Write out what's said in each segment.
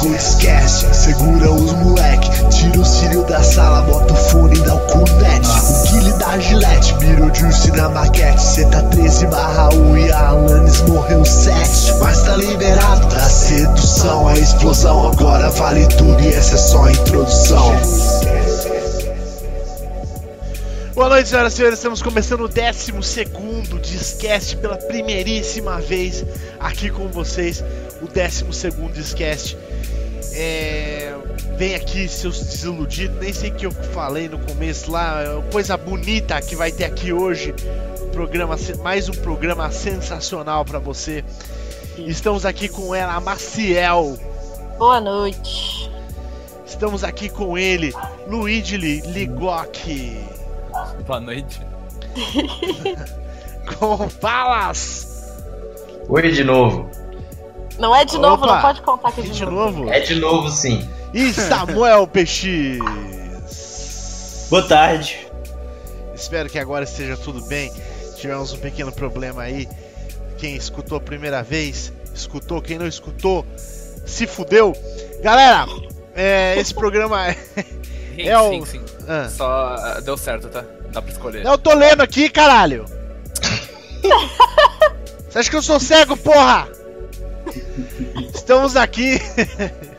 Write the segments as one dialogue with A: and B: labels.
A: chegou, esquece. Segura os moleque, tira o cílio da sala, bota o fone e dá o cunete. O Guile da Gillette, mirou juice na maquete. Cê tá 13 barra 1 e a Alanis morreu 7. Mas tá liberado da sedução, a explosão agora vale tudo e essa é só a introdução.
B: Boa noite, senhoras e senhores. Estamos começando o 12 Discast pela primeiríssima vez aqui com vocês. O 12 Discast. É... Vem aqui, seus desiludidos. Nem sei o que eu falei no começo lá. Coisa bonita que vai ter aqui hoje. Programa, mais um programa sensacional para você. Estamos aqui com ela, a Maciel.
C: Boa noite.
B: Estamos aqui com ele, Luigi Ligoc.
D: Boa noite.
B: com Palas.
E: Oi de novo.
C: Não é de
B: Opa,
C: novo, não pode contar que é de,
B: de
C: novo.
B: novo?
E: É de novo sim.
B: E Samuel PX.
F: Boa tarde.
B: Espero que agora esteja tudo bem. Tivemos um pequeno problema aí. Quem escutou a primeira vez, escutou. Quem não escutou, se fudeu. Galera, é, esse programa é.
D: Sim,
B: É o-
D: sim, sim.
B: Ah.
D: Só ah, deu certo, tá? Dá pra escolher.
B: Eu tô lendo aqui, caralho! Você acha que eu sou cego, porra? Estamos aqui.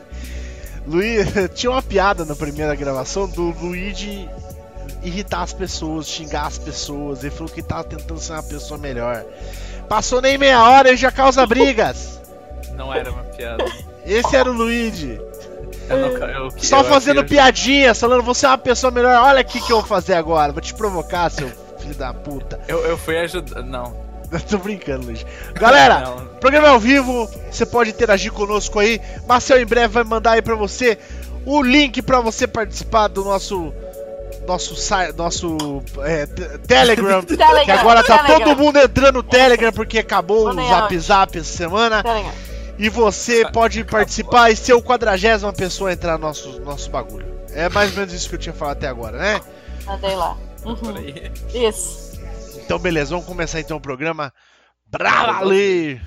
B: Luiz, tinha uma piada na primeira gravação do Luigi irritar as pessoas, xingar as pessoas. Ele falou que tava tentando ser uma pessoa melhor. Passou nem meia hora e já causa brigas.
D: Não era uma piada.
B: Esse era o Luigi.
D: Eu não, eu,
B: Só
D: eu-
B: fazendo
D: eu-
B: piadinhas, falando você é uma pessoa melhor. Olha aqui que eu vou fazer agora. Vou te provocar, seu filho da puta.
D: Eu, eu fui ajudar. Não.
B: Tô brincando, Luiz. Galera,
D: Não.
B: programa é ao vivo, você pode interagir conosco aí. Marcel em breve vai mandar aí pra você o link pra você participar do nosso nosso site, nosso é, te- Telegram, que agora tá
C: Telegram.
B: todo mundo entrando no Telegram porque acabou o Zap. Zap essa semana. E você pode participar e ser o quadragésima pessoa a entrar no nosso, nosso bagulho. É mais ou menos isso que eu tinha falado até agora, né?
C: Mandei lá. Uhum. Isso.
B: Então, beleza, vamos começar então o programa. Pra valer!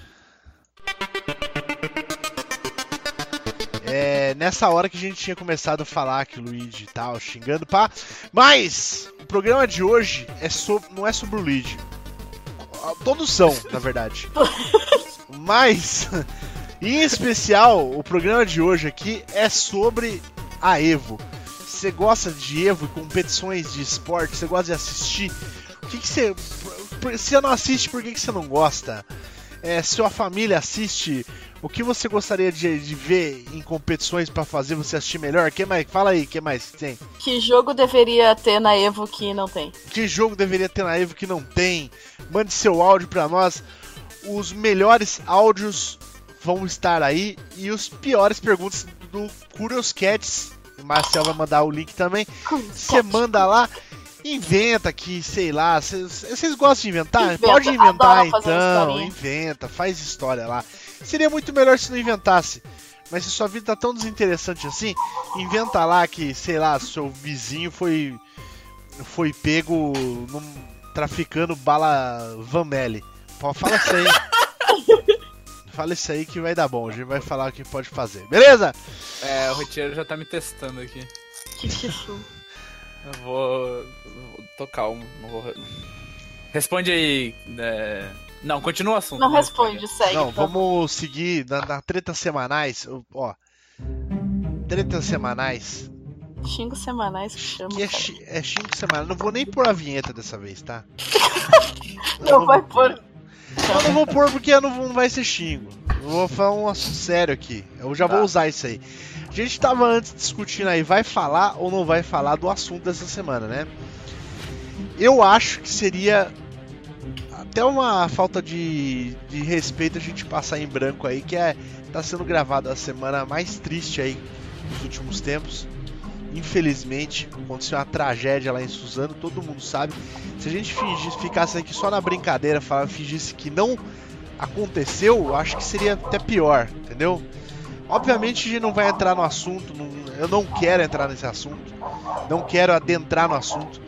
B: É nessa hora que a gente tinha começado a falar que o Luigi e tal, xingando, pá. Mas o programa de hoje é sobre, não é sobre o Luigi. Todos são, na verdade. Mas, em especial, o programa de hoje aqui é sobre a Evo. Você gosta de Evo e competições de esporte? Você gosta de assistir? O que, que você. Se você não assiste, por que, que você não gosta? É, sua família assiste? O que você gostaria de, de ver em competições pra fazer você assistir melhor? Que mais? Fala aí, que mais tem?
C: Que jogo deveria ter na Evo que não tem?
B: Que jogo deveria ter na Evo que não tem? Mande seu áudio pra nós. Os melhores áudios vão estar aí e os piores perguntas do Curious Cats. O Marcel vai mandar o link também. Você manda lá, inventa aqui, sei lá. Vocês gostam de inventar?
C: Inventa,
B: Pode inventar então, inventa, faz história lá. Seria muito melhor se não inventasse. Mas se sua vida tá tão desinteressante assim, inventa lá que, sei lá, seu vizinho foi foi pego num- traficando bala Vamelli. Pô, Fala isso aí. Fala isso aí que vai dar bom. A gente vai falar o que pode fazer. Beleza?
D: É, o Retiro já tá me testando aqui.
C: Que isso?
D: Eu vou, vou tocar um. não vou- Responde aí. é, Não, continua o assunto.
C: Não responde, segue.
B: Não,
C: favor.
B: vamos seguir na, na treta semanais. Ó. Treta semanais.
C: Xingos semanais que chama.
B: Que é, chi- é xingo semanal. Não vou nem pôr a vinheta dessa vez, tá?
C: Não vai pôr.
B: Eu não vou pôr porque não, não vai ser xingo. Eu vou falar um assunto sério aqui. Eu já vou
D: Tá.
B: usar isso aí. A gente tava antes discutindo aí, vai falar ou não vai falar do assunto dessa semana, né? Eu acho que seria até uma falta de, de respeito a gente passar em branco aí, que é tá sendo gravada a semana mais triste aí dos últimos tempos. Infelizmente, aconteceu uma tragédia lá em Suzano, todo mundo sabe. Se a gente fingisse, ficasse aqui só na brincadeira, falar, fingisse que não aconteceu, eu acho que seria até pior, entendeu? Obviamente a gente não vai entrar no assunto, não- eu não quero entrar nesse assunto, não quero adentrar no assunto.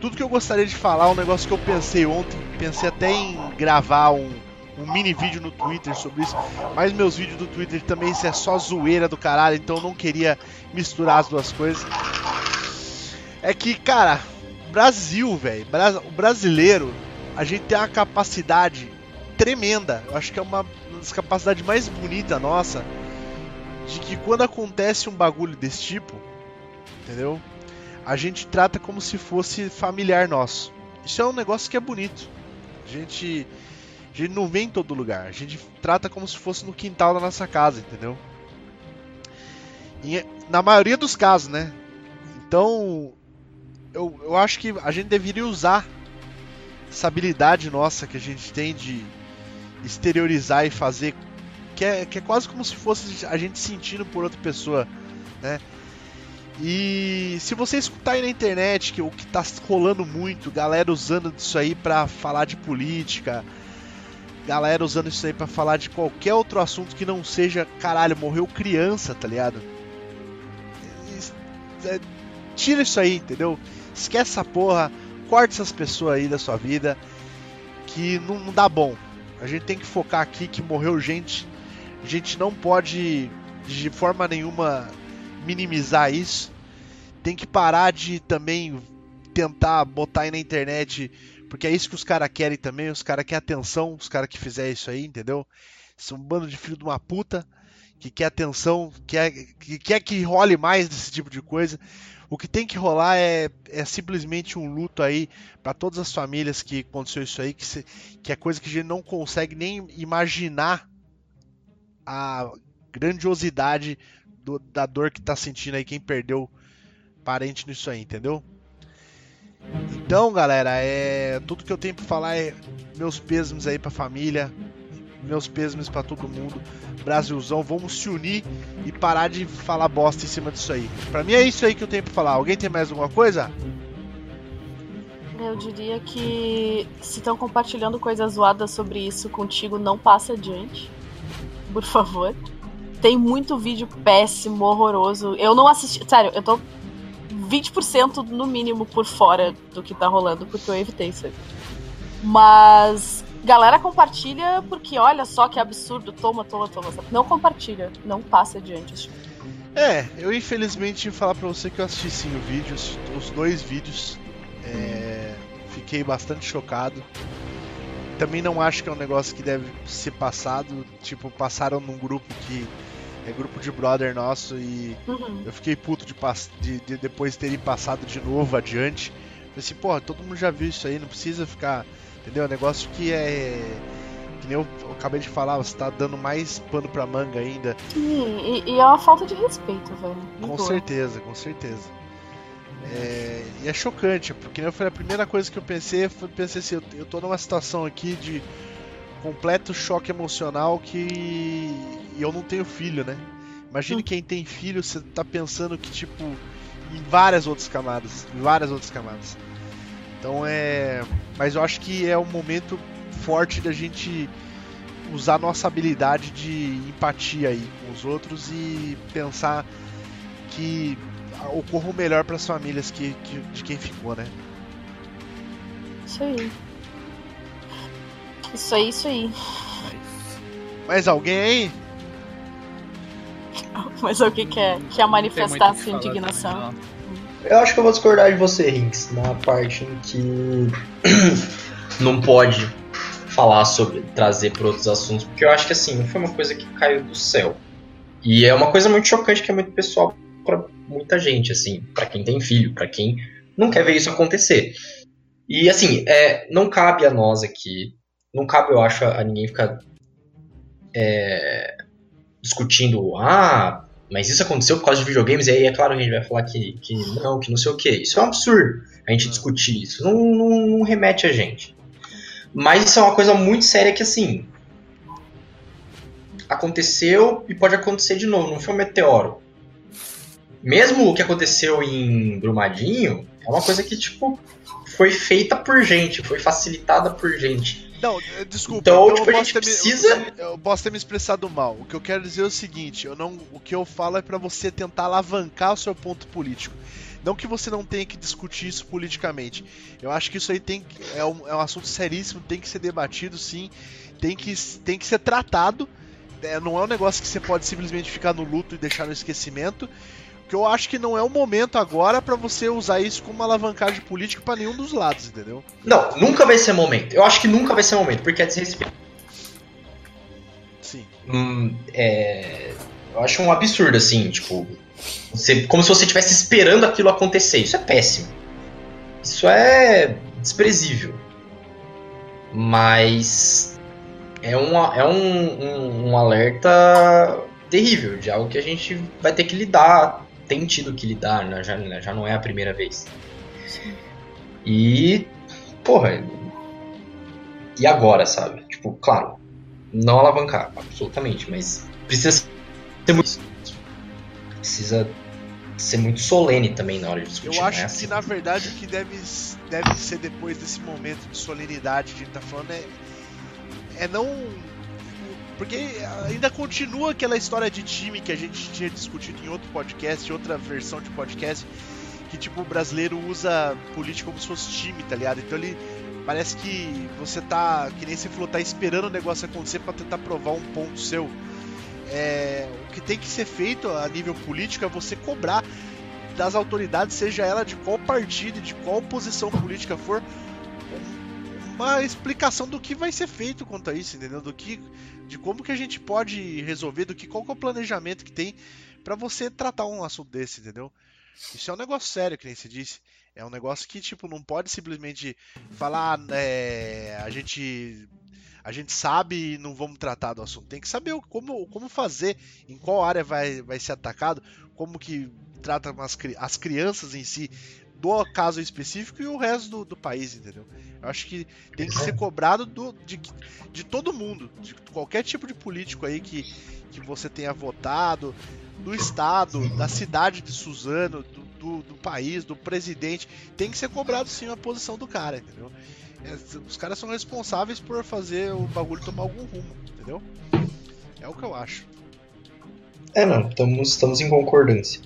B: Tudo que eu gostaria de falar um negócio que eu pensei ontem, pensei até em gravar um, um mini vídeo no Twitter sobre isso. Mas meus vídeos do Twitter também isso é só zoeira do caralho, então eu não queria misturar as duas coisas. É que, cara, Brasil, velho, o brasileiro, a gente tem uma capacidade tremenda. Eu acho que é uma das capacidades mais bonitas nossa de que quando acontece um bagulho desse tipo, entendeu? A gente trata como se fosse familiar nosso. Isso é um negócio que é bonito. A gente, a gente não vem em todo lugar. A gente trata como se fosse no quintal da nossa casa, entendeu? E, na maioria dos casos, né? Então, eu, eu acho que a gente deveria usar essa habilidade nossa que a gente tem de exteriorizar e fazer que é, que é quase como se fosse a gente sentindo por outra pessoa, né? E se você escutar aí na internet que o que tá rolando muito, galera usando isso aí para falar de política, galera usando isso aí para falar de qualquer outro assunto que não seja, caralho, morreu criança, tá ligado? É, tira isso aí, entendeu? Esquece essa porra, corte essas pessoas aí da sua vida, que não, não dá bom. A gente tem que focar aqui que morreu gente a gente não pode de forma nenhuma minimizar isso. Tem que parar de também tentar botar aí na internet, porque é isso que os caras querem também. Os caras querem atenção, os caras que fizer isso aí, entendeu? São um bando de filho de uma puta que quer atenção, quer que quer que role mais desse tipo de coisa. O que tem que rolar é, é simplesmente um luto aí para todas as famílias que aconteceu isso aí, que, se, que é coisa que a gente não consegue nem imaginar a grandiosidade do, da dor que tá sentindo aí quem perdeu parente nisso aí, entendeu? Então, galera, é tudo que eu tenho para falar é meus pêsames aí pra família, meus pêsames para todo mundo. Brasilzão, vamos se unir e parar de falar bosta em cima disso aí. Para mim é isso aí que eu tenho para falar. Alguém tem mais alguma coisa?
C: Eu diria que se estão compartilhando coisas zoadas sobre isso contigo, não passa adiante por favor. Tem muito vídeo péssimo, horroroso. Eu não assisti. Sério, eu tô 20% no mínimo por fora do que tá rolando, porque eu evitei isso. Mas. Galera compartilha porque olha só que absurdo, toma, toma, toma. Não compartilha, não passa adiante.
B: É, eu infelizmente falar pra você que eu assisti sim o vídeo, os dois vídeos. É, fiquei bastante chocado também não acho que é um negócio que deve ser passado. Tipo, passaram num grupo que é grupo de brother nosso e uhum. eu fiquei puto de, de, de, depois terem passado de novo adiante. Falei assim, porra, todo mundo já viu isso aí, não precisa ficar. Entendeu? É um negócio que é. Que nem eu, acabei de falar, você tá dando mais pano pra manga ainda.
C: Sim, e, e é uma falta de respeito, velho.
B: Com certeza, com certeza. É, e é chocante, porque né, foi a primeira coisa que eu pensei, foi pensei assim, eu, eu tô numa situação aqui de completo choque emocional que eu não tenho filho, né? Imagine hum. quem tem filho, você tá pensando que tipo em várias outras camadas, em várias outras camadas. Então é, mas eu acho que é um momento forte da gente usar nossa habilidade de empatia aí com os outros e pensar que ocorra o melhor para as famílias que, que, de quem ficou, né?
C: Isso aí. Isso aí, isso aí.
B: Mais alguém aí?
C: Mas alguém quer, quer manifestar sua indignação?
E: Eu acho que eu vou discordar de você, Rinks, na parte em que não pode falar sobre trazer para outros assuntos, porque eu acho que assim, não foi uma coisa que caiu do céu. E é uma coisa muito chocante que é muito pessoal para muita gente, assim, para quem tem filho, para quem não quer ver isso acontecer. E assim, é, não cabe a nós aqui, não cabe, eu acho, a ninguém ficar é, discutindo, ah, mas isso aconteceu por causa de videogames, e aí é claro que a gente vai falar que, que não, que não sei o que. Isso é um absurdo a gente discutir isso. Não, não, não remete a gente. Mas isso é uma coisa muito séria que assim. Aconteceu e pode acontecer de novo. Não foi um meteoro mesmo o que aconteceu em Brumadinho, é uma coisa que, tipo, foi feita por gente, foi facilitada por gente.
B: Não, eh, desculpa.
E: Então, então tipo, a gente precisa.
B: Me, eu, eu, posso ter me expressado mal. O que eu quero dizer é o seguinte: eu não, o que eu falo é para você tentar alavancar o seu ponto político. Não que você não tenha que discutir isso politicamente. Eu acho que isso aí tem é um, é um assunto seríssimo, tem que ser debatido sim tem que, tem que ser tratado. É, não é um negócio que você pode simplesmente ficar no luto e deixar no esquecimento. Que eu acho que não é o momento agora para você usar isso como uma alavancagem política para nenhum dos lados, entendeu?
E: Não, nunca vai ser momento. Eu acho que nunca vai ser momento, porque é desrespeito.
B: Sim.
E: Hum, é, eu acho um absurdo, assim, tipo. Você, como se você estivesse esperando aquilo acontecer. Isso é péssimo. Isso é desprezível. Mas é, uma, é um, um, um alerta terrível de algo que a gente vai ter que lidar, tem tido que lidar, né? já, já não é a primeira vez. E, porra, e agora, sabe? Tipo, claro, não alavancar, absolutamente, mas precisa ser muito, precisa ser muito solene também na hora de discutir.
B: Eu acho
E: né?
B: que
E: Assim,
B: na verdade o que deve, deve ser depois desse momento de solenidade que a gente tá falando é, é não. Porque ainda continua aquela história de time que a gente tinha discutido em outro podcast, outra versão de podcast, que tipo o brasileiro usa política como se fosse time, tá ligado? Então ele parece que você tá, que nem você falou, tá esperando o negócio acontecer para tentar provar um ponto seu. É, o que tem que ser feito a nível político é você cobrar das autoridades, seja ela de qual partido de qual posição política for, uma explicação do que vai ser feito quanto a isso, entendeu? Do que, de como que a gente pode resolver, do que qual que é o planejamento que tem para você tratar um assunto desse, entendeu? Isso é um negócio sério, que nem se disse. É um negócio que tipo não pode simplesmente falar, é, a gente a gente sabe e não vamos tratar do assunto. Tem que saber como, como fazer, em qual área vai, vai ser atacado, como que trata as, as crianças em si do caso específico e o resto do, do país, entendeu? Eu acho que tem que ser cobrado do, de, de todo mundo, de qualquer tipo de político aí que, que você tenha votado, do estado, da cidade de Suzano, do, do, do país, do presidente, tem que ser cobrado sim a posição do cara, entendeu? É, os caras são responsáveis por fazer o bagulho tomar algum rumo, entendeu? É o que eu acho.
E: É, não, estamos, estamos em concordância.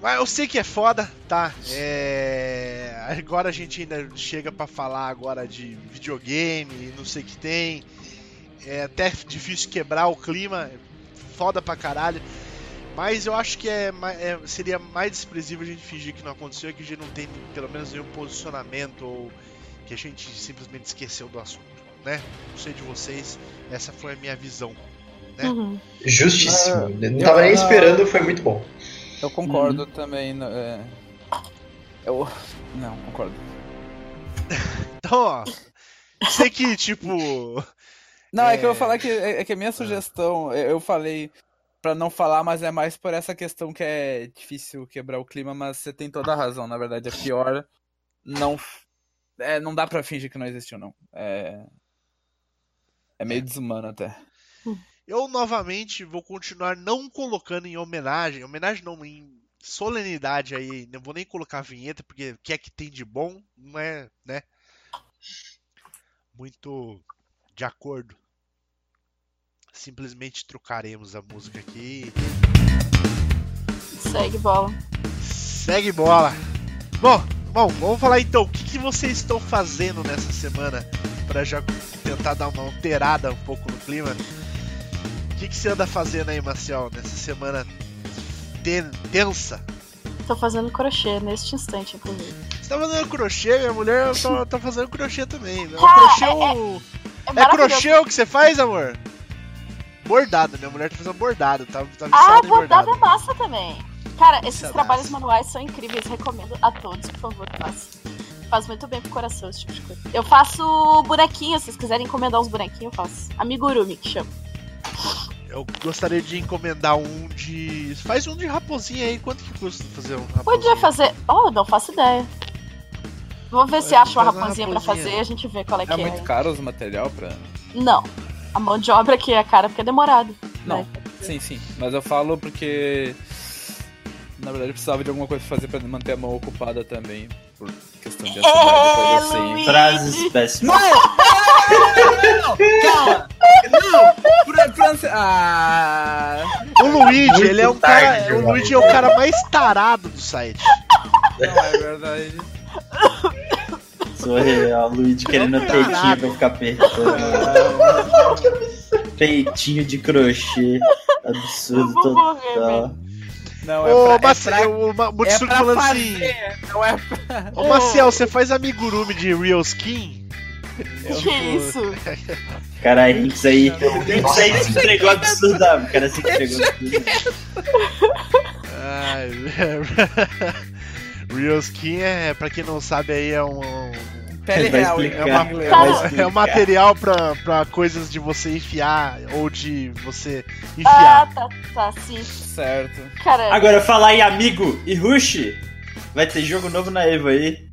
B: Mas eu sei que é foda, tá? É... Agora a gente ainda chega para falar agora de videogame, não sei o que tem. É até difícil quebrar o clima, foda pra caralho. Mas eu acho que é, é, seria mais desprezível a gente fingir que não aconteceu e que a gente não tem pelo menos nenhum posicionamento ou que a gente simplesmente esqueceu do assunto, né? Não sei de vocês, essa foi a minha visão. Né?
C: Uhum.
E: Justíssimo.
F: Ah,
E: não tava nem
F: eu-
E: esperando, foi muito bom.
D: Eu concordo também. no- É... Eu. Não, concordo.
B: Então, ó, sei que tipo.
D: Não, é, que eu
B: É.
D: vou falar que, é, é que a minha sugestão, eu falei pra não falar, mas é mais por essa questão que é difícil quebrar o clima, mas você tem toda a razão, na verdade é pior não é, não dá pra fingir que não existiu não. É é meio desumano até.
B: Eu novamente vou continuar não colocando em homenagem, homenagem não, em solenidade aí, não vou nem colocar vinheta, porque o que é que tem de bom não é, né? Muito de acordo. Simplesmente trocaremos a música aqui.
C: Segue bola.
B: Segue bola. Bom, bom, vamos falar então, o que, que vocês estão fazendo nessa semana para já tentar dar uma alterada um pouco no clima? O que, que você anda fazendo aí, Marcial, nessa semana ten- tensa?
C: Tô fazendo crochê neste instante, inclusive.
B: Você tá fazendo crochê, minha mulher tá, tá fazendo crochê também.
C: Cara,
B: crochê
C: é-
B: o...
C: É
B: É
C: maravilhoso.
B: crochê o que você faz, amor? Bordado, minha mulher tá fazendo bordado, tá, tá
C: Ah, bordado
B: bordado.
C: é massa também. Cara, esses
B: Viciadaço.
C: trabalhos manuais são incríveis. Recomendo a todos, por favor, façam. Faz muito bem pro coração esse tipo de coisa. Eu faço bonequinhos, se vocês quiserem encomendar uns bonequinhos, eu faço. Amigurumi, que chama.
B: Eu gostaria de encomendar um de. Faz um de raposinha aí, quanto que custa fazer um raposinha?
C: Podia fazer. Oh, não faço ideia. Vamos ver se acha uma raposinha pra fazer e a gente vê qual é que
D: É
C: é.
D: muito caro os material pra
C: Não. A mão de obra aqui é cara porque é demorado.
D: Não,
C: né?
D: sim, sim, mas eu falo porque na verdade eu precisava de alguma coisa pra fazer pra manter a mão ocupada também, por questão de ansiedade,
C: É,
D: coisa assim.
F: Frases péssimas.
D: Calma! Não! Pra, pra, ah,
B: O Luigi,
E: Muito
B: ele é um
E: tarde,
B: cara. O
E: mano.
B: Luigi é o cara mais tarado do site.
D: não é verdade.
F: Surreal, Luigi querendo
B: Não,
F: peitinho
B: caralho.
F: pra ficar apertando. Peitinho de crochê. Absurdo
C: vou morrer,
F: total.
D: Não, é
B: Ô,
D: pra, é
B: Maci-
D: pra,
B: o Ma-
D: é
B: Mutsuki
D: pra
B: falando
D: fazer,
B: assim.
D: não é pra...
B: Ô Maciel, você faz amigurumi de Real Skin?
C: Que isso?
F: Caralho, Rinks aí. Rinks aí se entregou absurdamente. O cara se entregou absurdamente.
B: Ai, Real Skin é, pra quem não sabe aí, é um.
D: Pele real,
F: explicar.
D: é uma
B: É um material pra, pra coisas de você enfiar ou de você
C: Ah,
B: enfiar.
C: tá, tá, sim.
D: Certo.
C: Cara,
F: Agora, falar em amigo e Rush. Vai ter jogo novo na Evo aí.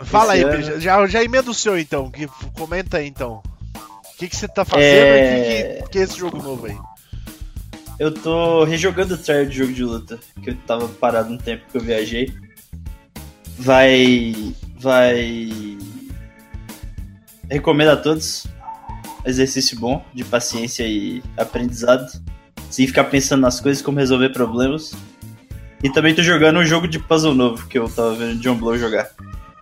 B: Fala aí,
F: esse ano-
B: já, já emenda o seu então. Que, comenta aí então. O que, que você tá fazendo
F: É.
B: e o que, que, é esse jogo novo aí?
F: Eu tô rejogando o trial de jogo de luta, que eu tava parado um tempo que eu viajei. Vai. Vai. Recomendo a todos. Exercício bom, de paciência e aprendizado. Sem ficar pensando nas coisas, como resolver problemas. E também tô jogando um jogo de puzzle novo que eu tava vendo John Blow jogar.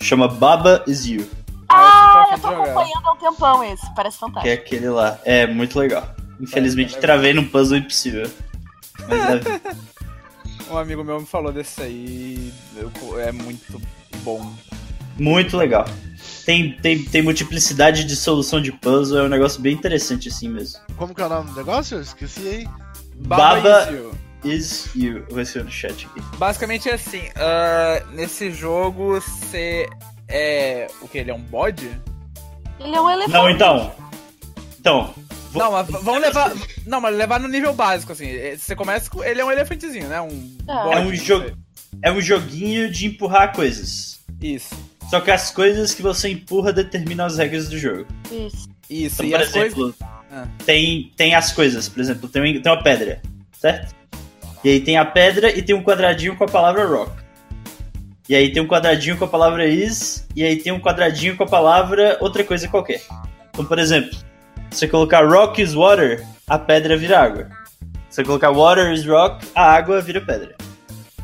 F: Chama Baba Is You,
C: ah,
D: esse
C: eu tô acompanhando há um tempão esse. Parece
F: que é
C: fantástico.
F: aquele lá. É muito legal. Infelizmente
D: legal.
F: travei num puzzle impossível. Mas é,
D: Um amigo meu me falou desse aí. eu- É muito bom.
F: Muito legal. Tem, tem, tem multiplicidade de solução de puzzle, é um negócio bem interessante assim mesmo.
B: Como que é o nome do negócio? Eu esqueci aí.
F: Baba-
D: Is You.
F: Is you. Vou ver se eu no chat aqui.
D: Basicamente é assim, ah, nesse jogo você é. O que? Ele é um bode?
C: Ele é um elefante.
F: Não, então. Então. vou-
D: Não, mas vamos levar. Não, mas levar no nível básico, assim. É, Você começa com. Ele é um elefantezinho, né? Um
C: É.
D: bode,
F: É um
D: sei.
F: É um joguinho de empurrar coisas.
D: Isso.
F: Só que as coisas que você empurra determinam as regras do jogo.
C: Isso.
D: Isso.
F: Então,
D: e
F: por exemplo,
D: coisas. Ah.
F: tem, tem as coisas. Por exemplo, tem, tem uma pedra, certo? E aí tem a pedra e tem um quadradinho com a palavra rock. E aí tem um quadradinho com a palavra is, e aí tem um quadradinho com a palavra outra coisa qualquer. Então, por exemplo, se você colocar rock is water, a pedra vira água. Se você colocar water is rock, a água vira pedra.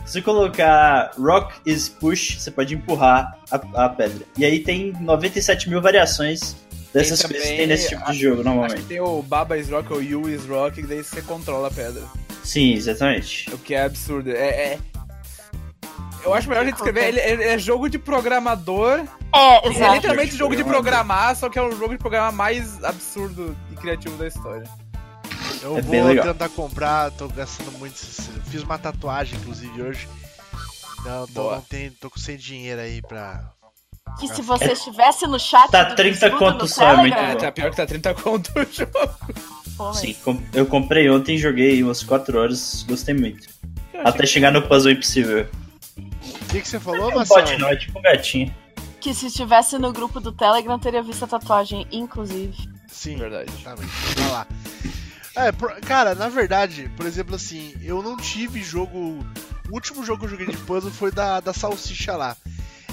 F: Se você colocar rock is push, você pode empurrar a, a pedra. E aí tem 97 mil variações dessas
D: Tem
F: coisas que tem nesse tipo de jogo,
D: Acho
F: normalmente.
D: que tem o Baba is Rock ou You is Rock, que daí você controla a pedra.
F: Sim, exatamente.
D: O que é absurdo. É. é- Eu acho melhor a gente descrever. Ele, ele é jogo de programador.
C: É,
D: É
C: exato.
D: literalmente jogo de programar, só que é o jogo de programar mais absurdo e criativo da história.
B: Eu
F: É bem
B: vou
F: legal.
B: tentar comprar, tô gastando muito. Fiz uma tatuagem, inclusive, hoje. Não, tô, não tenho, tô com sem dinheiro aí pra.
C: Que se você estivesse no chat.
F: Tá
C: do
F: 30
C: Discord,
F: conto só, é muito
C: Telegram,
D: É,
F: bom.
D: tá pior que tá 30 conto o jogo.
F: Sim, com- eu comprei ontem, joguei umas 4 horas, gostei muito. Até chegar no puzzle impossível.
B: O que, que você falou,
F: Não
B: Marcelo?
F: pode não, é tipo um gatinho.
C: Que se estivesse no grupo do Telegram, teria visto a tatuagem, inclusive.
B: Sim,
D: Verdade.
B: exatamente. Vai lá. É, cara, na verdade, por exemplo, assim, eu não tive jogo. O último jogo que eu joguei de puzzle foi da, da Salsicha lá.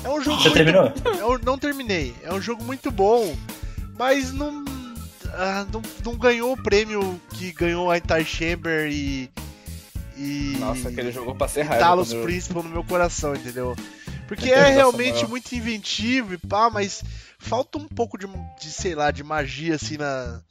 B: É um jogo
F: Você
B: muito
F: terminou?
B: Eu não terminei. É um jogo muito bom, mas não, ah, não, não ganhou o prêmio que ganhou a Entire Chamber e. e
D: Nossa, aquele jogo passei
B: e
D: raiva.
B: Talos
D: eu-
B: Principal no meu coração, entendeu? Porque é realmente
D: maior.
B: muito inventivo e pá, mas falta um pouco de, de, sei lá, de magia assim na.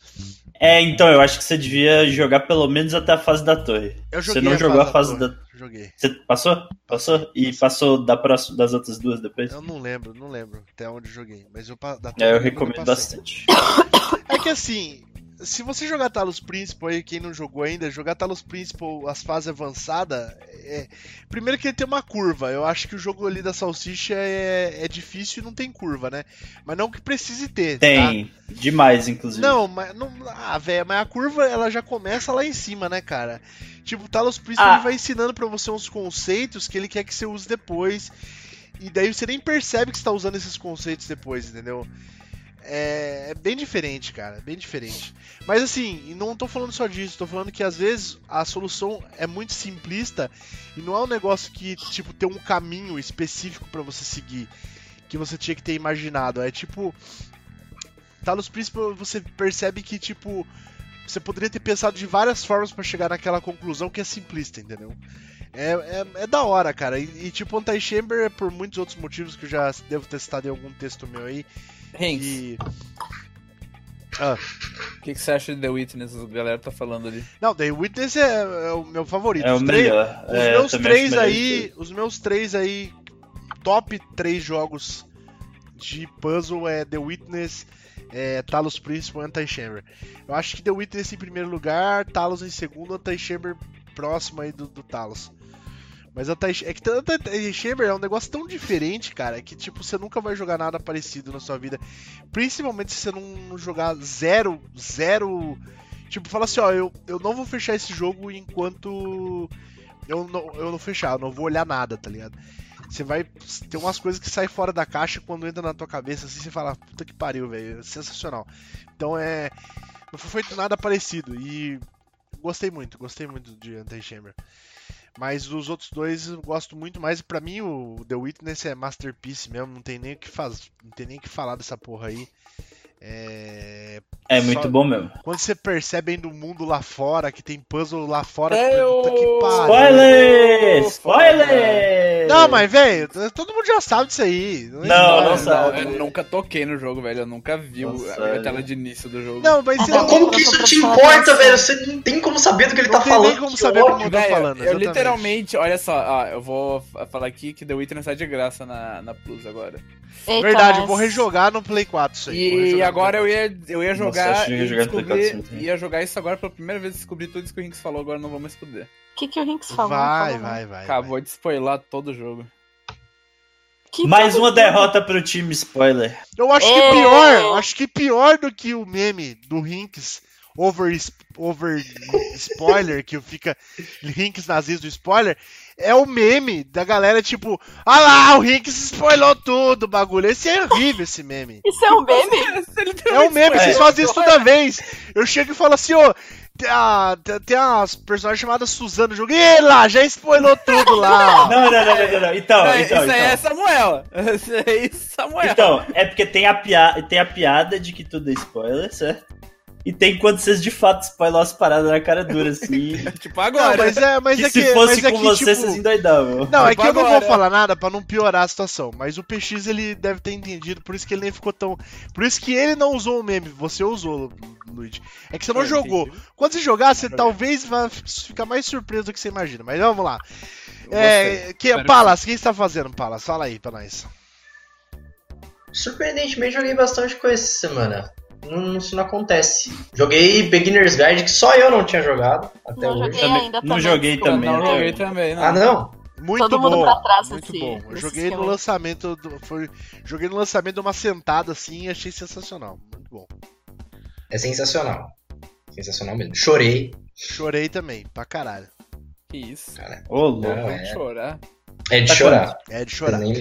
F: É, então, eu acho que você devia jogar pelo menos até a fase da torre.
B: Eu
F: Você
B: joguei
F: não jogou a fase
B: torre.
F: da.
B: Joguei.
F: Você passou? Passou? E passou da próxima, das outras duas depois?
B: Eu não lembro, não lembro até onde eu joguei, mas eu da
F: É, eu recomendo
B: passei.
F: bastante.
B: É que assim, se você jogar Talos Principal aí, quem não jogou ainda, jogar Talos Principal as fases avançadas, é... primeiro que ele tem uma curva. Eu acho que o jogo ali da salsicha é, é difícil e não tem curva, né? Mas não que precise ter. tá?
F: Tem, demais, inclusive.
B: Não, mas não, ah, velho, mas a curva ela já começa lá em cima, né, cara? Tipo, o Talos Principal
F: Ah.
B: ele vai ensinando pra você uns conceitos que ele quer que você use depois. E daí você nem percebe que você tá usando esses conceitos depois, entendeu? É, é bem diferente, cara, bem diferente. Mas assim, não tô falando só disso, tô falando que às vezes a solução é muito simplista e não é um negócio que, tipo, tem um caminho específico pra você seguir que você tinha que ter imaginado. É tipo, Talos Principal você percebe que, tipo, você poderia ter pensado de várias formas pra chegar naquela conclusão que é simplista, entendeu? É, é, é da hora, cara. E, e tipo, Anti-Chamber é por muitos outros motivos que eu já devo ter citado em algum texto meu aí.
D: Hanks,
B: Que... Ah,
D: o que, que você acha de The Witness? A galera tá falando ali.
B: não, The Witness é, é o meu favorito.
F: É o
B: Os três-
F: melhor.
B: Os
F: É, eu
B: meus três aí, os meus três aí, top três jogos de puzzle é The Witness, é, Talos Principal e Anti-Chamber. Eu acho que The Witness em primeiro lugar, Talos em segundo, Anti-Chamber próximo aí do, do Talos. Mas Anti é que Anti-Chamber é um negócio tão diferente, cara, que tipo, você nunca vai jogar nada parecido na sua vida. Principalmente se você não jogar zero, zero... Tipo, fala assim, ó, eu, eu não vou fechar esse jogo enquanto eu não, eu não fechar, eu não vou olhar nada, tá ligado? Você vai. Tem umas coisas que saem fora da caixa quando entra na tua cabeça, assim, você fala, puta que pariu, velho. é Sensacional. Então é. Não foi feito nada parecido. E gostei muito, gostei muito de Anti-Chamber. Mas os outros dois eu gosto muito mais. E pra mim o The Witness é masterpiece mesmo. Não tem nem o que faz, não tem nem o que falar dessa porra aí. É,
F: É muito
B: Só-
F: bom mesmo.
B: quando você percebe do mundo lá fora, que tem puzzle lá fora,
D: É
B: puta que pariu.
F: Spoiler! Spoiler!
B: Não, mas, velho, todo mundo já sabe disso aí.
F: Não,
B: existe.
F: não sabe.
D: Eu nunca toquei no jogo, velho. Eu nunca vi o-
F: Nossa,
D: a
F: é.
D: tela de início do jogo.
B: Não, mas não,
E: como que isso te importa, velho? Você não tem como saber do que ele
B: Não
E: tá
B: tem
E: falando.
B: nem como
E: que
B: saber como- eu tô
D: Velho,
B: falando,
D: eu
B: exatamente.
D: literalmente, olha só, ó, eu vou falar aqui que The Witness tá de graça na, na Plus agora.
C: Eita,
B: Verdade, eu
C: mas-
B: vou rejogar no Play 4 isso aí.
D: E agora eu ia, eu ia
F: Nossa,
D: jogar
F: que eu ia
D: e
F: jogar no Play
D: descobrir,
F: 4 também.
D: ia jogar isso agora pela primeira vez, descobri tudo isso que o Rinks falou, agora não vou mais poder.
C: O que, que o Rinks
B: 4.
C: falou?
B: Vai,
C: Falou,
B: vai, vai.
D: Acabou de spoiler todo o jogo.
C: Que
F: Mais uma derrota pro time spoiler.
B: Eu acho que
C: É.
B: pior, eu acho que pior do que o meme do Rinks over, over spoiler, que fica Rinks nazista do spoiler, é o meme da galera tipo, ah lá, o Rinks spoilou tudo, o bagulho. Esse é horrível, esse meme.
C: Isso é um meme?
B: É um meme, vocês
F: É.
B: fazem isso toda vez. Eu chego e falo assim, ô, tem, a, tem- umas personagens chamadas Suzana no jogo. E lá, já spoilou tudo lá.
F: Não, não, não, não, não, não. Então,
D: É,
F: então,
D: isso aí é
F: então.
D: Samuel. Isso aí é Samuel.
F: Então, é porque tem a, pia... tem a piada de que tudo é spoiler, certo? E tem quando vocês de fato spoilam as paradas na cara dura, assim.
D: tipo
B: Não,
D: agora.
B: mas é, mas
F: que
B: é que,
F: se fosse
B: mas é
F: com
B: que,
F: você,
B: tipo,
F: vocês endoidavam.
B: Não, é que eu não vou
D: Agora.
B: falar nada pra não piorar a situação, mas o PX ele deve ter entendido, por isso que ele nem ficou tão. Por isso que ele não usou o meme, você usou, Luigi. É que você não
D: Eu
B: jogou.
D: entendi.
B: Quando você jogar, você
D: Joguei.
B: talvez vá ficar mais surpreso do que você imagina. Mas vamos lá. É, que,
D: Espero
B: Palas, o que você tá fazendo, Palas? Fala aí pra nós.
E: Surpreendentemente, joguei bastante coisa essa semana. Não, isso não acontece. Joguei Beginner's Guide, que só eu não tinha jogado até
C: Não
E: hoje.
C: joguei
F: Também-
C: ainda
F: não joguei também,
D: Não
F: até
D: joguei também, não.
E: Ah, não?
B: Muito
C: Todo mundo
B: bom.
C: pra trás
B: muito
C: nesse-
B: bom. Eu joguei no
C: esquema
B: lançamento do, foi, joguei no lançamento de uma sentada assim e achei sensacional. Muito bom.
E: É sensacional. Sensacional mesmo. Chorei.
B: Chorei também, pra caralho.
D: Que isso.
E: Cara,
F: Ô, louco.
E: Não, é.
D: chorar.
E: é de
F: Tá
E: chorar.
B: É de chorar.
E: Nem-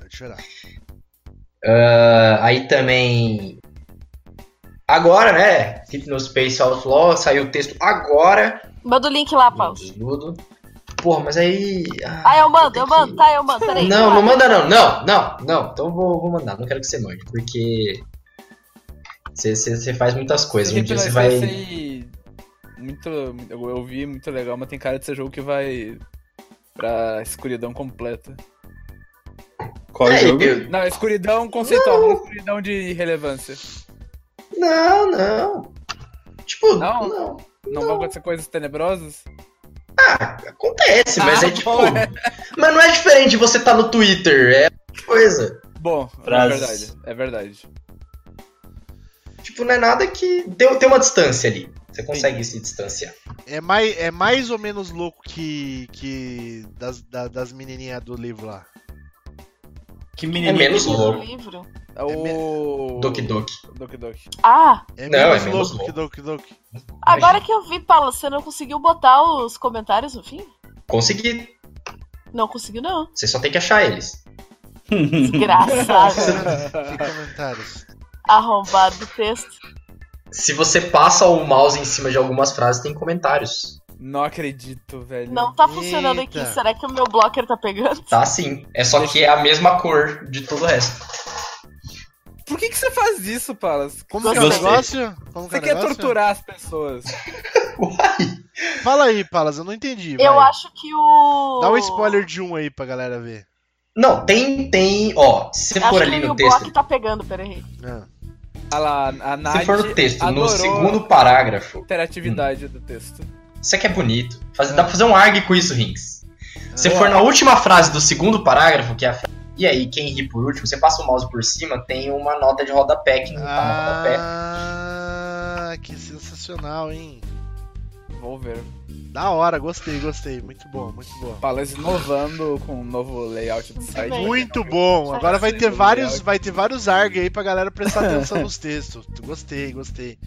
B: É de chorar.
E: Ah, aí também. Agora, né? Hypnospace Outlaw, saiu o texto agora.
C: Manda o link lá, Paulo.
E: Desnudo. Porra, mas aí.
C: Ah, eu mando,
E: tem
C: eu
E: que-
C: mando, tá, eu mando, peraí.
E: Não, não manda não. Não, não, não. Então eu vou, vou mandar. Não quero que você mande, porque. Você, faz muitas coisas. Um dia você vai.
D: Muito, eu eu vi muito legal, mas tem cara de ser jogo que vai pra escuridão completa.
F: Qual
E: É,
F: jogo?
E: eu-
D: Não, escuridão conceitual, não escuridão de relevância.
E: Não, não. Tipo,
D: Não?
E: não.
D: Não, vão acontecer coisas tenebrosas?
E: Ah, acontece, mas
D: Ah,
E: é tipo.
D: é.
E: Mas não é diferente de você tá no Twitter, é coisa.
D: Bom, é
F: Frases.
D: verdade, é verdade.
E: Tipo, não é nada que. Tem, tem uma distância ali. Você consegue se distanciar.
B: É mais, é mais ou menos louco que, que das, da- das menininhas do livro lá.
F: Que
E: É
F: menininho.
E: menos
C: Livro,
E: louco.
C: livro.
D: É o.
E: Doki Doki.
D: Doki Doki.
C: Ah,
B: É
E: Não,
B: menos
E: é menos
B: louco. Doki Doki.
C: agora que eu vi, Paulo, você não conseguiu botar os comentários no fim?
E: Consegui.
C: Não conseguiu, não.
E: Você só tem que achar eles.
C: Desgraçado.
B: Que comentários.
C: Arrombado do texto.
E: Se você passa o mouse em cima de algumas frases, tem comentários.
D: Não acredito, velho.
C: Não tá funcionando aqui.
B: Eita.
C: Será que o meu blocker tá pegando?
E: Tá sim. É só que é a mesma cor de todo o resto.
D: Por que, que você faz isso, Palas?
B: Como que é o
E: Gostei.
B: negócio? Como que é
D: Você
B: o
D: quer
B: negócio?
D: torturar as pessoas.
E: Uai.
B: Fala aí, Palas, eu não entendi.
C: Eu
B: vai.
C: acho que o.
B: Dá um spoiler de um aí pra galera ver.
E: Não, tem, tem, ó, se você
C: Acho
E: for
C: que
E: ali
C: o
E: no
C: Block
E: texto,
C: tá pegando, peraí.
B: Ah.
D: Olha lá, a
E: se for no texto, no
D: adorou
E: segundo parágrafo,
D: interatividade do texto.
E: Isso aqui é bonito. Faz- Dá pra fazer um arg com isso, Rinks. Se
B: Ah.
E: for na última frase do segundo parágrafo, que é a frase, e aí, quem ri por último, você passa o mouse por cima, tem uma nota de rodapé que não tá no rodapé.
B: Ah, que sensacional, hein?
D: Vou ver.
B: Da hora, gostei, gostei. Muito bom, muito bom.
D: Palas inovando com um novo layout do site.
B: Muito bom. Agora vai ter vários, vai ter vários ARG aí pra galera prestar atenção nos textos. Gostei, gostei.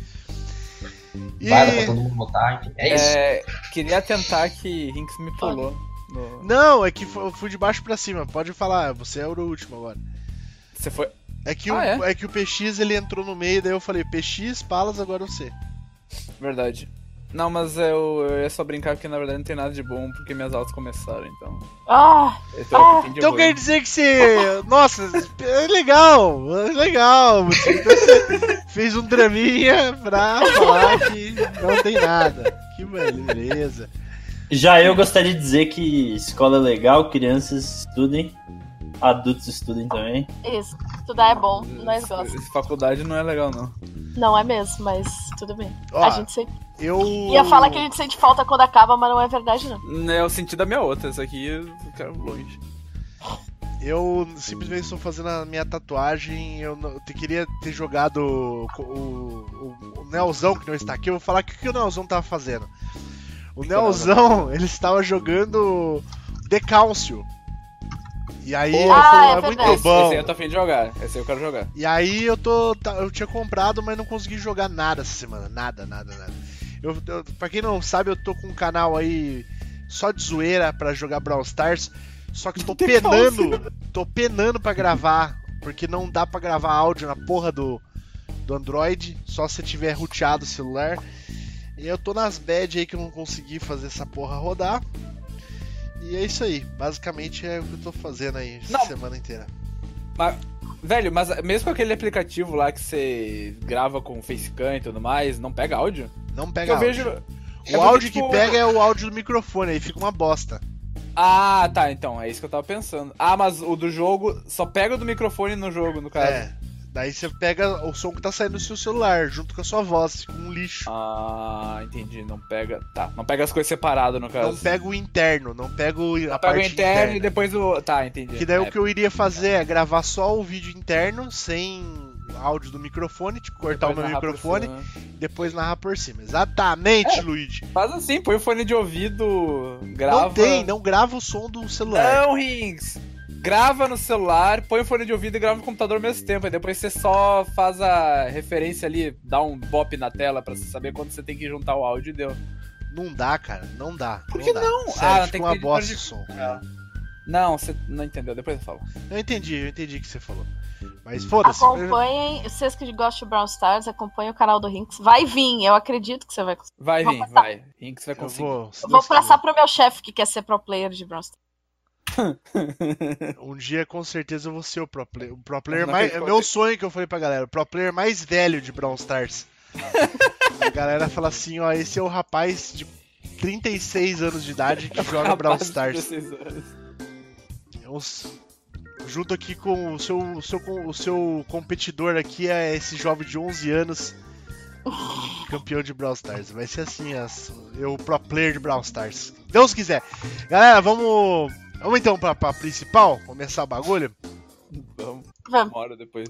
B: E
E: Vai, dá pra todo mundo botar, enfim. É isso.
D: É, queria tentar que Rinks me pulou. no-
B: não, é que eu fui de baixo pra cima. Pode falar, você é o último agora.
D: Você foi.
B: É que,
D: Ah,
B: o, é? que o PX ele entrou no meio, daí eu falei PX, Palas, agora você.
D: Verdade. Não, mas eu, eu ia só brincar porque na verdade não tem nada de bom porque minhas aulas começaram, então.
C: Ah,
D: Então,
C: Ah,
B: Então quer dizer que você. Nossa, é legal, é legal. Você então você fez um draminha pra falar que não tem nada. Que beleza.
F: Já eu gostaria de dizer que escola é legal, crianças estudem, adultos estudem também.
C: isso. Estudar é bom, nós gostamos.
D: Faculdade não é legal, não.
C: Não é mesmo, mas tudo bem.
B: Ó,
C: a gente sempre...
B: eu.
C: ia falar que a gente sente falta quando acaba, mas não é verdade, não.
D: É o sentido da minha outra, essa aqui eu quero longe.
B: Eu simplesmente estou fazendo a minha tatuagem. Eu, não- eu te- queria ter jogado o, o, o Nelzão que não está aqui. Eu vou falar o que, que o Nelzão tava fazendo. O Nelzão, ele estava jogando Decálcio. E aí ele
C: Ah,
B: falou,
C: é
B: é muito.
D: Esse,
B: bom.
D: esse aí eu tô afim de jogar. Esse aí eu quero jogar.
B: E aí eu tô. tá- Eu tinha comprado, mas não consegui jogar nada essa semana. Nada, nada, nada. Eu, eu, pra quem não sabe, eu tô com um canal aí só de zoeira pra jogar Brawl Stars. Só que tô penando. Tô penando pra gravar. Porque não dá pra gravar áudio na porra do, do Android. Só se tiver roteado o celular. E eu tô nas bad aí que eu não consegui fazer essa porra rodar. E é isso aí. Basicamente é o que eu tô fazendo aí
D: Não.
B: semana inteira.
D: Velho, mas mesmo com aquele aplicativo lá que você grava com facecam e tudo mais, não pega áudio?
B: Não
D: Porque
B: pega
D: eu
B: áudio.
D: vejo.
B: O
D: É porque,
B: áudio
D: tipo,
B: que pega é o áudio do microfone, aí fica uma bosta.
D: Ah, tá, então, é isso que eu tava pensando. Ah, mas o do jogo só pega o do microfone no jogo, no caso.
B: É. Daí você pega o som que tá saindo do seu celular, junto com a sua voz, fica um lixo.
D: Ah, entendi. Não pega. Tá, não pega as coisas separadas, no caso.
B: Não pega o interno, não pega o, a
D: Pega
B: parte
D: o interno
B: interna.
D: e depois o. Tá, entendi.
B: Que daí
D: É,
B: o que eu iria fazer é gravar só o vídeo interno, sem áudio do microfone, tipo, cortar o
D: depois
B: meu
D: narrar por
B: microfone e depois narrar por cima. Exatamente,
D: É.
B: Luigi.
D: Faz assim, põe o fone de ouvido, grava.
B: Não tem, não grava o som do celular.
D: Não, Rings! Grava no celular, põe o fone de ouvido e grava no computador ao mesmo tempo. Aí depois você só faz a referência ali, dá um bop na tela pra você saber quando você tem que juntar o áudio e deu.
B: Não dá, cara, não dá.
D: Por que
B: dá.
D: não?
B: Sério,
D: Ah,
B: fica
D: tem que
B: uma
D: ter
B: bosta
D: de-
B: o som.
D: Não, você não entendeu, depois eu falo.
B: Eu entendi, eu entendi o que você falou. Mas foda-se.
C: Acompanhem, vocês que gostam de Brown Stars, acompanhem o canal do Rinks. Vai vir, eu acredito que você vai conseguir.
D: Vai
C: Vou
D: vir, vai. Rinks vai
B: Eu
D: conseguir.
B: vou, se
C: Eu vou
B: Deus
C: passar pro meu chefe que quer ser pro player de Brown Stars.
B: Um dia com certeza eu vou ser o pro player. O pro player mais. É meu sonho que eu falei pra galera. O pro player mais velho de Brawl Stars. A galera fala assim: ó, esse é o rapaz de 36 anos de idade que joga Brawl Stars.
D: 16 anos.
B: Os- Junto aqui com o seu, o seu, o seu competidor aqui é esse jovem de 11 anos. Campeão de Brawl Stars. Vai ser assim, as, eu pro player de Brawl Stars. Deus quiser. Galera, vamos. Vamos então pra, pra principal? Começar o bagulho?
D: Vamos,
C: Vamos.
D: uma hora depois.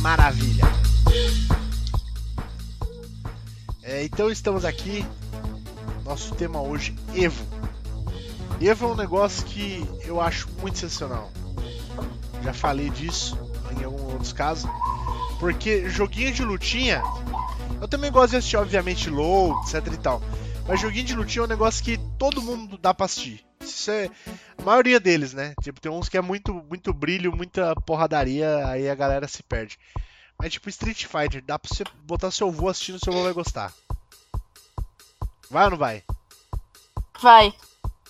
B: Maravilha. É, então estamos aqui. Nosso tema hoje, Evo. Evo é um negócio que eu acho muito sensacional. Já falei disso em alguns outros casos. Porque joguinho de lutinha. Eu também gosto de assistir, obviamente, LOL, etc e tal. Mas joguinho de lutinha é um negócio que todo mundo dá pra assistir. Isso é. A maioria deles, né? Tipo, tem uns que é muito, muito brilho, muita porradaria, aí a galera se perde. Mas tipo Street Fighter, dá pra você botar seu avô assistindo, seu avô vai gostar. Vai ou não vai?
C: Vai.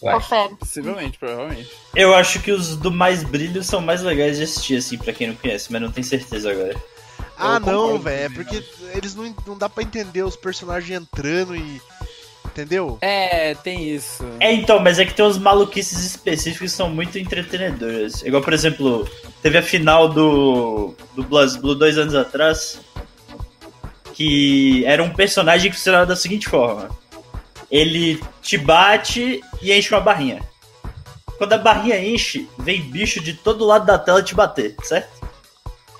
E: Vai.
C: Confere.
D: Possivelmente, provavelmente.
F: Eu acho que os do mais brilho são mais legais de assistir, assim, pra quem não conhece, mas não tenho certeza agora.
B: Ah,
D: Eu
B: não, velho. É porque eles não, não dá pra entender os personagens entrando e. Entendeu?
D: É, tem isso.
F: É, então, mas é que tem uns maluquices específicos que são muito entretenedoras. Igual, por exemplo, teve a final do, do BlazBlue dois anos atrás, que era um personagem que funcionava da seguinte forma. Ele te bate e enche uma barrinha. Quando a barrinha enche, vem bicho de todo lado da tela te bater, certo?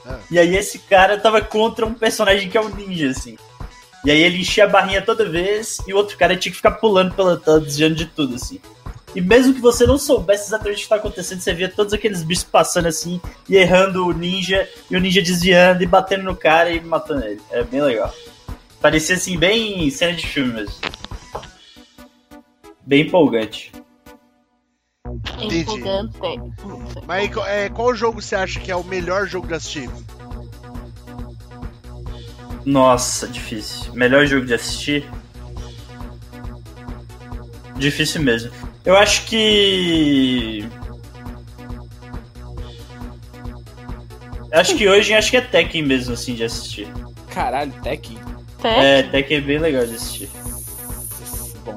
B: Ah.
F: E aí esse cara tava contra um personagem que é um ninja, assim. E aí ele enchia a barrinha toda vez e o outro cara tinha que ficar pulando pela tela, desviando de tudo, assim. E mesmo que você não soubesse exatamente o que tá acontecendo, você via todos aqueles bichos passando assim e errando o ninja, e o ninja desviando e batendo no cara e matando ele. Era bem legal. Parecia assim, bem cena de filme mesmo. Bem empolgante.
B: Entendi.
C: Empolgante.
B: Mas é, qual jogo você acha que é o melhor jogo de assistir?
F: Nossa, difícil. Melhor jogo de assistir? Difícil mesmo. Eu acho que. Acho que hoje acho que é Tekken mesmo, assim, de assistir.
D: Caralho, Tekken.
F: É, Tekken é bem legal de assistir.
D: Bom,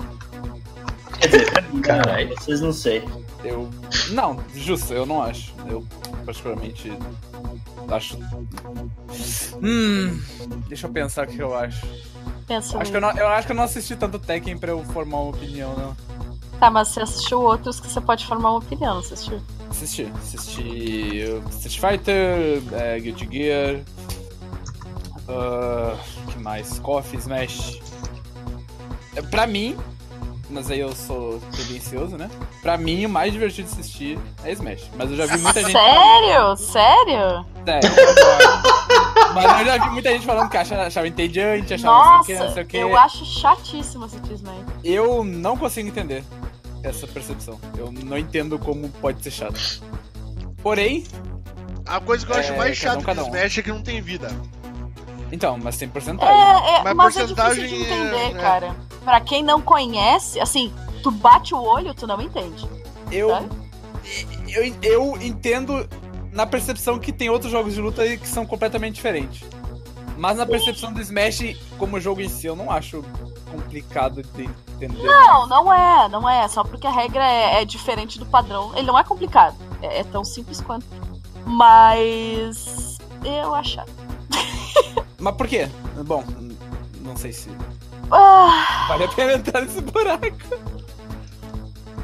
F: Quer dizer,
E: Caralho.
F: vocês não sei.
D: eu. Não, justo, eu não acho. Eu, particularmente, acho. Hum. Deixa eu pensar o que eu acho.
C: Pensa
D: Acho que eu, não, eu acho que eu não assisti tanto Tekken pra eu formar uma opinião, não.
C: Tá, mas você assistiu outros que você pode formar uma opinião, não assistiu?
D: Assisti. Assisti uh, Street Fighter, é, Guilty Gear. Uh, que mais? Coffee, Smash. É, Pra mim, mas aí eu sou tendencioso, né? Pra mim, o mais divertido de assistir é Smash. Mas eu já vi muita gente.
C: Sério? Sério?
D: Sério. Mas eu já vi muita gente falando que achava, achava entediante, achava não sei o que, não sei
C: Nossa,
D: o que.
C: eu acho chatíssimo assistir Smash.
D: Eu não consigo entender essa percepção. Eu não entendo como pode ser chato. Porém,
B: A coisa que eu acho
D: É,
B: mais
D: um,
B: chata
D: cada
B: do
D: um.
B: Smash é que não tem vida.
D: então, mas tem
C: É,
D: porcentagem.
C: é
B: Mas
C: mas, é
B: porcentagem
C: difícil de entender,
B: é-
C: cara. Pra quem não conhece, assim, tu bate o olho, tu não entende.
D: Eu,
C: Sabe?
D: eu, eu entendo na percepção que tem outros jogos de luta aí que são completamente diferentes. Mas na percepção do Smash, como jogo em si, eu não acho complicado de entender.
C: Não, não é, não é. Só porque a regra é, é diferente do padrão. Ele não é complicado. É, é tão simples quanto. Mas. Eu acho.
D: Mas por quê? Bom, não sei se
C: Ah,
D: vale a pena entrar nesse buraco.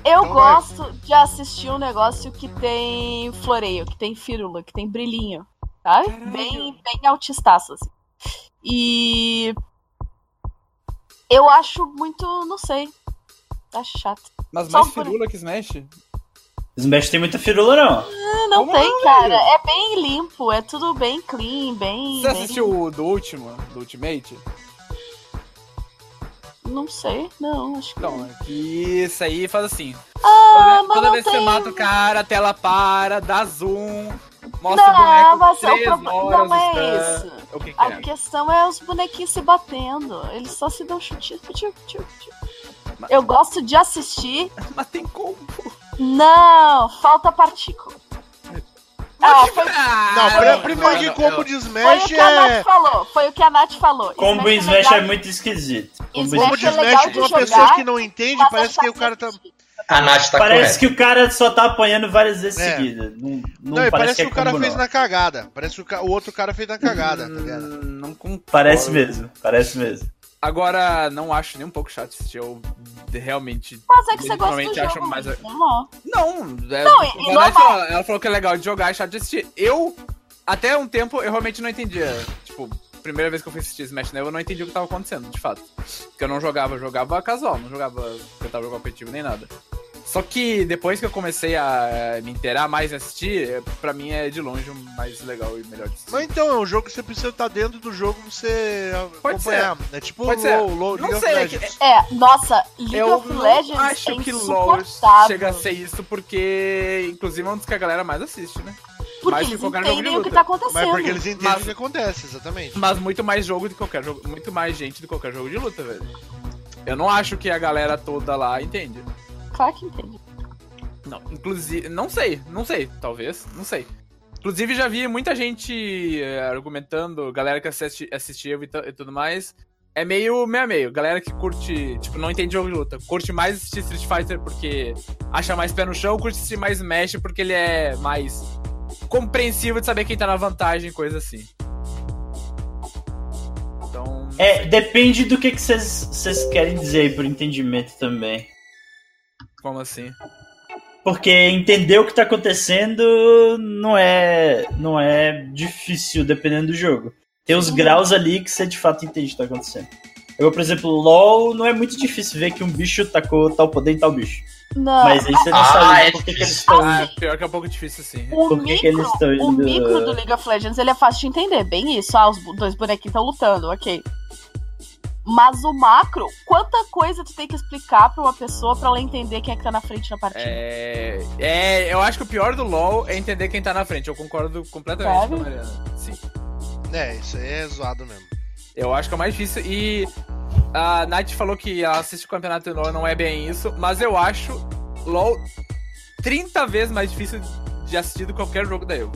C: eu
B: Então vai.
C: gosto de assistir um negócio que tem floreio, que tem firula, que tem brilhinho. Sabe?
D: Caralho.
C: Bem, bem autistaço, assim. E. Eu acho muito. Não sei. Acho chato.
D: Mas
C: Só
D: mais
C: por-
D: firula que Smash?
F: Smash tem muita firula, não.
C: Ah, Não
D: Como
C: tem,
D: não,
C: cara.
D: velho?
C: É bem limpo, é tudo bem clean, bem.
D: Você
C: bem-
D: assistiu o do último, do Ultimate?
C: Não sei, não, acho que
D: Então, é isso aí faz assim.
C: Ah,
D: toda toda vez que
C: tem...
D: você mata o cara, a tela para, dá zoom, mostra o
C: Não,
D: boneco
C: mas o
D: três
C: problema
D: horas.
C: não é isso.
D: O que, que
C: A
D: é?
C: questão é os bonequinhos se batendo. Eles só se dão chutinho.
D: Mas-
C: Eu gosto de assistir.
D: Mas tem como.
C: Não, falta partícula. Ah, foi,
B: Não,
D: Ah,
B: pra- primeiro que
D: não,
B: combo
D: não.
B: de
C: foi
B: Smash
C: o que a Nath
B: é.
C: falou. Foi o que a Nath falou.
F: Combo em Smash é muito esquisito. Combo
C: Smash
F: Smash-
B: de
C: é legal
B: Smash
C: de
B: pra uma pessoa que não entende, parece
C: é
B: que o cara tá.
E: A Nath tá
F: Parece
E: correta.
F: que o cara só tá apanhando várias vezes
B: É.
F: seguidas. Não, não,
B: Não, e parece
F: parece,
B: que
F: é
B: o cara
F: combo,
B: fez
F: não.
B: na cagada. Parece que o, ca- o outro cara fez na cagada, tá ligado?
D: Hum, Não concordo.
F: Parece mesmo, parece mesmo.
D: Agora, não acho nem um pouco chato assistir. Eu realmente.
C: Mas é que você gosta do
D: acho
C: jogo.
D: mais-
C: normal.
D: Não, é,
C: Não,
D: ela, ela falou que é legal de jogar e chato de assistir. Eu, até um tempo, eu realmente não entendia. Tipo, primeira vez que eu fui assistir Smash, né? Eu não entendi o que tava acontecendo, de fato. Porque eu não jogava, eu jogava casual, não jogava, tentava jogar competitivo nem nada. Só que depois que eu comecei a me inteirar mais em assistir, é, pra mim é de longe o mais legal e melhor de assistir.
B: Mas então, é um jogo que você precisa estar dentro do jogo pra você
D: Pode
B: acompanhar. É tipo
D: Pode ser.
B: LoL, LoL,
D: Não
B: League of
D: sei, é que-
B: Legends.
C: É, nossa, League
D: Eu
C: of
D: não
C: Legends
D: acho
C: é
D: que LoL chega a ser isso, porque inclusive é um dos que a galera mais assiste, né?
C: Porque
D: mais que
C: eles
D: de
C: entendem o que tá acontecendo.
B: Mas porque eles entendem
D: Mas-
B: o que acontece, exatamente.
D: Mas muito mais jogo do que qualquer jogo, muito mais gente do que qualquer jogo de luta, velho. Eu não acho que a galera toda lá entende.
C: Claro que entende.
D: Não, inclusive, não sei, não sei, talvez, não sei. Inclusive já vi muita gente eh, argumentando, galera que assiste, assistia e, e tudo mais. É meio meio a meio. Galera que curte, tipo, não entende jogo de luta. Curte mais assistir Street Fighter porque acha mais pé no chão, curte assistir mais Smash porque ele é mais compreensivo de saber quem tá na vantagem, coisa assim. Então.
F: É, depende do que que vocês vocês querem dizer aí por entendimento também.
D: Como assim?
F: Porque entender o que tá acontecendo não é não é difícil dependendo do jogo. Tem os graus ali que você de fato entende o que tá acontecendo. Eu, por exemplo, LoL não é muito difícil ver que um bicho tacou tal poder em tal bicho.
C: Não.
F: Mas aí você não
E: Ah,
F: sabe
E: é
F: por que, que eles estão.
D: Ah, pior que é um pouco difícil assim.
C: O
F: Por
C: micro,
F: que eles estão
C: o
F: indo-
C: micro do League of Legends ele é fácil de entender, bem isso. Ah, os dois bonequinhos estão lutando, ok. Mas o macro, quanta coisa tu tem que explicar pra uma pessoa pra ela entender quem é que tá na frente na partida?
D: É, é, eu acho que o pior do LoL é entender quem tá na frente. Eu concordo completamente
C: Sério?
D: com a Mariana. Sim.
B: É, isso aí é zoado mesmo.
D: Eu acho que é o mais difícil. E a Nath falou que ela assiste o campeonato de LoL não é bem isso, mas eu acho LoL 30 vezes mais difícil de assistir do que qualquer jogo da Evo.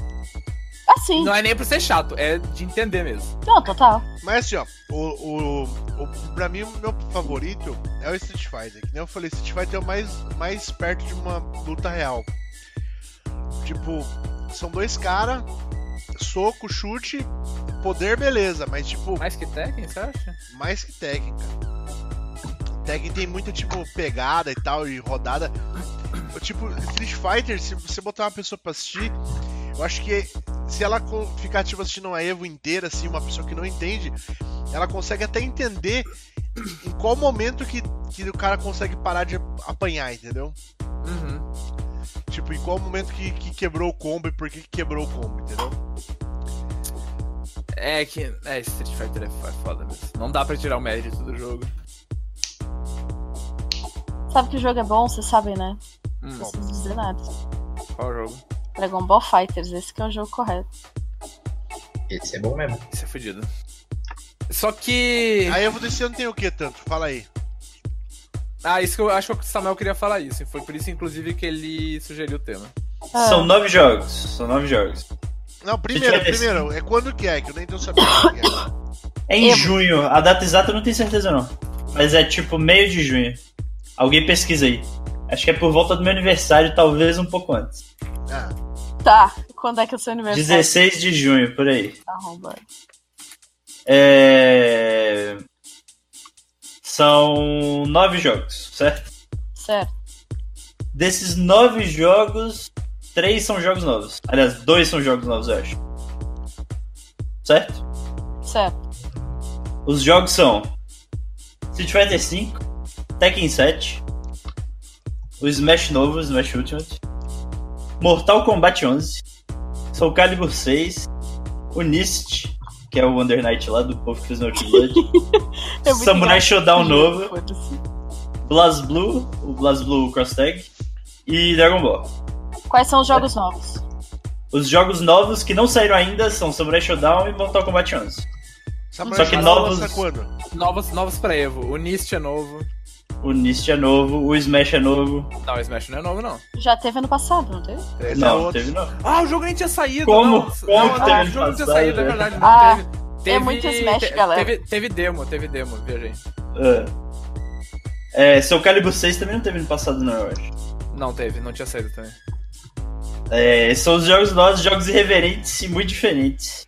C: Assim,
D: Não é nem por ser chato, é de entender mesmo.
C: não, total.
B: Mas assim, ó, o, o, o, pra mim, o meu favorito é o Street Fighter. Que nem eu falei, Street Fighter é o mais, mais perto de uma luta real. Tipo, são dois caras, soco, chute, poder, beleza, mas tipo,
D: Mais que Tekken, você acha?
B: mais que técnica. Tekken tem muita, tipo, pegada e tal, e rodada. Tipo, Street Fighter, se você botar uma pessoa pra assistir, eu acho que se ela ficar, tipo, assistindo uma Evo inteira, assim, uma pessoa que não entende, ela consegue até entender em qual momento que, que o cara consegue parar de apanhar, entendeu?
D: Uhum.
B: Tipo, em qual momento que, que quebrou o combo e por que que quebrou o combo, entendeu?
D: É que. É, Street Fighter é é foda mesmo. Não dá pra tirar o mérito do jogo.
C: Sabe que o jogo é bom, vocês sabem, né?
D: Hum,
C: Não preciso dizer nada.
D: qual jogo?
C: Dragon Ball Fighters, esse que é o jogo correto.
E: Esse é bom mesmo.
D: Isso é fudido. Só que.
B: A Evo desse ano tem o que tanto? Fala aí.
D: Ah, isso que eu acho que o Samuel queria falar isso. E foi por isso, inclusive, que ele sugeriu o tema.
C: Ah,
F: São nove jogos. São nove jogos.
B: Não, primeiro, primeiro, é quando que é, que eu nem tô sabendo é.
F: É em
C: Evo.
F: junho. A data exata eu não tenho certeza não. Mas é tipo meio de junho. Alguém pesquisa aí. Acho que é por volta do meu aniversário, talvez um pouco antes.
B: Ah,
C: Tá, quando é que é o seu aniversário?
F: 16 de junho, por aí.
C: Tá.
F: É... São nove jogos, certo?
C: Certo.
F: Desses nove jogos, três são jogos novos. Aliás, dois são jogos novos, eu acho. Certo?
C: Certo.
F: Os jogos são Street Fighter V, Tekken 7, o Smash novo, o Smash Ultimate, Mortal Kombat 11, Soul Calibur 6, o Nist, que é o Under Night lá do povo que fez no Blood,
C: É
F: Samurai. Showdown novo. BlazBlue, o BlazBlue Cross Tag e Dragon Ball.
C: Quais são os jogos novos?
F: Os jogos novos que não saíram ainda são Samurai Showdown e Mortal Kombat 11.
B: Samurai
F: Só que novos-
B: quando?
D: Novos, novos pra Evo. O Nist é novo.
F: O Nist é novo, o Smash é novo.
D: Não, o Smash não é novo, não.
C: Já teve ano passado, não teve?
B: Esse é
F: não,
B: outro.
F: teve não.
D: Ah, o jogo nem tinha saído.
F: Como?
D: Não,
F: Como
D: não,
F: que
D: não,
F: teve
D: o
F: ano
D: jogo não tinha
F: passado,
D: saído, é
F: velho?
D: verdade. Não,
C: Ah,
D: teve,
C: é
D: teve,
C: muito Smash,
D: te-
C: galera.
D: Teve, teve demo, teve demo, viajei.
F: É. É, Soul Calibur 6 também não teve no passado, não, eu acho.
D: Não teve, não tinha saído também.
F: É, são os jogos novos, jogos irreverentes e muito diferentes.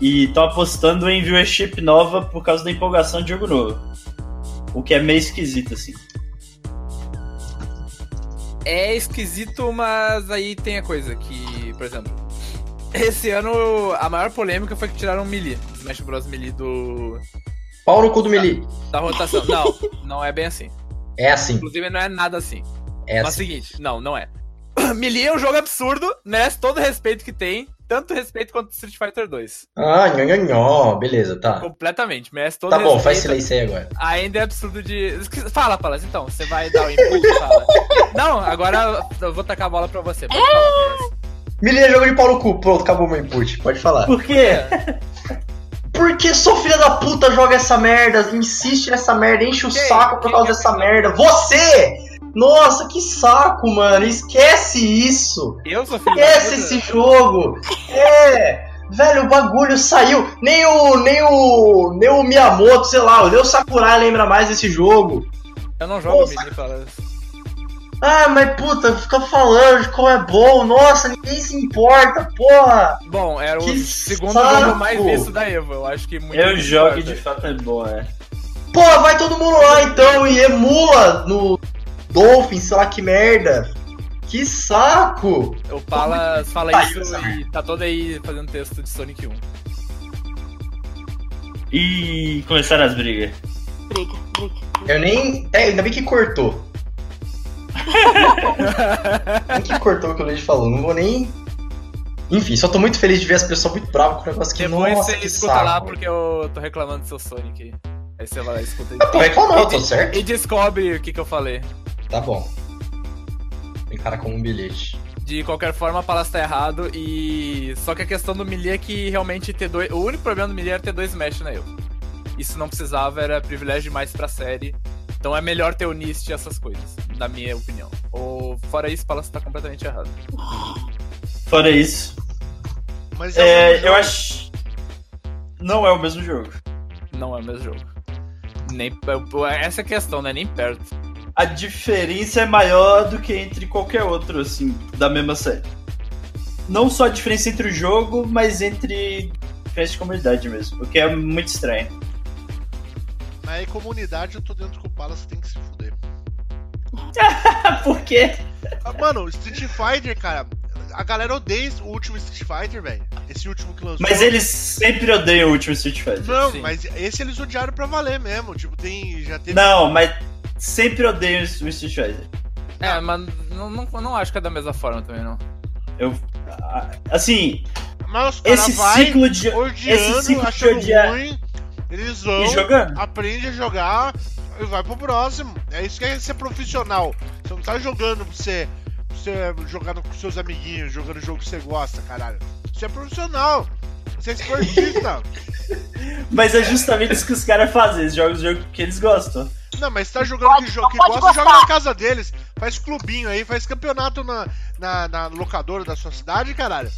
F: E estão apostando em viewership nova por causa da empolgação de jogo novo. O que é meio esquisito, assim.
D: É esquisito, mas aí tem a coisa que, por exemplo, esse ano a maior polêmica foi que tiraram o Melee, Smash Bros. Melee do,
E: Pau no cu do Melee.
D: da rotação. Não, não é bem assim.
E: É assim.
D: Inclusive não é nada assim.
E: É
D: Mas
E: assim.
D: seguinte, não, não é. Melee é um jogo absurdo, merece todo o respeito que tem, tanto respeito quanto Street Fighter 2.
E: Ah, nho, nho, nho. Beleza, tá.
D: Completamente, merece todo
E: Tá
D: o
E: bom, faz
D: respeito.
E: silêncio aí agora.
D: Ainda é absurdo de. Fala, Palas, então. Você vai dar o input e fala. Não, agora eu vou tacar a bola pra você. Pode falar,
E: é jogo de pau no cu. Pronto, acabou meu input. Pode falar.
F: Por quê?
E: Porque sua filha da puta joga essa merda, insiste nessa merda, enche o
D: Quem?
E: saco por
D: Quem
E: causa dessa merda. Você! Nossa, que saco, mano. Esquece isso.
D: Eu sou filho da
E: Esquece
D: puta.
E: esse jogo. É. Velho, o bagulho saiu. Nem o. Nem o. Nem o Miyamoto, sei lá, nem o Sakurai lembra mais desse jogo.
D: Eu não jogo
E: Nossa.
D: fala.
E: Ah, mas puta, fica falando de como é bom. Nossa, ninguém se importa, porra.
D: Bom, era o
E: Que
D: segundo
E: saco.
D: jogo mais visto da Evo. Eu acho que muito.
F: Eu jogo e
D: importa.
F: de fato é bom, é.
E: Porra, vai todo mundo lá então e emula no Dolphin, sei lá que merda. Que saco.
D: O Palas fala
E: Saiu
D: isso e tá todo aí fazendo texto de Sonic 1.
F: E começaram as brigas.
C: Briga, briga.
E: Eu nem. É, ainda bem que cortou. Nem que cortou o que o Leite falou. Não vou nem. Enfim, só tô muito feliz de ver as pessoas muito bravas com o negócio que
D: Depois
E: nossa,
D: você
E: que
D: escuta
E: saco.
D: lá porque eu tô reclamando do seu Sonic aí. Aí você vai lá e escuta
E: Eu tô reclamando, tô
D: e,
E: certo?
D: e descobre o que, que eu falei.
E: Tá bom. Tem cara com um bilhete.
D: De qualquer forma, a Palas tá errado e. Só que a questão do melee é que realmente ter dois. O único problema do melee era ter dois Smash na Evo. Isso não precisava, era privilégio demais pra série. Então é melhor ter o Nist e essas coisas, na minha opinião. Ou fora isso, Palas tá completamente errado.
F: Fora isso,
B: Mas é,
F: é, eu acho. Não é o mesmo jogo.
D: Não é o mesmo jogo. Nem, essa é a questão, né? Nem perto.
F: A diferença é maior do que entre qualquer outro, assim, da mesma série. Não só a diferença entre o jogo, mas entre diferença de comunidade mesmo. O que é muito estranho.
B: Mas aí, comunidade, eu tô dentro com o Palace, tem que se fuder.
F: Por quê?
B: Ah, Mano, Street Fighter, cara, a galera odeia o último Street Fighter, velho. Esse último que lançou.
F: Mas eles sempre odeiam o último Street Fighter.
B: Não,
D: Sim.
B: mas esse eles odiaram pra valer mesmo. Tipo, tem. Já teve.
F: Não, mas sempre odeiam o Street.
D: É, mas não, não, não acho que é da mesma forma também, não.
F: Eu. Assim,
B: Mas os caras
F: esse ciclo de.
B: odiando,
F: esse ciclo de odiar-
B: ruim. Eles vão,
F: E jogando.
B: aprende a jogar e vai pro próximo. É isso que é ser profissional. Você não tá jogando pra você, pra você jogar com seus amiguinhos, jogando o jogo que você gosta, caralho. Você é profissional. Você é esportista.
F: Mas é justamente isso que os caras fazem, eles jogam o jogo que eles gostam.
B: Não, mas você tá jogando
C: Pode-
B: que, jogo que gosta, joga
C: gostar.
B: na casa deles. Faz clubinho aí, faz campeonato na, na, na locadora da sua cidade, caralho.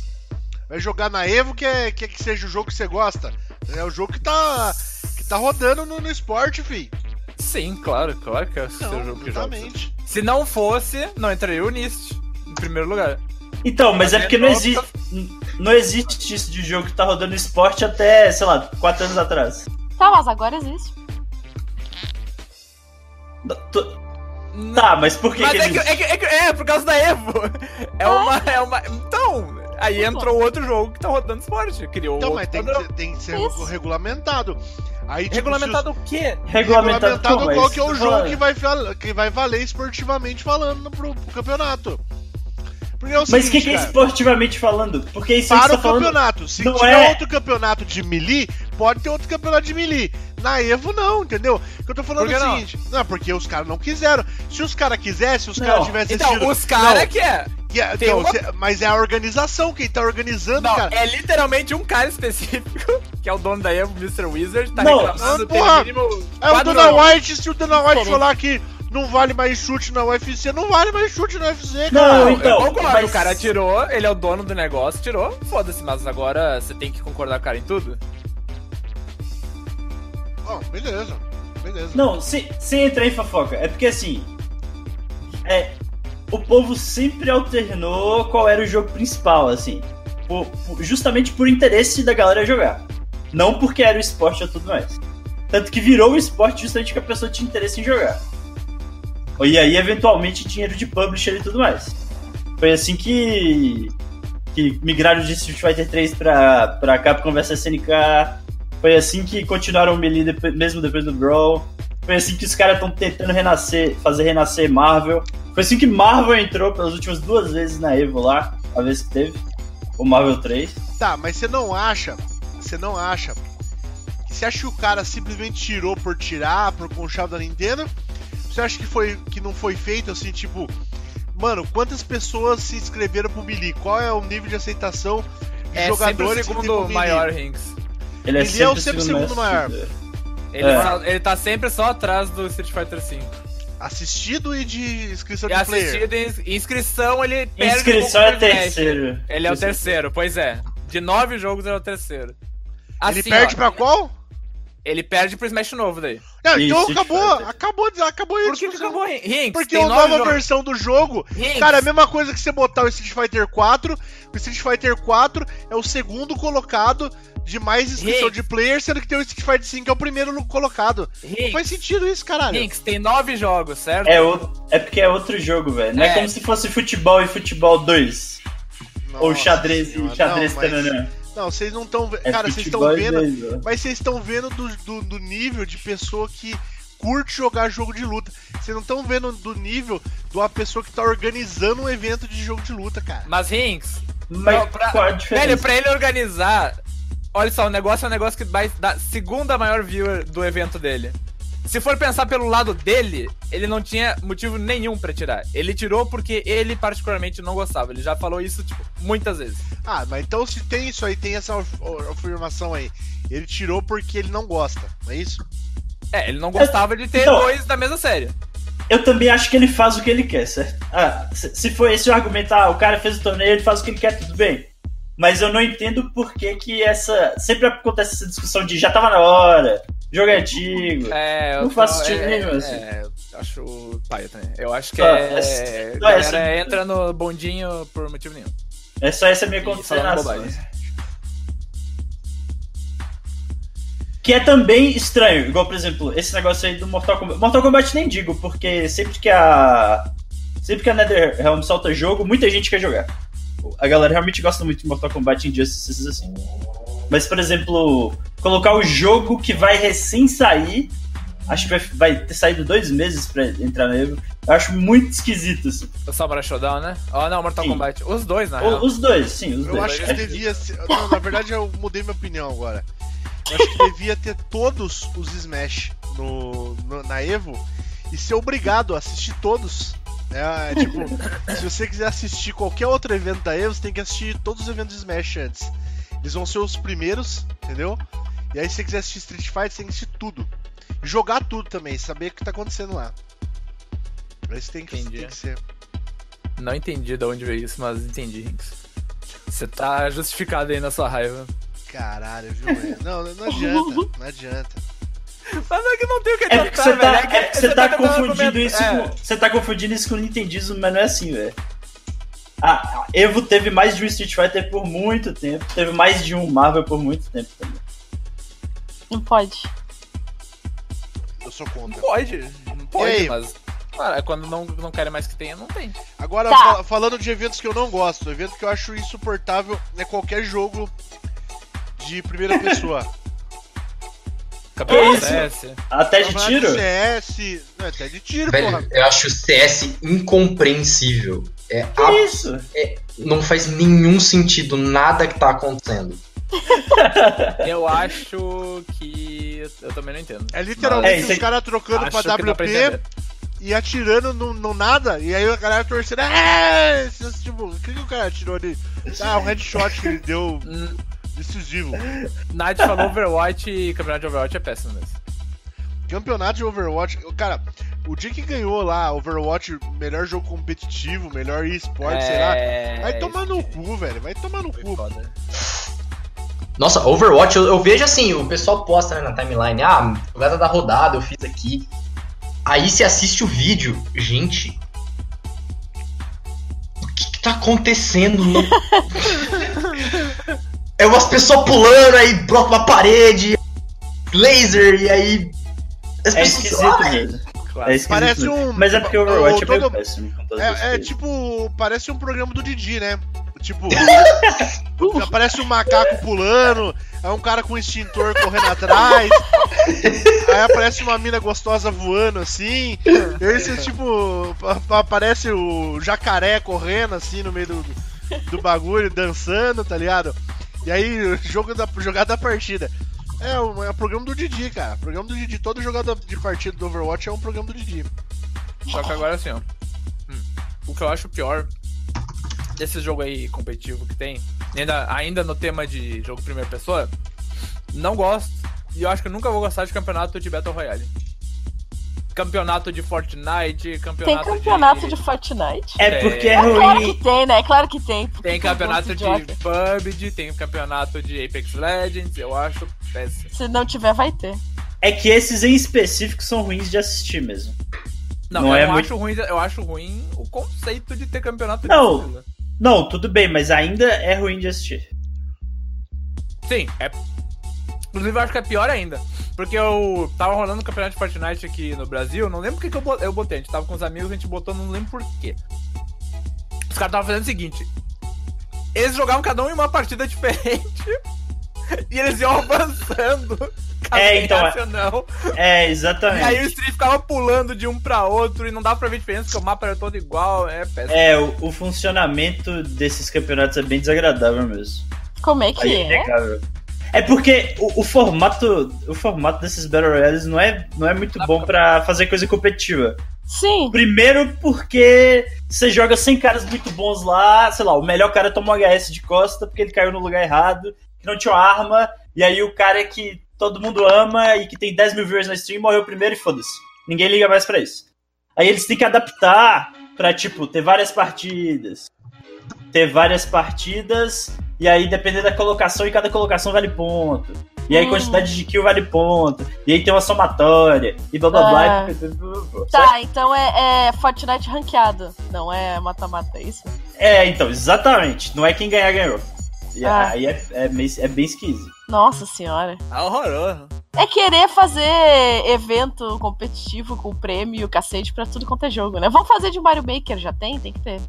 B: Vai jogar na Evo que, é, que, é que seja o jogo que você gosta. É o jogo que tá, que tá rodando no, no esporte, fi.
D: Sim, claro, claro que é o seu
B: Não,
D: jogo que joga.
B: exatamente.
D: Se não fosse, não entraria o Nist em primeiro lugar.
F: Então, mas é porque
D: é
F: não existe. Não existe isso de jogo que tá rodando esporte até, sei lá, 4 anos atrás.
C: Tá, mas agora existe.
F: Tô- Tá, mas por que,
D: Mas
F: que
D: é, que,
F: eles-
D: é, que- é, que- é, por causa da Evo. É uma, é uma. Então, aí entrou outro jogo que tá rodando esporte. Criou
B: Então,
D: outro
B: mas tem que, ser, tem que ser
C: Isso.
B: regulamentado. Aí, tipo,
D: Regulamentado o quê?
F: Regulamentado,
B: regulamentado
F: como?
B: qual que é o
F: tô
B: jogo que vai, que vai valer esportivamente falando pro, pro campeonato. É o
F: Mas o que,
B: seguinte,
F: que é esportivamente falando? Porque isso que
B: Para o
F: tá falando.
B: campeonato. Se
F: não
B: tiver
F: é-
B: outro campeonato de melee, pode ter outro campeonato de melee. Na Evo, não, entendeu? Que eu tô falando é o
D: não?
B: seguinte. Não, porque os caras não quiseram. Se os caras quisessem, se os
F: Não.
B: caras tivessem
D: Então,
B: assistido-
D: os caras
B: Não,
D: que é.
B: que é- então,
D: uma-
B: se- Mas é a organização, quem tá organizando,
D: Não,
B: cara.
D: é literalmente um cara específico, que é o dono da Evo, Mr. Wizard, tá
F: Não,
D: reclamando
B: ah, porra,
D: mínimo
B: É o Dana White, se o Dana White
D: Como?
B: falar que não vale mais chute na UFC, não vale mais chute na UFC,
F: Não,
B: cara.
D: Não,
F: então,
D: eu concordo,
F: mas-
D: o cara tirou, ele é o dono do negócio, tirou, foda-se, mas agora você tem que concordar com o cara em tudo?
B: Bom, beleza. Beleza.
F: Não, sem, sem entrar em fofoca. É porque assim. É. O povo sempre alternou qual era o jogo principal, assim. Por- por- justamente por interesse da galera jogar. Não porque era o esporte ou tudo mais. Tanto que virou o esporte justamente que a pessoa tinha interesse em jogar. E aí, eventualmente, dinheiro de publisher e tudo mais. Foi assim que. que migraram de Street Fighter 3 pra, pra Capcom vs SNK. Foi assim que continuaram o Melee depois- mesmo depois do Brawl. Foi assim que os caras estão tentando renascer, fazer renascer Marvel. Foi assim que Marvel entrou pelas últimas duas vezes na Evo lá, a vez que teve. O Marvel 3.
B: Tá, mas você não acha. Você não acha. Você acha que o cara simplesmente tirou por tirar, por conchavo da Nintendo? Você acha que foi que não foi feito assim, tipo. Mano, quantas pessoas se inscreveram pro Melee? Qual é o nível de aceitação de
D: É sempre o
B: jogadores que tem pro
D: segundo maior Rinks.
F: Ele é
B: Ele é o
F: sempre,
B: sempre
F: o
B: segundo maior.
D: Ele,
F: É.
D: só- ele tá sempre só atrás do Street Fighter V.
B: Assistido e de inscrição
D: E
B: de player.
D: assistido em inscrição, ele perde
F: Inscrição
D: um
F: é terceiro.
D: Ele é o terceiro, pois é. De nove jogos, ele é o terceiro.
B: Ele
D: Assim,
B: perde
D: ó,
B: pra qual?
D: Ele perde pro Smash novo daí.
B: Não, então
F: Street
B: acabou, acabou, acabou
D: Por
B: isso.
D: que que acabou, Rinks?
B: Porque
D: tem
B: a nova
D: jogos.
B: versão do jogo,
D: Rinks,
B: cara, é a mesma coisa que você botar o Street Fighter 4. O Street Fighter 4 é o segundo colocado de mais inscrição de player, sendo que tem o Street Fighter 5 que é o primeiro no- colocado. Não faz sentido isso, caralho.
D: Rinks, tem nove jogos, certo?
F: É, o- é porque é outro jogo, velho. Não é.
D: É.
F: como se fosse futebol e futebol 2. Ou xadrez
B: senhora,
F: e xadrez
B: não, mas-
F: tananã.
B: Não, vocês não estão vendo.
F: É
B: cara, vocês estão vendo.
F: dois, ó.
B: Mas vocês estão vendo do, do, do nível de pessoa que curte jogar jogo de luta. Vocês não estão vendo do nível de uma pessoa que tá organizando um evento de jogo de luta, cara.
D: Mas Rinks,
F: Mas
D: Não, pra-
F: qual a diferença?
D: velho, pra ele organizar. Olha só, o negócio é um negócio que vai dar segunda maior viewer do evento dele. Se for pensar pelo lado dele, ele não tinha motivo nenhum pra tirar. Ele tirou porque ele particularmente não gostava. Ele já falou isso, tipo, muitas vezes.
B: Ah, mas então se tem isso aí, tem essa af- afirmação aí. Ele tirou porque ele não gosta, não é isso?
D: É, ele não gostava de ter
F: Então-
D: dois da mesma série.
F: Eu também acho que ele faz o que ele quer, certo? Ah, se, se for esse o argumento, ah, o cara fez o torneio, ele faz o que ele quer, tudo bem. Mas eu não entendo por que que essa... Sempre acontece essa discussão de já tava na hora, jogo é antigo.
D: É,
F: Não faz
D: tô-
F: sentido
D: é,
F: nenhum, assim.
D: É, eu acho paia também. Eu acho que
F: Só
D: é.
F: essa-
D: galera
F: só essa-
D: entra no bondinho por motivo nenhum.
F: É só essa minha consideração.
D: bobagem.
F: Que é também estranho, igual, por exemplo, esse negócio aí do Mortal Kombat. Mortal Kombat nem digo, porque sempre que a. Sempre que a NetherRealm solta jogo, muita gente quer jogar. A galera realmente gosta muito de Mortal Kombat Injustices assim. Mas, por exemplo, colocar o jogo que vai recém sair, acho que vai, ter saído dois meses pra entrar na Evo, eu acho muito esquisito. Assim.
D: O Samurai Showdown, né? Oh, não, Mortal
F: Sim.
D: Kombat. Os dois, na
F: O-
D: real.
F: os dois, sim, os
B: Eu
F: dois.
B: acho que devia ser. Não, na verdade eu mudei minha opinião agora. Eu acho que devia ter todos os Smash no, no- na Evo e ser obrigado a assistir todos. É, tipo, se você quiser assistir qualquer outro evento da Evo, você tem que assistir todos os eventos de Smash antes. Eles vão ser os primeiros, entendeu? E aí se você quiser assistir Street Fighter, você tem que assistir tudo. E jogar tudo também, saber o que tá acontecendo lá. Esse tem que, tem que ser.
D: Não entendi de onde veio isso, mas entendi, Rinks. Você tá justificado aí na sua raiva.
B: Caralho, viu? Não, não adianta, não adianta.
D: Mas não é que não tem o que
F: É porque você
D: velho,
F: tá,
D: que
F: é porque você tá
D: tentando
F: confundindo isso
D: é.
F: com. Você tá confundindo isso com o Nintendismo, mas não é assim, velho. A a Evo teve mais de um Street Fighter por muito tempo, teve mais de um Marvel por muito tempo também.
C: Não pode.
B: Eu sou contra.
D: Pode, não pode,
B: aí?
D: mas. Cara, quando não, não querem mais que tenha, não tem.
B: Agora,
C: Tá.
B: fal- falando de eventos que eu não gosto, evento que eu acho insuportável é qualquer jogo de primeira pessoa.
D: Campeonato
F: Isso.
D: CS.
F: Até de tiro?
B: CS. Não, até de tiro,
E: Velho,
B: porra.
E: eu acho o CS incompreensível. É
F: Que
E: a-
F: isso?
E: Não faz nenhum sentido nada que tá acontecendo.
D: Eu acho que. Eu também não entendo.
B: É literalmente
F: É, isso
B: os
F: aí-
B: caras trocando
D: Acho
B: pra WP e atirando no, no nada, e aí a galera torcendo. É! Tipo, o que, que o cara atirou ali? Ah, um headshot que ele deu
D: Hum,
B: decisivo.
D: Nath falou Overwatch e campeonato de Overwatch é péssimo mesmo.
B: Campeonato de Overwatch. Cara, o dia que ganhou lá Overwatch, melhor jogo competitivo, melhor esporte, sei lá.
D: É,
B: Vai tomar no cu, velho. Vai tomar no
D: foi
B: cu.
D: foda.
E: Nossa, Overwatch, eu, eu vejo assim, o pessoal posta né, na timeline, ah, jogada da rodada, eu fiz aqui. Aí você assiste o vídeo, gente. O que, que tá acontecendo? no- é umas pessoas pulando, aí brota uma parede, laser, e aí. As
F: É
E: pessoas-
F: esquisito
E: Ai,
F: mesmo.
D: Claro.
F: É esquisito
B: Parece
F: mesmo.
B: um-
F: Mas é porque o Overwatch é
B: todo-
F: meio péssimo.
B: É, é tipo, parece um programa do Didi, né? Tipo, aparece um macaco pulando, é um cara com extintor correndo atrás, aí aparece uma mina gostosa voando assim, e aí você, tipo, pa- pa- aparece o jacaré correndo assim no meio do, do bagulho, dançando, tá ligado? E aí, o jogo da, jogada da partida. É, o é o programa do Didi, cara. Programa do Didi. Todo jogada de partida do Overwatch é um programa do Didi.
D: Só que agora assim, ó. Hum, O que eu acho pior desse jogo aí competitivo que tem, ainda, ainda no tema de jogo primeira pessoa, não gosto. E eu acho que eu nunca vou gostar de campeonato de Battle Royale. Campeonato de Fortnite,
C: Tem
D: campeonato,
C: campeonato de, Fortnite?
E: É porque é
C: É claro
E: ruim.
C: que tem, né? É claro que tem. porque
D: Tem
C: todo
D: campeonato de. PUBG, tem campeonato de Apex Legends, eu acho péssimo.
C: Se não tiver, vai ter.
F: É que esses em específico são ruins de assistir mesmo.
D: Não,
F: Não
D: eu
F: é
D: não
F: muito-
D: acho ruim, eu acho ruim o conceito de ter campeonato
F: Não.
D: de estilo.
F: Não, tudo bem, mas ainda é ruim de assistir.
D: Sim, é. Inclusive, eu acho que é pior ainda. Porque eu tava rolando o campeonato de Fortnite aqui no Brasil, não lembro o que, que eu eu botei. A gente tava com os amigos, a gente botou, não lembro por quê. Os caras estavam fazendo o seguinte: eles jogavam cada um em uma partida diferente e eles iam avançando.
F: É, então,
D: não.
F: É,
D: E
F: exatamente.
D: aí o stream ficava pulando de um pra outro e não dava pra ver diferença, porque o mapa era todo igual. É péssimo.
F: É, o, o funcionamento desses campeonatos é bem desagradável mesmo.
C: Como é que
F: Aí
C: é?
F: inegável. É porque o, o formato o formato desses Battle Royales não é, não é muito bom pra fazer coisa competitiva.
C: Sim.
F: Primeiro porque você joga 100 caras muito bons lá, sei lá, o melhor cara tomou HS de costa porque ele caiu no lugar errado, que não tinha uma arma, e aí o cara que todo mundo ama e que tem 10 mil viewers na stream morreu primeiro e foda-se. Ninguém liga mais pra isso. Aí eles têm que adaptar pra, tipo, ter várias partidas. Ter várias partidas, e aí depender da colocação, e cada colocação vale ponto. E aí
C: Hum.
F: quantidade de kill vale ponto. E aí tem uma somatória. E blá blá blá. Certo?
C: Tá, então é, é Fortnite ranqueado, não é mata-mata, é isso?
F: É, então, exatamente. Não é quem ganhar, ganhou. E
C: Ah.
F: aí é, é, meio- é bem esquisito.
C: Nossa senhora.
D: É horroroso.
C: É querer fazer evento competitivo com prêmio e o cacete pra tudo quanto é jogo, né? Vamos fazer de Mario Maker, já tem? Tem que ter.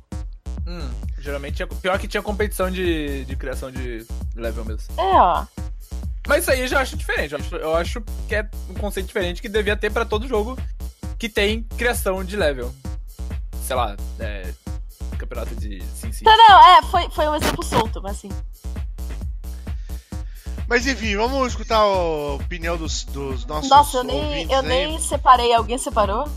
D: Hum, geralmente tinha, pior que tinha competição de, de criação de level mesmo.
C: É, ó.
D: Mas isso aí eu já acho diferente. Eu acho, eu acho que é um conceito diferente que devia ter pra todo jogo que tem criação de level. Sei lá, é, campeonato de Sim Sim.
C: Não, não, é, foi, foi um exemplo solto, mas assim.
B: Mas enfim, vamos escutar a opinião dos, dos nossos
C: Nossa, eu nem,
B: ouvintes
C: eu nem separei. Alguém separou?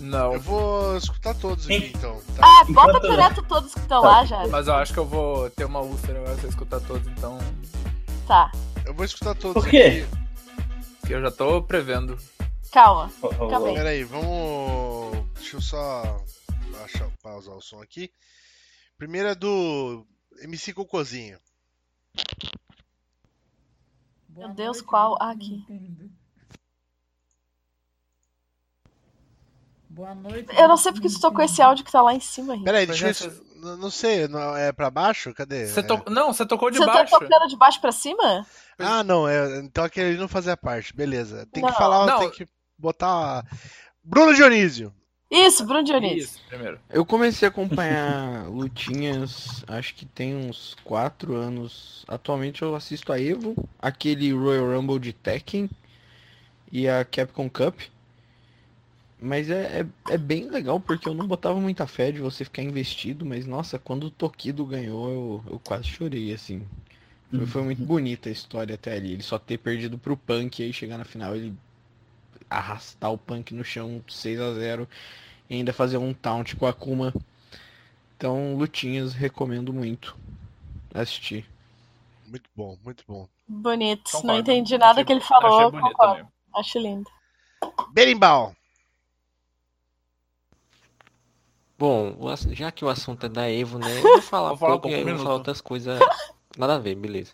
D: Não,
B: Eu vou escutar todos aqui então. Tá?
C: Ah, bota
F: Enquanto-
C: direto todos que estão lá já.
D: mas eu acho que eu vou ter uma úlcera agora se eu escutar todos, então.
C: Tá,
B: Eu vou escutar todos
F: Por quê?
B: aqui.
D: Que eu já tô prevendo.
C: calma. Acabei.
F: ó.
B: Pera aí, vamos. Deixa eu só achar, pausar o som aqui. Primeiro é do MC Cocôzinho.
C: Meu Deus, qual? Ah, aqui.
G: Boa noite.
C: Eu não sei porque tu tocou esse áudio que tá lá em cima, Rick.
B: Pera aí,
D: Mas
B: deixa eu.
D: essa-
B: Não, não sei, não, é pra baixo? Cadê?
D: Você
B: É-
D: to... Não, você tocou de
C: Você
D: baixo.
C: tá tocando de baixo pra cima?
B: Ah, não, é, então aquele não fazia parte, beleza. Tem que
C: Não.
B: falar,
D: Não.
B: tem que botar. Bruno Dionísio.
C: Isso, Bruno Dionísio.
D: Isso, primeiro.
H: Eu comecei a acompanhar lutinhas, acho que tem uns 4 anos. Atualmente eu assisto a Evo, aquele Royal Rumble de Tekken e a Capcom Cup. Mas é, é, é bem legal porque eu não botava muita fé de você ficar investido, mas nossa, quando o Tokido ganhou eu, eu quase chorei assim. Foi, foi muito bonita a história até ali. Ele só ter perdido pro Punk e aí chegar na final ele arrastar o Punk no chão 6 a 0 e ainda fazer um taunt com a Akuma. Então, lutinhas, recomendo muito assistir.
B: Muito bom, muito bom.
C: Bonito. Não
D: Concordo.
C: entendi nada
D: Achei-
C: que ele falou.
D: achei bonito
C: concordo.
D: também.
C: Acho lindo.
B: Berimbau.
I: Bom, já que o assunto é da Evo, né? Eu vou falar
D: Vou
I: um
D: falar um
I: pouco e aí eu vou falar outras coisas. Nada a ver, beleza.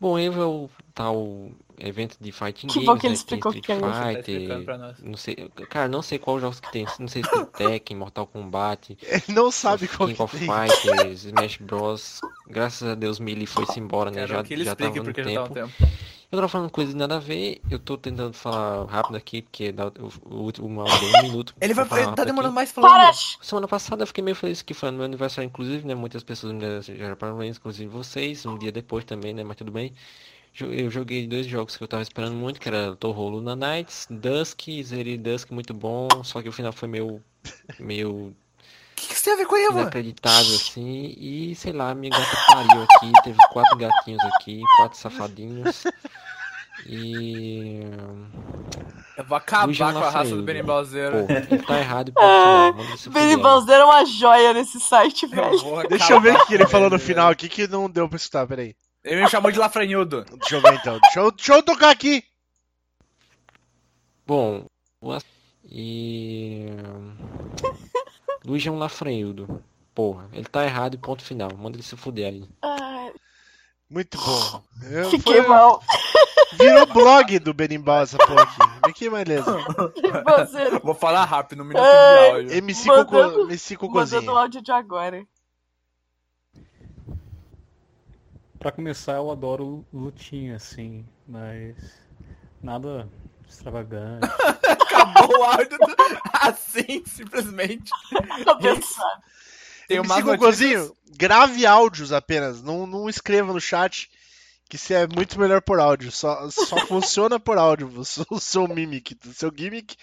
I: Bom, Evo é o tal evento de fighting
C: Que
I: games,
C: bom que ele
I: né? Tem
C: explicou que
I: Street
C: é
D: tá explicando
I: Fighter,
D: nós.
I: não sei, cara, não sei qual jogos que tem, não sei se tem Tekken, Mortal Kombat,
B: Ele não sabe qual
I: King
B: que
I: of
B: tem.
I: Fighters, Smash Bros. Graças a Deus Melee foi-se embora, né?
D: Quero
I: Já,
D: que ele
I: já
D: explique
I: tava no
D: porque já tá um
I: tempo. Eu tava falando coisas nada a ver, eu tô tentando falar rápido aqui, porque dá- o, último um minuto.
D: Ele vai. Ele tá
I: rápido aqui.
D: demorando mais falando.
C: Para!
I: Semana passada eu fiquei meio feliz que foi no meu aniversário, inclusive, né? Muitas pessoas me desejaram parabéns, inclusive vocês, um dia depois também, né? Mas tudo bem. Eu joguei dois jogos que eu tava esperando muito, que era Torro Luna Nights, Dusk, zerei Dusk muito bom, só que o final foi meio, meio
D: que, que você tem a ver com a Eva?
I: inacreditável assim, e sei lá, minha gata pariu aqui, teve quatro gatinhos aqui, quatro safadinhos. E.
D: Eu vou acabar com a raça do
I: né?
D: Benimbalzeiro.
I: Quem tá errado e fuder.
C: Balzer é uma joia nesse site,
D: Eu
C: velho.
D: vou
B: Deixa eu ver o que ele falou no final aqui que não deu pra escutar, peraí.
D: Ele me chamou de lafranhudo.
B: Deixa eu ver então. Deixa eu, deixa eu tocar aqui.
I: Bom, E. Luiz é um lafrenhudo. Porra, ele tá errado e ponto final. Manda ele se fuder aí.
C: Ai,
B: Muito bom. Eu-
C: fiquei
B: foi-
C: mal.
B: Virou blog do Berimbau essa porra aqui. Que beleza.
D: Vou falar rápido, um minuto de áudio.
B: MC,
C: Mandando-
B: Cocô, MC
C: mandando o
B: Cocôzinho.
C: áudio de agora.
G: Pra começar, eu adoro lutinha, assim, mas nada extravagante.
D: Acabou o áudio do- assim, simplesmente. Tem
B: Cocôzinho,
D: notícias...
B: grave áudios apenas. Não, não escreva no chat que isso é muito melhor por áudio. Só, só funciona por áudio o seu, mimic. O seu gimmick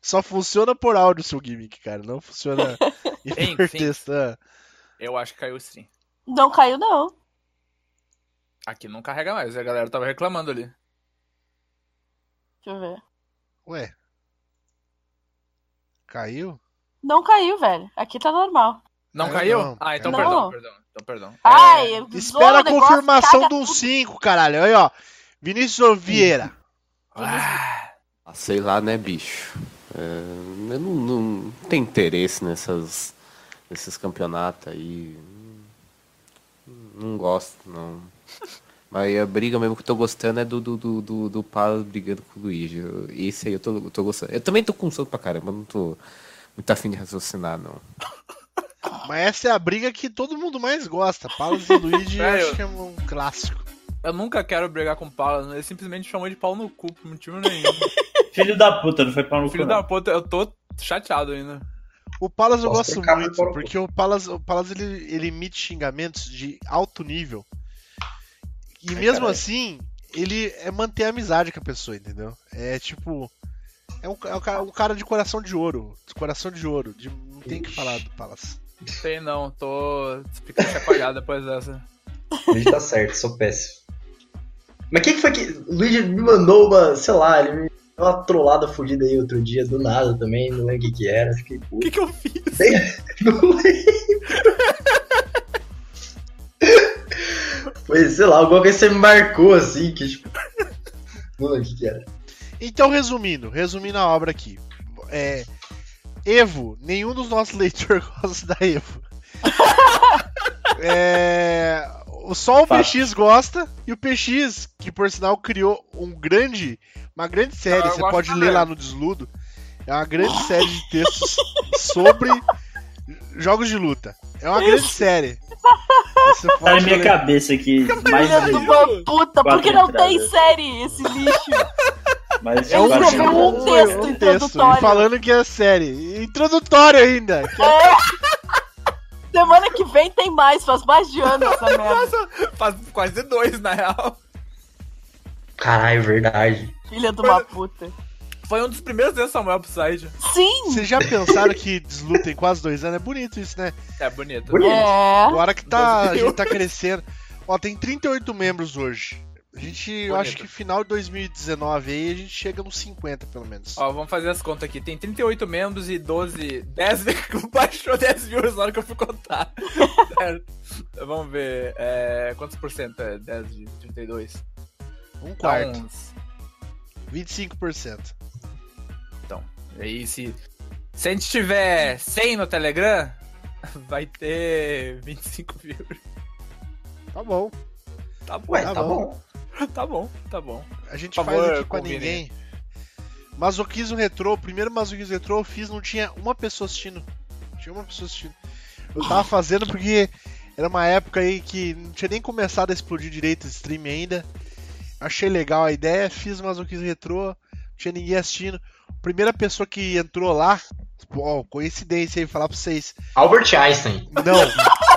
B: só funciona por áudio o seu gimmick, cara. Não funciona em texto. Ah.
D: Eu acho que caiu o stream.
C: Não caiu, não.
D: Aqui não carrega mais, a galera tava reclamando ali.
C: Deixa eu ver.
B: Ué. Caiu?
C: Não caiu, velho. Aqui tá normal.
D: Não
B: Caiu
D: caiu?
B: não,
D: Ah, então
C: não.
D: perdão, perdão. Então perdão.
C: Ai,
D: É,
C: zoou
B: Espera a confirmação do
C: tudo.
B: 5, caralho. Aí, ó. Vinícius Vieira.
D: ah,
J: Ah, Sei lá, né, bicho? É, eu não, não tenho interesse nessas, nesses campeonatos aí. Não, não gosto, não. Mas a briga mesmo que eu tô gostando é do, do, do, do, do Palo brigando com o Luigi. Esse aí eu tô, eu tô gostando. Eu também tô com sono pra caramba, não tô muito afim de raciocinar, não.
B: Mas essa é a briga que todo mundo mais gosta. Palas e Luigi eu acho que é um clássico.
D: eu nunca quero brigar com o Paulo, ele simplesmente chamou de pau no cu por motivo nenhum.
F: Filho da puta, não foi pra no
D: Filho
F: cu,
D: da
F: não.
D: puta, eu tô chateado ainda.
B: O Palas eu gosto muito,
E: pau
B: porque o Palas, o Palas ele, ele emite xingamentos de alto nível. E
E: Ai,
B: mesmo
E: caralho.
B: assim, ele é manter a amizade com a pessoa, entendeu? É tipo. É um, é um cara, um cara de coração de ouro. De coração de ouro. de- não tem o que falar do Palas.
D: Sei não, tô ficando chacoalhado depois dessa.
E: O Luigi tá certo, sou péssimo. Mas quem que foi que. O Luigi me mandou uma, sei lá, ele me deu uma trollada fodida aí outro dia, do nada também, não lembro o que que era. Fiquei
D: O
E: puto.
D: que que eu fiz?
E: Não lembro. Foi, sei lá, alguma coisa que você me marcou assim, que tipo. Não lembro o que que era.
B: Então, resumindo, resumindo a obra aqui. É, Evo, nenhum dos nossos leitores gosta da Evo. é, o- só o
F: Fato.
B: PX gosta, e o PX, que por sinal criou um grande, uma grande série, você pode ler lá no Desludo, é uma grande série de textos sobre jogos de luta. É uma grande série.
F: Tá na minha
B: ler.
F: cabeça aqui. Mais,
C: Filha de uma puta,
F: Quatro
C: por que não tem série esse lixo?
F: mais
C: É um um texto
B: um
C: introdutório.
B: falando que é série. Introdutório ainda.
C: Semana que vem tem mais, faz mais de ano essa merda.
D: Faz quase dois, na real.
E: Caralho, verdade.
C: Filha de uma puta.
D: Foi um dos primeiros desse Samuel pro site.
C: Sim!
B: Vocês já pensaram que desluta tem quase dois anos? É bonito isso, né?
D: É bonito.
E: Bonito.
C: É.
B: Agora que tá, a gente tá crescendo. Ó, tem 38 membros hoje. A gente, eu
D: Bonito.
B: acho que final de 2019 aí a gente chega nos 50 pelo menos.
D: Ó, vamos fazer as contas aqui. Tem 38 membros e 12. 10 baixou 10 views na hora que eu fui contar. certo. Vamos ver. É, quantos por cento é 10 de 32?
B: Um quarto.
D: uns-
B: 25%.
D: E aí, se, se a gente tiver 100 no Telegram, vai ter 25 views.
B: Tá bom.
D: Tá bom,
E: Ué,
B: Tá
E: tá,
B: bom.
E: bom.
D: tá bom, tá bom.
B: A gente
D: Por
B: faz
D: favor,
B: aqui pra
D: convine.
B: ninguém. Masoquismo Retrô, o primeiro Masoquismo Retrô eu fiz, não tinha uma pessoa assistindo. Não tinha uma pessoa assistindo. Eu tava fazendo porque era uma época aí que não tinha nem começado a explodir direito o stream ainda. Achei legal a ideia, fiz o Masoquismo Retrô, não tinha ninguém assistindo. Primeira pessoa que entrou lá, ó, coincidência aí, falar pra vocês.
E: Albert Einstein.
B: Não!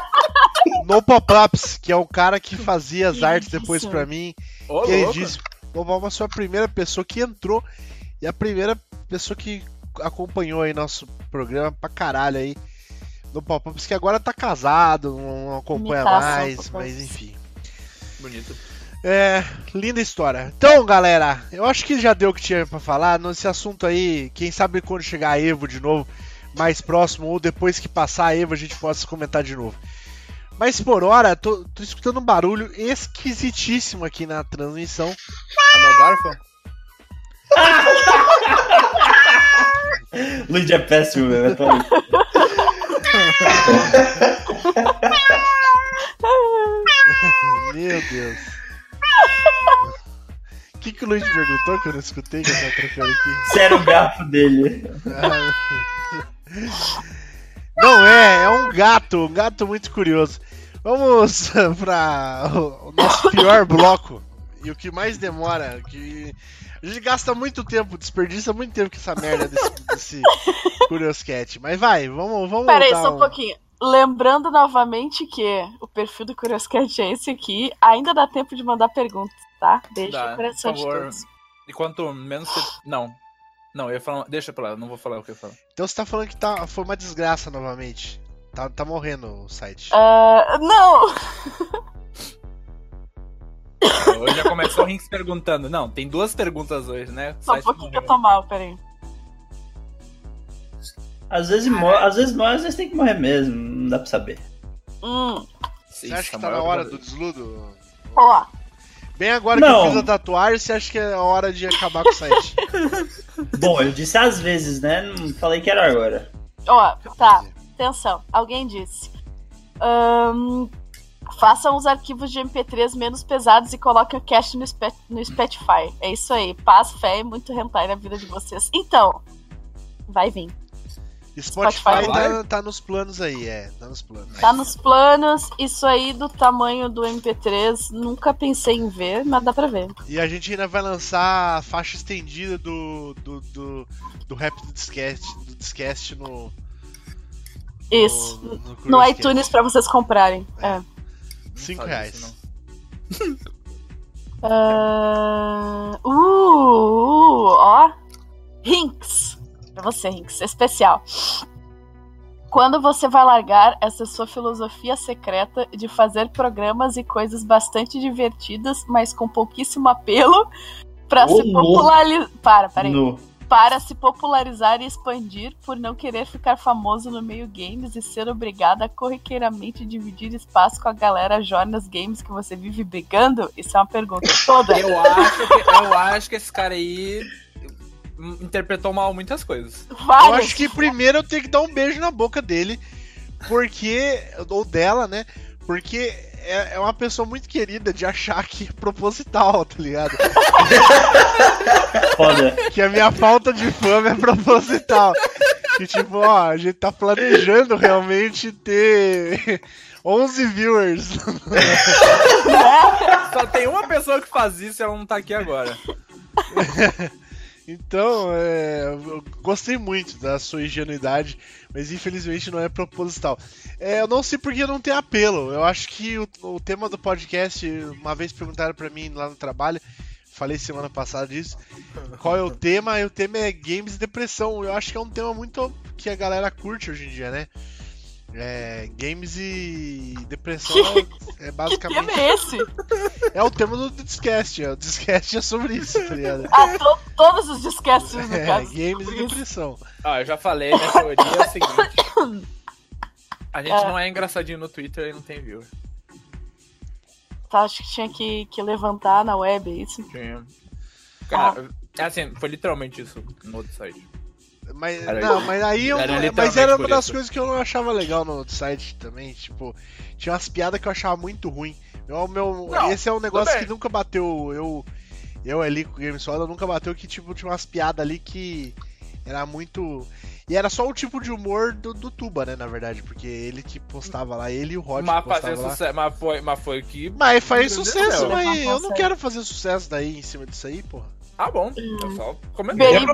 B: No Pop-Ups, que é o cara que fazia as
C: Que
B: artes depois pra mim.
D: Ô,
B: Que ele disse, o Obama foi a primeira pessoa que entrou e a primeira pessoa que acompanhou aí nosso programa pra caralho aí no Pop-Ups, que agora tá casado, não acompanha
C: Imitação,
B: mais, mas enfim.
D: Bonito.
B: É, linda história. Então, galera, eu acho que já deu o que tinha pra falar. Nesse assunto aí, quem sabe quando chegar a Evo de novo, mais próximo, ou depois que passar a Evo, a gente possa comentar de novo. Mas por hora, tô, tô escutando um barulho esquisitíssimo aqui na transmissão.
D: É meu garfo?
F: Luigi é péssimo, velho. Toma.
B: Meu Deus. O que, que o Luiz perguntou que eu não escutei que eu tava trocando aqui?
F: Se era o gato dele.
B: Não é, é um gato, um gato muito curioso. Vamos pra o nosso pior bloco. E o que mais demora, que a gente gasta muito tempo, desperdiça muito tempo com essa merda desse, desse Curious Cat. Mas vai, vamos, vamos
C: Pera aí,
B: dar
C: só um pouquinho. Lembrando novamente que o perfil do Curious Cat é esse aqui. Ainda dá tempo de mandar perguntas, tá? Beijo
D: Dá,
C: no coração
D: por
C: de
D: favor.
C: todos.
D: E quanto menos você. Não. Não, eu ia falar. Deixa pra lá, não vou falar o que eu ia falar.
B: Então você tá falando que tá, foi uma desgraça novamente. Tá, tá morrendo o site.
C: Ah, não!
D: Hoje já começou o Rinks perguntando. Não, tem duas perguntas hoje, né? O
C: Só um pouquinho que eu tô mal, peraí.
F: Às vezes morre, às vezes morre, às vezes tem que morrer mesmo. Não dá pra saber.
C: Hum,
B: Você acha que tá na hora do desludo?
C: ó.
B: Bem agora que
F: Não.
B: eu fiz a tatuagem, você acha que é a hora de acabar com o site?
F: Bom, eu disse às vezes, né? Não falei que era agora.
C: Ó, tá. Atenção, alguém disse. Ahn, façam os arquivos de MP3 menos pesados e coloquem o cache no, no Spotify. É isso aí. Paz, fé e muito hentai na vida de vocês. Então, vai vir.
B: Spotify
C: Spotify
B: tá, tá nos planos aí, é. Tá nos planos.
C: Tá nos planos. Isso aí do tamanho do MP3, nunca pensei em ver, mas dá pra ver.
B: E a gente ainda vai lançar a faixa estendida do, do, do, do rap do Discast, do Discast no.
C: Isso.
B: No, no
C: No iTunes pra vocês comprarem. É.
B: Cinco
D: Não faz
B: reais.
D: isso.
C: Ah, uh, uh, ó. Rinks. Pra você, Rinks. Especial. Quando você vai largar essa sua filosofia secreta de fazer programas e coisas bastante divertidas, mas com pouquíssimo apelo, pra
F: Ô,
C: se popularizar. Para, peraí.
F: No.
C: Para se popularizar e expandir por não querer ficar famoso no meio games e ser obrigado a corriqueiramente dividir espaço com a galera Jonas Games que você vive brigando? Isso é uma pergunta toda.
D: Eu acho, que, eu acho que esse cara aí interpretou mal muitas coisas.
B: Eu acho que primeiro eu tenho que dar um beijo na boca dele, porque. Ou dela, né? Porque é, é uma pessoa muito querida de achar que é proposital, tá ligado?
F: Foda.
B: Que a minha falta de fama é proposital. Que tipo, ó, a gente tá planejando realmente ter 11 viewers.
D: Só tem uma pessoa que faz isso e ela não tá aqui agora.
B: Então, é, eu gostei muito da sua ingenuidade, mas infelizmente não é proposital. É, eu não sei porque não tem apelo. Eu acho que o, o tema do podcast, uma vez perguntaram pra mim lá no trabalho, falei semana passada disso, qual é o tema? E o tema é games e depressão. Eu acho que é um tema muito que a galera curte hoje em dia, né? É, games e depressão é, é
C: Que tema
B: basicamente.
C: é esse?
B: É o tema do Discast. é, O Discast é sobre isso, tá ligado?
C: Ah, to- todos os disquetes, no
B: É,
C: caso.
B: games e
C: Isso.
B: depressão.
D: Ah, eu já falei, minha teoria é o seguinte. A gente
C: É.
D: não é engraçadinho no Twitter e não tem viewer.
C: Tá, acho que tinha que, que levantar na web, é isso?
D: Tinha. Cara, é assim, foi literalmente isso no outro site.
B: Mas,
D: Era
B: não, mas aí eu,
D: Era
B: mas era uma das
D: isso.
B: coisas que eu não achava legal no site também, tipo, tinha umas piadas que eu achava muito ruim. Eu, meu,
D: Não,
B: esse é um negócio
D: bem.
B: que nunca bateu, eu eu ali com o Game Soda nunca bateu que tipo tinha umas piadas ali que era muito e era só o tipo de humor do, do Tuba, né, na verdade, porque ele que postava lá, ele e o Rod
D: Mas,
B: postava lá.
D: sucesso, mas, foi, mas foi o que.
B: Mas faz
D: Entendeu?
B: sucesso, mas eu não quero fazer sucesso daí em cima disso aí, porra.
D: Ah, bom. Eu só comentei.
C: Berim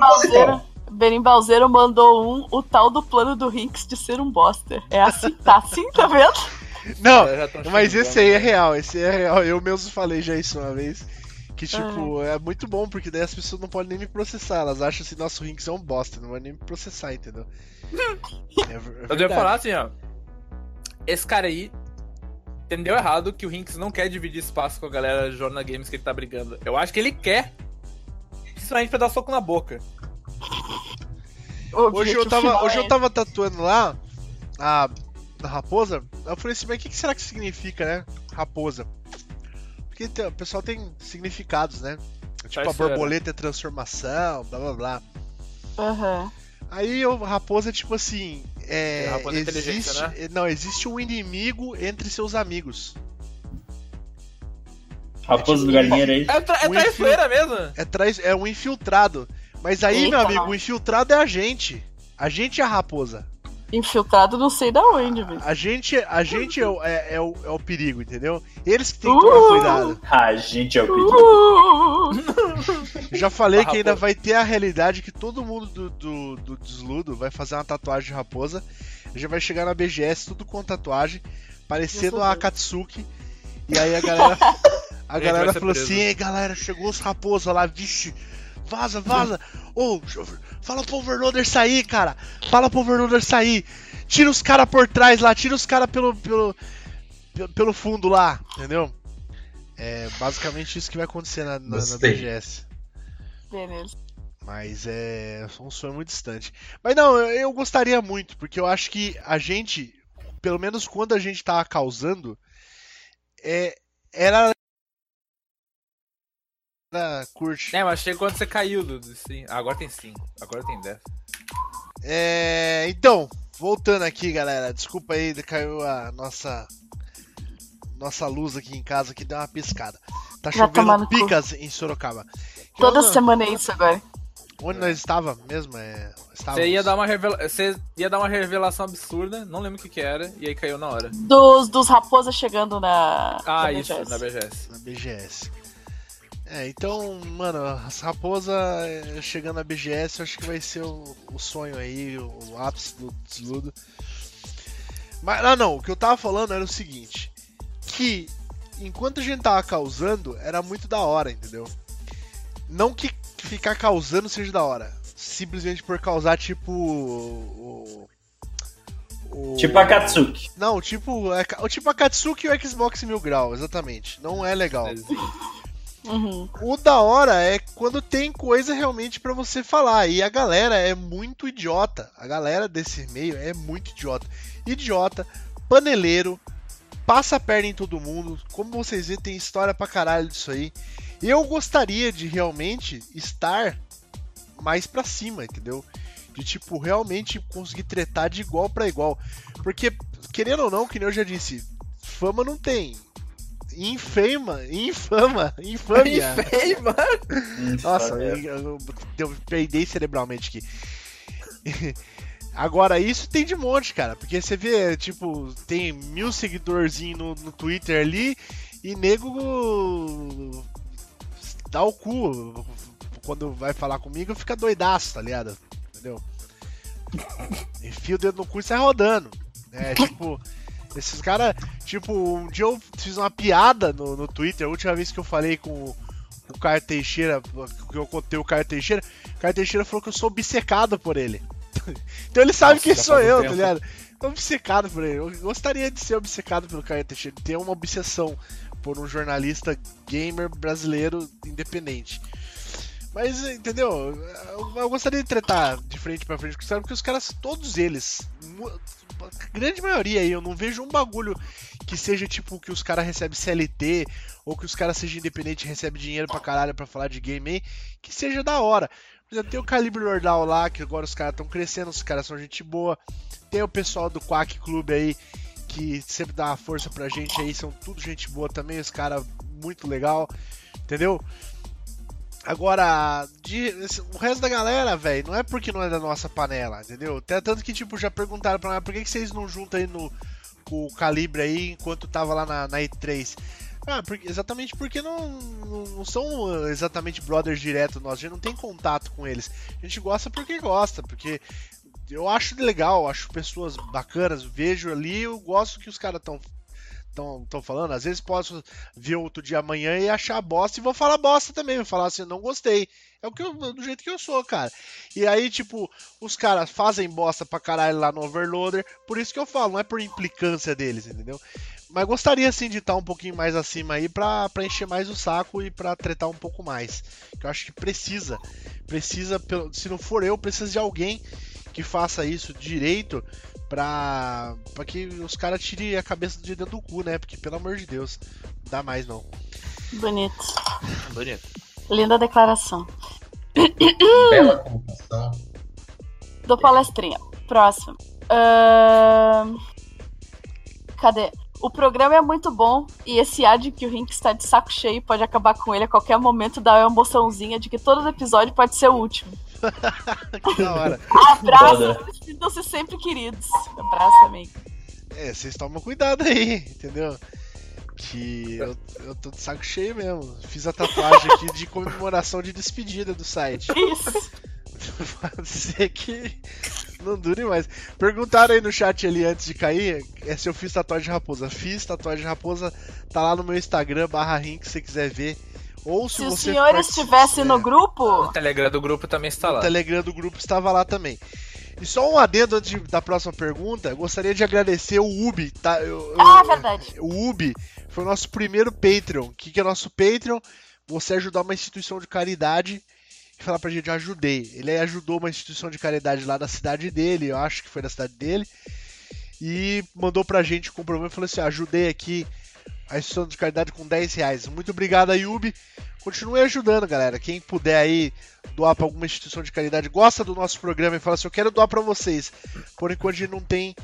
E: proposital.
C: Balzeiro, Berim Balzeiro mandou um, o tal do plano do Rinks de ser um bosta. É assim, tá assim, tá vendo?
B: Não,
D: tão
B: Mas esse aí é real, esse é real. Eu mesmo falei já isso uma vez. Que, tipo, é muito bom, porque daí as pessoas não podem nem me processar. Elas acham assim, nosso Rinks é um bosta, não vai nem me processar, entendeu? É, é
D: Eu devo
B: verdade.
D: falar assim, ó. Esse cara aí entendeu errado que o Rinks não quer dividir espaço com a galera Jorna Games que ele tá brigando. Eu acho que ele quer. Principalmente pra dar soco na boca.
B: Hoje eu tava, hoje
C: é
B: eu tava tatuando lá a, a raposa. Eu falei assim, mas o que, que será que significa, né? Raposa. Porque tem- o pessoal tem significados, né? Tipo, a
D: Traiçoeira.
B: borboleta é transformação, blá blá blá.
C: Aham.
B: Aí o raposa é tipo assim. É,
D: É raposa
B: existe,
D: né?
B: Não, existe um inimigo entre seus amigos.
F: Raposa do galinheiro aí.
D: É, tra é traiçoeira mesmo.
B: É, traz, é um infiltrado. Mas aí,
C: Eita,
B: meu amigo, o infiltrado é a gente. A gente é a raposa.
C: Infiltrado não sei da onde, velho.
B: A gente, a gente é, o, é, é o, é o perigo, entendeu? Eles que têm que
C: Uh!
B: tomar cuidado.
F: A gente é o perigo.
C: Uh,
B: já falei
D: A
B: que ainda
D: raposa.
B: vai ter a realidade que todo mundo do, do, do desludo vai fazer uma tatuagem de raposa. Já vai chegar na BGS tudo com tatuagem, parecendo a Akatsuki. E aí a galera. A
D: Gente,
B: galera
D: ser
B: falou
D: preso.
B: assim, ei galera, chegou os raposas lá, vixe, vaza, vaza. Ô, fala pro overloader sair, cara. Fala pro overloader sair. Tira os caras por trás lá, tira os caras pelo, pelo, pelo, fundo lá, entendeu? É basicamente isso que vai acontecer na, na, na. BGS.
C: Beleza.
B: Mas é um sonho muito distante. Mas não, eu, eu gostaria muito, porque eu acho que a gente, pelo menos quando a gente tava causando, é, era. Era curte.
D: É, mas chega quando você caiu do sim. Agora tem 5. Agora tem 10.
B: É, então, voltando aqui, galera. Desculpa aí, caiu a nossa nossa luz aqui em casa que deu uma piscada. Tá chovendo
C: cu.
B: picas em Sorocaba. Que
C: Toda
B: onde-
C: semana é isso agora.
B: Onde nós estava mesmo? É, estávamos-
D: Você ia, dar uma revela... você ia dar uma revelação absurda, não lembro o que que era, e aí caiu na hora.
C: Dos, dos raposas chegando na.
D: Ah,
C: na
D: isso,
C: BGS.
D: na BGS.
B: na BGS. É, então, mano, as raposas é, chegando na BGS, eu acho que vai ser o, o sonho aí, o, o ápice do desludo. Mas, ah, não, o que eu tava falando era o seguinte: que enquanto a gente tava causando, era muito da hora, entendeu? Não que ficar causando seja da hora, simplesmente por causar, tipo. O, o-
F: Tipo a Katsuki.
B: Não, tipo, é, ca- tipo a Katsuki e o Xbox Mil Grau, exatamente. Não é legal.
C: Uhum.
B: O da hora é quando tem coisa realmente pra você falar. E a galera é muito idiota. A galera desse meio é muito idiota. Idiota, paneleiro, passa a perna em todo mundo. Como vocês veem, tem história pra caralho disso aí. Eu gostaria de realmente estar mais pra cima, entendeu? De tipo, realmente conseguir tretar de igual pra igual. Porque, querendo ou não, que nem eu já disse, fama não tem. Infama, infama, infâmia.
D: Infama.
B: Nossa, eu, eu, eu peidei cerebralmente aqui. Agora, isso tem de monte, cara. Porque você vê, tipo, tem mil seguidorzinhos no, no Twitter ali e nego dá o cu. Quando vai falar comigo, fica doidaço, tá ligado? Entendeu? Enfia o dedo no cu e sai rodando. É, tipo, esses caras. Tipo, um dia eu fiz uma piada no, no Twitter, a última vez que eu falei com o- Caio Teixeira, que eu contei o Caio Teixeira, o Caio Teixeira falou que eu sou obcecado por ele. então ele sabe
D: Nossa,
B: quem sou eu, tá
D: tempo.
B: ligado? Tô obcecado por ele. Eu gostaria de ser obcecado pelo Caio Teixeira, ter uma obsessão por um jornalista gamer brasileiro independente. Mas, entendeu? Eu, eu gostaria de tretar de frente pra frente com os caras, porque os caras, todos eles, grande maioria aí, eu não vejo um bagulho que seja tipo que os caras recebem CLT ou que os caras sejam independentes e recebem dinheiro pra caralho pra falar de game aí, que seja da hora. Tem o Calibre Lordal lá, que agora os caras estão crescendo, os caras são gente boa. Tem o pessoal do Quack Clube aí, que sempre dá uma força pra gente aí, são tudo gente boa também, os caras muito legal, entendeu? Agora, de- o resto da galera, velho, não é porque não é da nossa panela, entendeu? Até tanto que, tipo, já perguntaram pra nós, por que, que vocês não juntam aí no, com o Calibre aí enquanto tava lá na, na E3? Ah, exatamente porque não, não, não são uh, exatamente brothers direto nós, a gente não tem contato com eles. A gente gosta porque gosta, porque eu acho legal, acho pessoas bacanas, vejo ali, eu gosto que os caras estão estão tão falando. Às vezes posso ver outro dia amanhã e achar bosta e vou falar bosta também, vou falar assim, não gostei. É o que eu, do jeito que eu sou, cara. E aí, tipo, os caras fazem bosta pra caralho lá no Overloader, por isso que eu falo, não é por implicância deles, entendeu? Mas gostaria sim de estar um pouquinho mais acima aí pra, pra encher mais o saco e pra tretar um pouco mais. Que eu acho que precisa. Precisa, se não for eu, precisa de alguém que faça isso direito pra, pra que os caras tirem a cabeça de dentro do cu, né? Porque, pelo amor de Deus, não dá mais não.
C: Bonito.
I: Bonito.
C: Linda declaração.
E: Bela colocação.
C: Dou palestrinha. Próximo. Ahn, Cadê? O programa é muito bom e esse ar de que o Rink está de saco cheio pode acabar com ele a qualquer momento dá uma emoçãozinha de que todo episódio pode ser o último.
B: que da hora.
C: Abraço, sintam-se sempre queridos. Abraço, amigo.
B: É, vocês tomam cuidado aí, entendeu? Que eu, eu tô de saco cheio mesmo. Fiz a tatuagem aqui de comemoração de despedida do site.
C: Isso.
B: Pode ser que não dure mais. Perguntaram aí no chat ali antes de cair é se eu fiz tatuagem de raposa. Fiz tatuagem de raposa, tá lá no meu Instagram, barra Rink, se você quiser ver. Ou se,
C: Se senhores
B: partici-
C: estivessem no
B: é,
C: grupo,
D: O Telegram do grupo também está
B: o
D: lá.
B: Telegram do grupo estava lá também. E só um adendo antes da próxima pergunta, eu gostaria de agradecer o Ubi, tá? Eu- eu-
C: Ah, verdade.
B: O Ubi foi o nosso primeiro Patreon. O que, que é nosso Patreon? Você ajudar uma instituição de caridade e falar pra gente, ajudei. Ele aí ajudou uma instituição de caridade lá da cidade dele, eu acho que foi da cidade dele, e mandou pra gente o comprovante e falou assim: ajudei aqui a instituição de caridade com 10 reais. Muito obrigado aí, Ubi. Continue ajudando, galera. Quem puder aí doar pra alguma instituição de caridade, gosta do nosso programa e fala assim: eu quero doar pra vocês. Por enquanto a gente não tem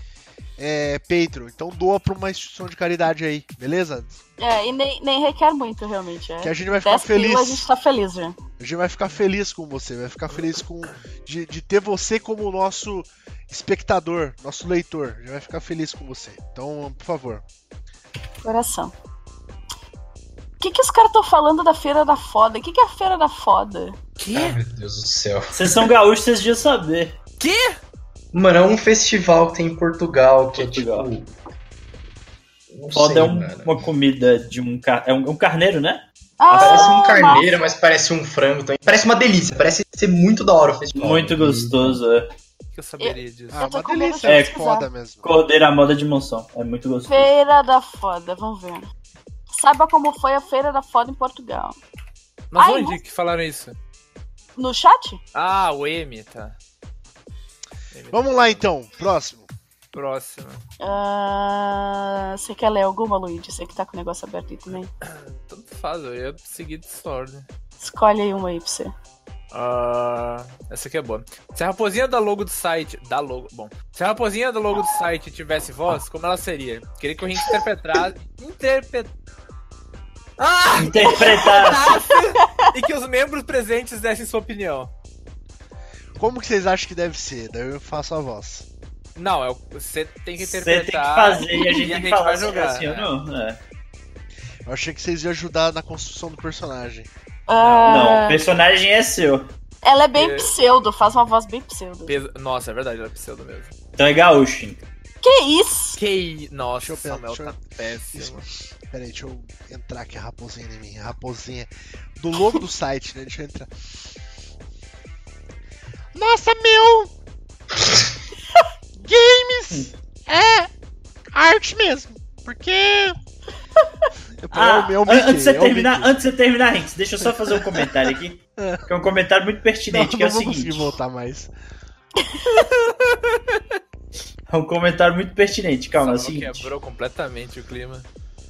B: é, Patreon, então doa pra uma instituição de caridade aí, beleza?
C: é, e nem, nem requer muito, realmente. É.
B: Que a gente vai ficar
C: 10 pila,
B: feliz.
C: a gente tá feliz já.
B: A gente vai ficar feliz com você, vai ficar feliz com de, de ter você como nosso espectador, nosso leitor. A gente vai ficar feliz com você. Então, por favor.
C: Coração. O que, que os caras estão falando da Feira da Foda? O que, que é a Feira da Foda?
E: Ai, meu Deus do céu.
F: Vocês são gaúchos, vocês deviam saber.
E: Mano, é um festival que tem em Portugal, que
F: Portugal.
E: é tipo. Não
F: Foda
E: sei,
F: é um- uma comida de um, car... é um, um carneiro, né?
C: Ah,
E: Parece um
C: nossa.
E: carneiro, mas parece um frango também. Parece uma delícia, parece ser muito da hora o festival.
F: Muito gostoso. É.
D: Que eu saberia disso?
B: Ah, uma delícia,
C: de
B: é
C: pesquisar.
B: foda mesmo.
F: Cordeiro à moda de Monção. É muito gostoso.
C: Feira da Foda, vamos ver. Saiba como foi a Feira da Foda em Portugal.
D: Mas
C: Ai,
D: onde que falaram isso?
C: No chat?
D: Ah, o M, tá. M,
B: Vamos lá então, próximo.
D: Próximo.
C: Ah, você quer ler alguma, Luigi? Você que tá com o negócio aberto aí também.
D: Tanto faz, eu ia seguir desordem.
C: Escolhe aí uma aí pra você.
D: Ah, essa aqui é boa. Se a raposinha da logo do site. Da logo. Bom. Se a raposinha da logo do site tivesse voz, como ela seria? Queria que o Rink interpretasse. Interpret... Ah!
F: Interpretar.
D: e que os membros presentes dessem sua opinião.
B: Como que vocês acham que deve ser? Daí eu faço a voz.
D: Não, é o- você tem que
F: Você
D: interpretar.
F: tem que fazer e a gente tem que falar
D: vai jogar.
F: assim ou não. É.
B: Eu achei que vocês iam ajudar na construção do personagem.
C: Ah,
F: Não, o personagem é seu.
C: Ela é bem
D: É.
C: pseudo, faz uma voz bem pseudo.
D: Pesa- Nossa, é verdade, ela é pseudo mesmo.
F: Então é gaúcho. hein?
C: Que isso?
D: Que. Nossa,
B: Deixa eu
D: o Samuel
B: eu-
D: tá péssimo.
B: Pera aí, deixa eu entrar aqui a raposinha em mim. A raposinha do logo do site, né? Deixa eu entrar. Nossa, meu! Games é arte mesmo. Porque.
F: Ah,
B: é Mickey,
F: antes de você
B: é
F: terminar, antes de terminar, Rinks, deixa eu só fazer um comentário aqui. Que é um comentário muito
B: Não,
F: pertinente, que é
B: não
F: o
B: vou
F: seguinte.
B: conseguir voltar mais.
F: É um comentário muito pertinente, calma, é o seguinte.
D: quebrou completamente o clima.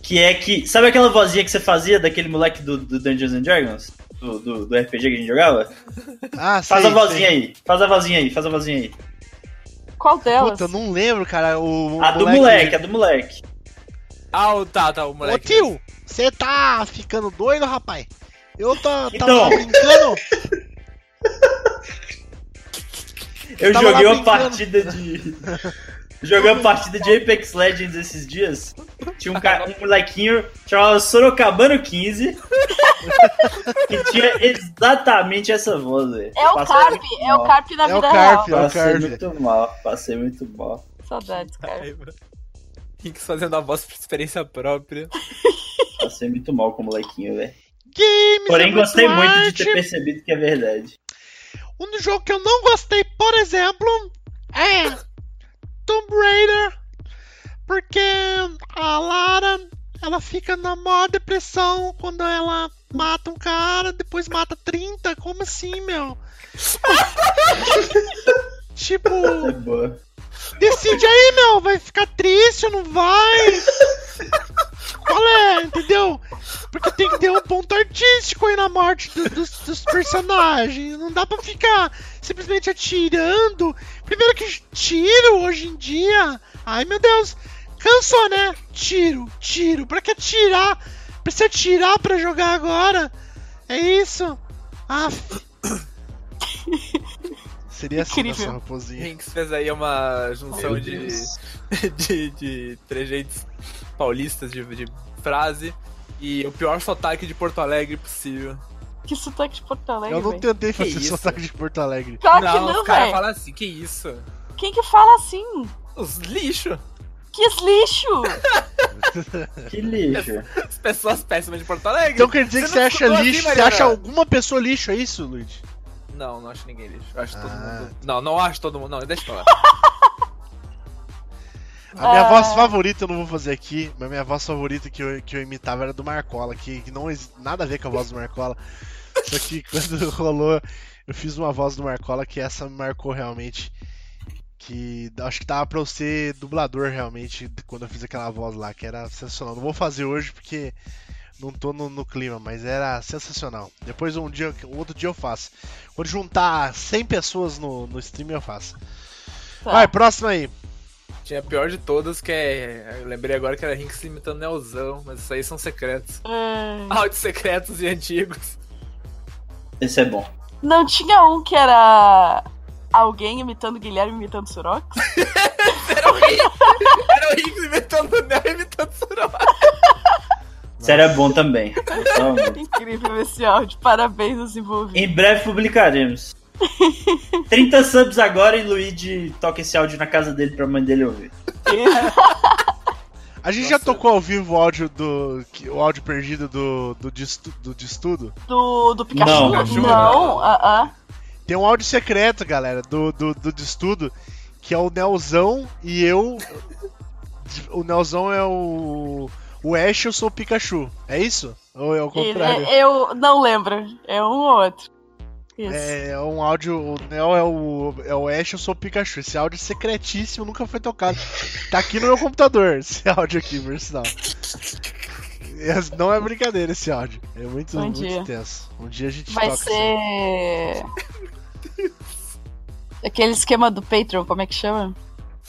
F: Que é que. Sabe aquela vozinha que você fazia daquele moleque do, do Dungeons and Dragons? Do, do, do RPG que a gente jogava?
B: Ah,
F: Faz
B: sei,
F: a vozinha
B: sei.
F: aí, faz a vozinha aí, faz a vozinha aí.
C: Qual delas?
B: Puta, eu não lembro, cara. O, o
F: A do moleque, a do moleque.
D: Ah, o- tá, tá, o
B: Ô
D: moleque.
B: tio, você tá ficando doido, rapaz? Eu
F: Então.
B: tava brincando.
F: Eu
B: Tava
F: joguei uma partida de. joguei uma partida de Apex Legends esses dias. Tinha um, ca... um molequinho chamado Sorocabano 15. que tinha exatamente essa voz, velho.
C: É o
F: Passei
C: Carp, é o. Carp na
B: É o
C: vida
B: Carp,
C: real.
B: é o
F: Passei
B: Carve.
F: muito mal, passei muito mal.
C: Saudades, Carp.
D: Rinks fazendo a voz por experiência própria.
F: Passei muito mal com o molequinho, velho.
B: Games
F: Porém,
B: é
F: gostei muito de ter percebido que é verdade.
B: Um jogo que eu não gostei, por exemplo, é Tomb Raider. Porque a Lara, ela fica na maior depressão quando ela mata um cara, depois mata 30. Como assim, meu? tipo,
F: É boa.
B: Decide aí, meu. Vai ficar triste ou não vai? Qual é, entendeu? Porque tem que ter um ponto artístico aí na morte do- dos, dos personagens. Não dá pra ficar simplesmente atirando. Primeiro que tiro hoje em dia. Ai meu Deus, cansou, né? Tiro, tiro. Pra que atirar? Precisa atirar pra jogar agora? É isso? Ah. Seria assim
C: Incrível.
B: nossa raposinha.
D: Hinks fez aí uma junção
E: Meu
D: de, de, de trejeitos paulistas de, de frase e o pior sotaque de Porto Alegre possível.
C: Que sotaque de Porto Alegre,
B: Eu não tentei fazer
D: isso?
B: sotaque de Porto Alegre.
C: Claro que
D: não,
C: não,
D: os caras falam assim, que isso?
C: Quem que fala assim?
D: Os lixo.
C: Que lixo!
F: Que lixo.
D: As pessoas péssimas de Porto Alegre.
B: Então quer dizer que
D: Você
B: você
D: não
B: acha
D: escutou assim,
B: lixo? Você acha alguma pessoa lixo, é isso, Luigi?
D: Não, não acho ninguém lixo. Eu acho todo
B: Ah.
D: mundo. Não, não acho todo mundo. Não, deixa eu falar.
B: A minha
C: Ah.
B: voz favorita eu não vou fazer aqui, mas a minha voz favorita que eu, que eu imitava era do Marcola, que, que não nada a ver com a voz do Marcola. Só que quando rolou, eu fiz uma voz do Marcola que essa me marcou realmente. Que acho que dava pra eu ser dublador realmente quando eu fiz aquela voz lá, que era sensacional. Não vou fazer hoje porque não tô no, no clima, mas era sensacional. Depois um dia, outro dia eu faço. Quando juntar 100 pessoas no, no stream eu faço.
C: Tá.
B: Vai, próximo aí.
D: Tinha a pior de todas, que é. Eu lembrei agora que era Hinks imitando Nelzão, mas isso aí são secretos. Áudios secretos e antigos.
F: Esse é bom.
C: Não tinha um que era alguém imitando Guilherme imitando Surox?
D: Era o Hinks, era o Hinks imitando o Nel e imitando Soroma.
F: Isso era bom também. Então,
C: Incrível esse áudio. Parabéns aos envolvidos.
F: em breve publicaremos. 30 subs agora e Luigi toca esse áudio na casa dele pra mãe dele ouvir.
B: A gente já tocou ao vivo o áudio do. o áudio perdido do, do, de, estu- do de estudo?
C: Do, do Pikachu?
F: Não,
B: Pikachu,
C: não. ah, ah.
B: Tem um áudio secreto, galera, do, do, do de estudo, que é o Nelzão e eu. O Nelzão é o. O Ash eu sou o Pikachu. É isso? Ou é o contrário?
C: Ele- Eu não lembro. É um ou outro. Isso.
B: É, um áudio. O Nel é o, é o Ash, eu sou o Pikachu. Esse áudio é secretíssimo, nunca foi tocado. Tá aqui no meu computador, esse áudio aqui, por sinal. É- Não é brincadeira esse áudio. É muito,
C: Um
B: muito intenso. Um dia a gente
C: Vai
B: toca assim.
C: ser. Aquele esquema do Patreon, como é que chama?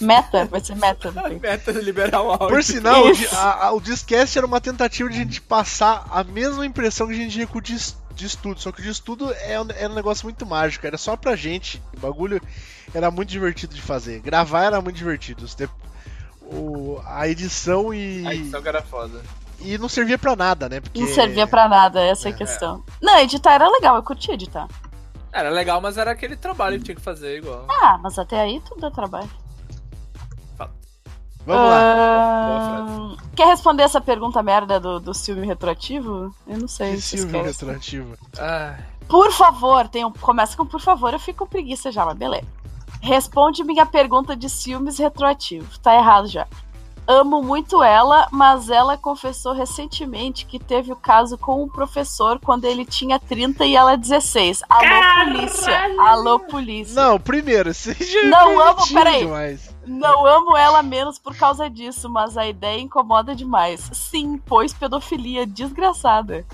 C: Meta, vai ser meta
D: meta de liberar o áudio.
B: Por sinal, o, a- a- o Discast era uma tentativa de a gente passar a mesma impressão que a gente tinha com o de, es- de estudo. Só que o de estudo é um, era um negócio muito mágico, era só pra gente. O bagulho era muito divertido de fazer. Gravar era muito divertido. O- a edição e.
D: A edição que era foda.
B: E não servia pra nada, né? Porque.
C: Não servia pra nada, essa é a questão. Não, editar era legal, eu curti editar.
D: Era legal, mas era aquele trabalho que tinha que fazer igual.
C: Ah, mas até aí tudo é trabalho.
B: Vamos lá.
C: Ah, Quer responder essa pergunta merda do, do filme retroativo? Eu não sei.
B: Que
C: se
B: Silvio retroativo.
D: Ah,
C: Por favor, tem um... começa com por favor, eu fico com preguiça já, mas beleza. Responde minha pergunta de ciúmes retroativo. Tá errado já. Amo muito ela, mas ela confessou recentemente que teve o caso com um professor quando ele tinha 30 e ela 16. Alô, polícia! Alô, polícia!
B: Não, primeiro, já
C: Não, amo- peraí.
B: demais.
C: Não amo ela menos por causa disso, mas a ideia incomoda demais. Sim, pois pedofilia desgraçada.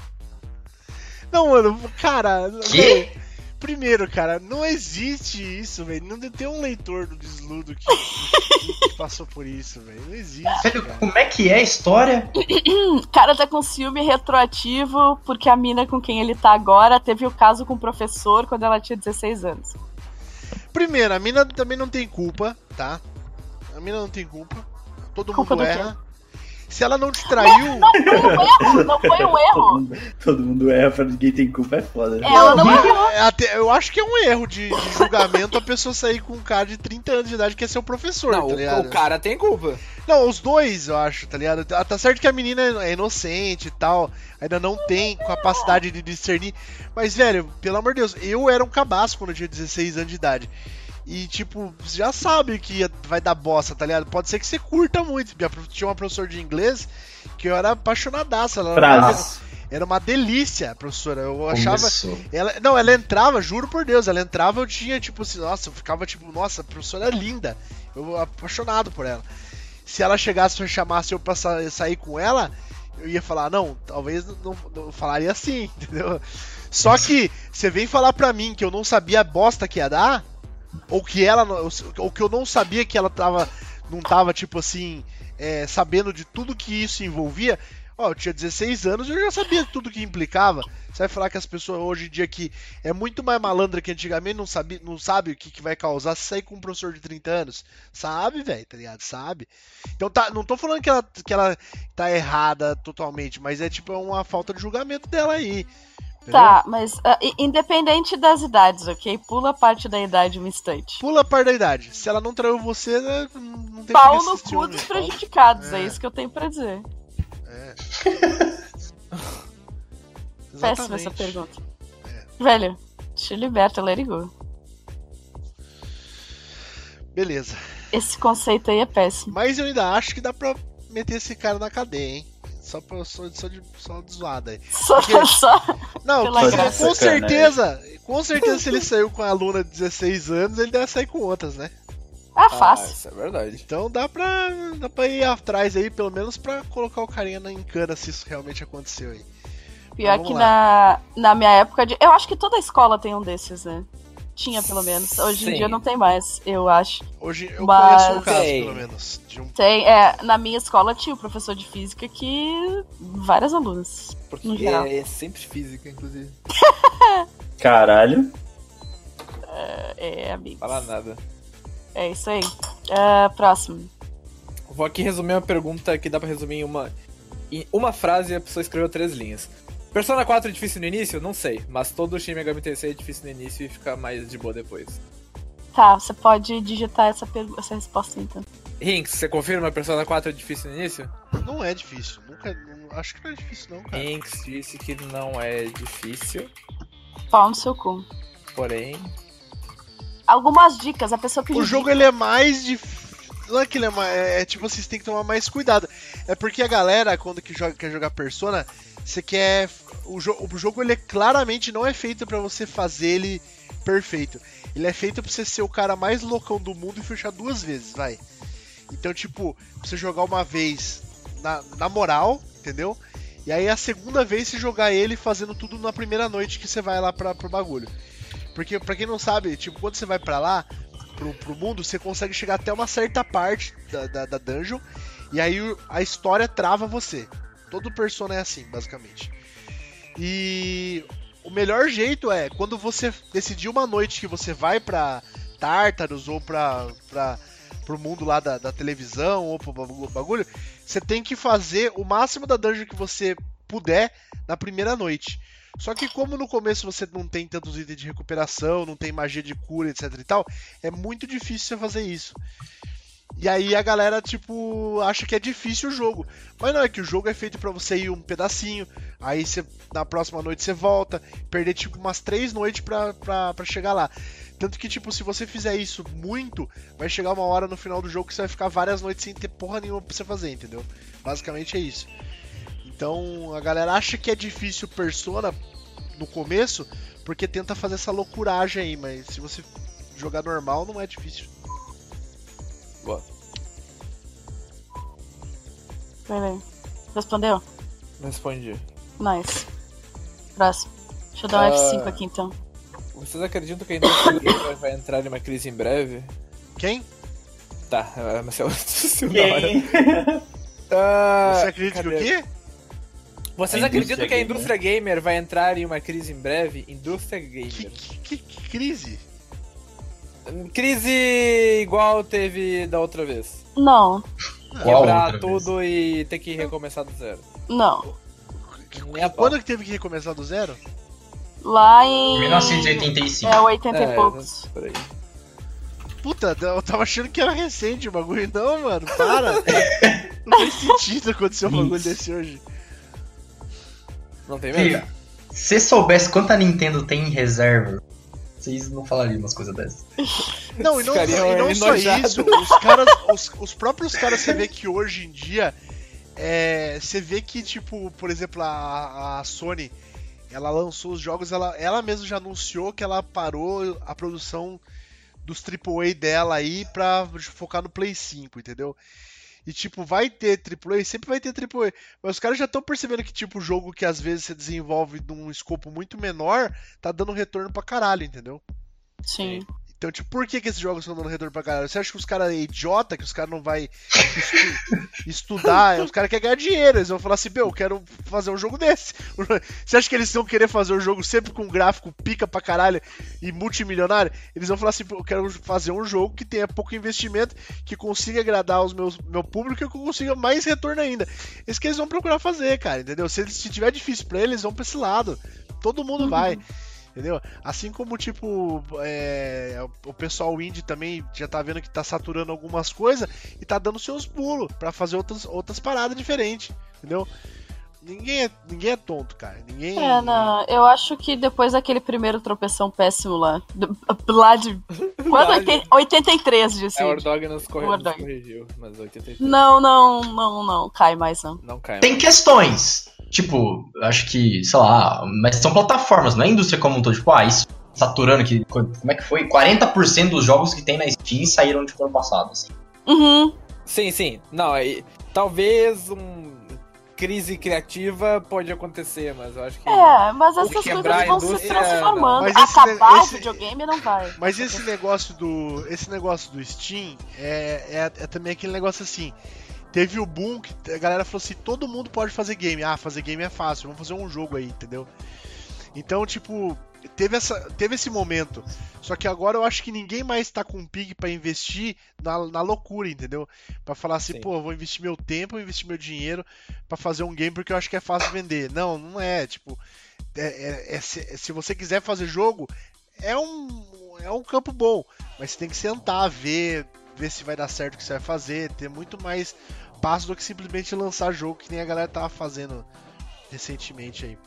B: Não, mano, cara. Velho, Primeiro, cara, não existe isso, velho. Não tem um leitor do Desludo que, que- que passou por isso, velho. Não existe.
E: Velho,
B: cara.
E: como é que é a história?
C: O cara tá com ciúme retroativo porque a mina com quem ele tá agora teve o caso com o professor quando ela tinha 16 anos.
B: Primeiro, a mina também não tem culpa, tá? A mina não tem culpa. Todo
C: Culpa
B: mundo
C: do quê?
B: erra. Se ela não te traiu.
C: Não foi um erro, não foi um
F: Todo
C: erro.
F: mundo, todo mundo erra pra ninguém tem culpa, é foda. né?
C: Ela não errou.
B: é até- eu acho que é um erro de, de julgamento a pessoa sair com um cara de 30 anos de idade que é seu professor,
D: não,
B: tá
D: o-
B: ligado?
D: o, cara tem culpa.
B: Não, os dois, eu acho, tá ligado? Tá tá certo que a menina é inocente e tal, ainda não tem capacidade de discernir. Mas, velho, pelo amor de Deus, eu era um cabaço quando eu tinha 16 anos de idade. E, tipo, você já sabe que vai dar bosta, tá ligado? Pode ser que você curta muito. Tinha uma professora de inglês que eu era apaixonadaça. Ela era, uma,
F: Frases.
B: era uma delícia, professora. Eu achava.
E: Começou.
B: Ela, não, ela entrava, juro por Deus, ela entrava, eu tinha tipo assim, nossa, eu ficava tipo, nossa, a professora é linda. Eu apaixonado por ela. Se ela chegasse e chamasse eu pra sa- sair com ela, eu ia falar, não, talvez não, não- não falaria assim, entendeu? Só que você vem falar pra mim que eu não sabia a bosta que ia dar, ou que ela, ou que eu não sabia que ela tava, não tava, tipo assim, é, sabendo de tudo que isso envolvia. Ó, eu tinha 16 anos e eu já sabia tudo que implicava. Você vai falar que as pessoas hoje em dia que é muito mais malandra que antigamente, não sabe, não sabe o que, que vai causar se sair com um professor de 30 anos? Sabe, velho, tá ligado? Sabe. Então tá, não tô falando que ela, que ela tá errada totalmente, mas é tipo é uma falta de julgamento dela aí.
C: Tá, mas i- independente das idades, ok? Pula a parte da idade um instante.
B: Pula a par da idade. Se ela não traiu você, né, não tem
C: Pau no cu dos prejudicados, é.
B: É.
C: isso que eu tenho pra dizer.
B: É.
C: Péssima essa pergunta. Velho, te liberta, let it go.
B: Beleza.
C: Esse conceito aí é péssimo.
B: Mas eu ainda acho que dá pra meter esse cara na cadeia, hein? Só, pra, só, só de, só de zoada aí.
C: Só,
B: Porque-
C: só
B: Não, porque
C: graça.
B: com
F: Sacanagem.
B: certeza, com certeza se ele saiu com a aluna de 16 anos, ele deve sair com outras, né?
C: Ah,
D: Ah,
C: fácil.
D: isso é verdade.
B: Então dá pra, dá pra ir atrás aí, pelo menos pra colocar o carinha na encana se isso realmente aconteceu aí.
C: Pior que
B: lá.
C: na, na minha época de. Eu acho que toda escola tem um desses, né? Tinha pelo menos. Hoje em
D: Sim.
C: dia não tem mais, eu acho.
B: Hoje eu
C: Mas-
B: conheço um caso,
D: Sei.
B: pelo menos, de um
C: Tem, é, na minha escola tinha um professor de física que. várias alunas.
D: Porque é, é sempre física, inclusive.
F: Caralho.
C: É, amigo.
D: Falar nada.
C: É isso aí. É, próximo.
D: Vou aqui resumir uma pergunta que dá pra resumir em uma, em uma frase e a pessoa escreveu três linhas. Persona 4 é difícil no início? Não sei, mas todo o Shin Megami Tensei é difícil no início e fica mais de boa depois.
C: Tá, você pode digitar essa, essa resposta então.
D: Rinks, você confirma Persona 4 é difícil no início?
B: Não é difícil. Nunca. não- acho que não é difícil, não, cara.
D: Rinks disse que não é difícil,
C: Pau no seu cu.
D: porém.
C: Algumas dicas, a pessoa pediu
B: O jogo ele é mais difícil. Não é que ele é mais. É, é tipo, vocês têm que tomar mais cuidado. É porque a galera, quando que joga, quer jogar Persona, você quer. O, jo o jogo ele é, claramente não é feito pra você fazer ele perfeito. Ele é feito pra você ser o cara mais loucão do mundo e fechar duas vezes, vai. Então, tipo, pra você jogar uma vez na, na moral, entendeu? E aí a segunda vez você jogar ele fazendo tudo na primeira noite que você vai lá pra, pro bagulho. Porque, pra quem não sabe, tipo, quando você vai pra lá, pro, pro mundo, você consegue chegar até uma certa parte da, da, da dungeon, e aí a história trava você. Todo Persona é assim, basicamente. E o melhor jeito é, quando você decidir uma noite que você vai pra Tartarus ou pra, pra, pro mundo lá da, da televisão ou pro bagu- bagulho, você tem que fazer o máximo da dungeon que você puder na primeira noite. Só que como no começo você não tem tantos itens de recuperação, não tem magia de cura, etc e tal, é muito difícil você fazer isso. E aí a galera, tipo, acha que é difícil o jogo. Mas não, é que o jogo é feito pra você ir um pedacinho, aí você, na próxima noite você volta, perder tipo umas três noites pra, pra, pra chegar lá. Tanto que, tipo, se você fizer isso muito, vai chegar uma hora no final do jogo que você vai ficar várias noites sem ter porra nenhuma pra você fazer, entendeu? Basicamente é isso. Então a galera acha que é difícil Persona no começo, porque tenta fazer essa loucuragem aí, mas se você jogar normal não é difícil.
D: Boa.
C: Beleza. Respondeu?
D: Respondi.
C: Nice. Próximo. Deixa eu dar um
D: Ah.
C: F5 aqui então.
D: Vocês acreditam que a indústria vai entrar em uma crise em breve?
B: Quem?
D: Tá, é, mas eu esqueci na hora.
F: Quem?
D: Ah,
B: Você acredita que o quê?
D: Vocês
F: A
D: acreditam
F: indústria
D: que a
F: gamer.
D: indústria gamer vai entrar em uma crise em breve? Indústria gamer.
B: Que, que, que- que crise?
D: Crise igual teve da outra vez.
C: Não,
E: Qual
D: Quebrar
E: outra vez?
D: tudo e ter que recomeçar do zero.
C: não.
D: Nem a pau.
B: Quando que teve que recomeçar do zero?
C: Lá em.
E: 1985.
C: É, 80
D: É,
C: e poucos.
D: por aí.
B: Puta, eu tava achando que era recente o bagulho. Não, mano, para. não faz sentido acontecer um bagulho desse hoje.
D: Não tem mesmo?
E: Filho, se soubesse quanta Nintendo tem em reserva, vocês não falariam umas coisas dessas.
B: Não, e não, e não só isso, os caras, os, os próprios caras, você vê que hoje em dia, é, você vê que, tipo, por exemplo, a, a Sony, ela lançou os jogos, ela, ela mesma já anunciou que ela parou a produção dos AAA dela aí pra focar no Play 5, entendeu? E tipo, vai ter AAA, sempre vai ter AAA. Mas os caras já estão percebendo que tipo, o jogo que às vezes você desenvolve num escopo muito menor, tá dando retorno pra caralho, entendeu?
C: Sim.
B: Então, tipo, por que, que esses jogos estão dando retorno pra caralho? Você acha que os caras é idiota, que os caras não vai estu- estudar? Os caras querem ganhar dinheiro. Eles vão falar assim, meu, eu quero fazer um jogo desse. Você acha que eles vão querer fazer um jogo sempre com gráfico pica pra caralho e multimilionário? Eles vão falar assim, "Pô, eu quero fazer um jogo que tenha pouco investimento, que consiga agradar os meus meu público e que eu consiga mais retorno ainda. Isso que eles vão procurar fazer, cara, entendeu? Se, se tiver difícil pra eles, eles vão pra esse lado. Todo mundo vai. Entendeu? Assim como, tipo, é, o pessoal indie também já tá vendo que tá saturando algumas coisas e tá dando seus pulos pra fazer outras, outras paradas diferentes, entendeu? Ninguém é, ninguém é tonto, cara. Ninguém.
C: É, não, eu acho que depois daquele primeiro tropeção péssimo lá, lá de. Quando?
D: Lá de-
C: 80 83 de
D: É, o. Ordog nos, corrigiu, mas 83
C: Não, não, não, não, cai mais não.
D: não cai.
E: Tem questões. Tipo, acho que, sei lá, mas são plataformas, não é indústria como um todo. Tipo, ah, isso saturando que. Como é que foi? 40% dos jogos que tem na Steam saíram tipo ano passado. Assim.
C: Uhum.
D: Sim, sim. Não, aí, talvez um crise criativa pode acontecer, mas eu acho que
C: É, mas essas coisas
D: a
C: vão se transformando.
B: Mas esse
C: Acabar
B: ne-
C: o
B: esse-
C: videogame não vai.
B: Mas esse negócio do. Esse negócio do Steam é, é, é também aquele negócio assim. Teve o boom que a galera falou assim: todo mundo pode fazer game. Ah, fazer game é fácil, vamos fazer um jogo aí, entendeu? Então, tipo, teve, essa, teve esse momento. Só que agora eu acho que ninguém mais tá com pique pra investir na, na loucura, entendeu? Pra falar assim,
D: Sim.
B: pô, eu vou investir meu tempo, vou investir meu dinheiro pra fazer um game porque eu acho que é fácil vender. Não, não é. Tipo, é- é- é se, se você quiser fazer jogo, é um, é um campo bom. Mas você tem que sentar, ver, ver se vai dar certo o que você vai fazer, ter muito mais passo do que simplesmente lançar jogo que nem a galera tava fazendo recentemente aí.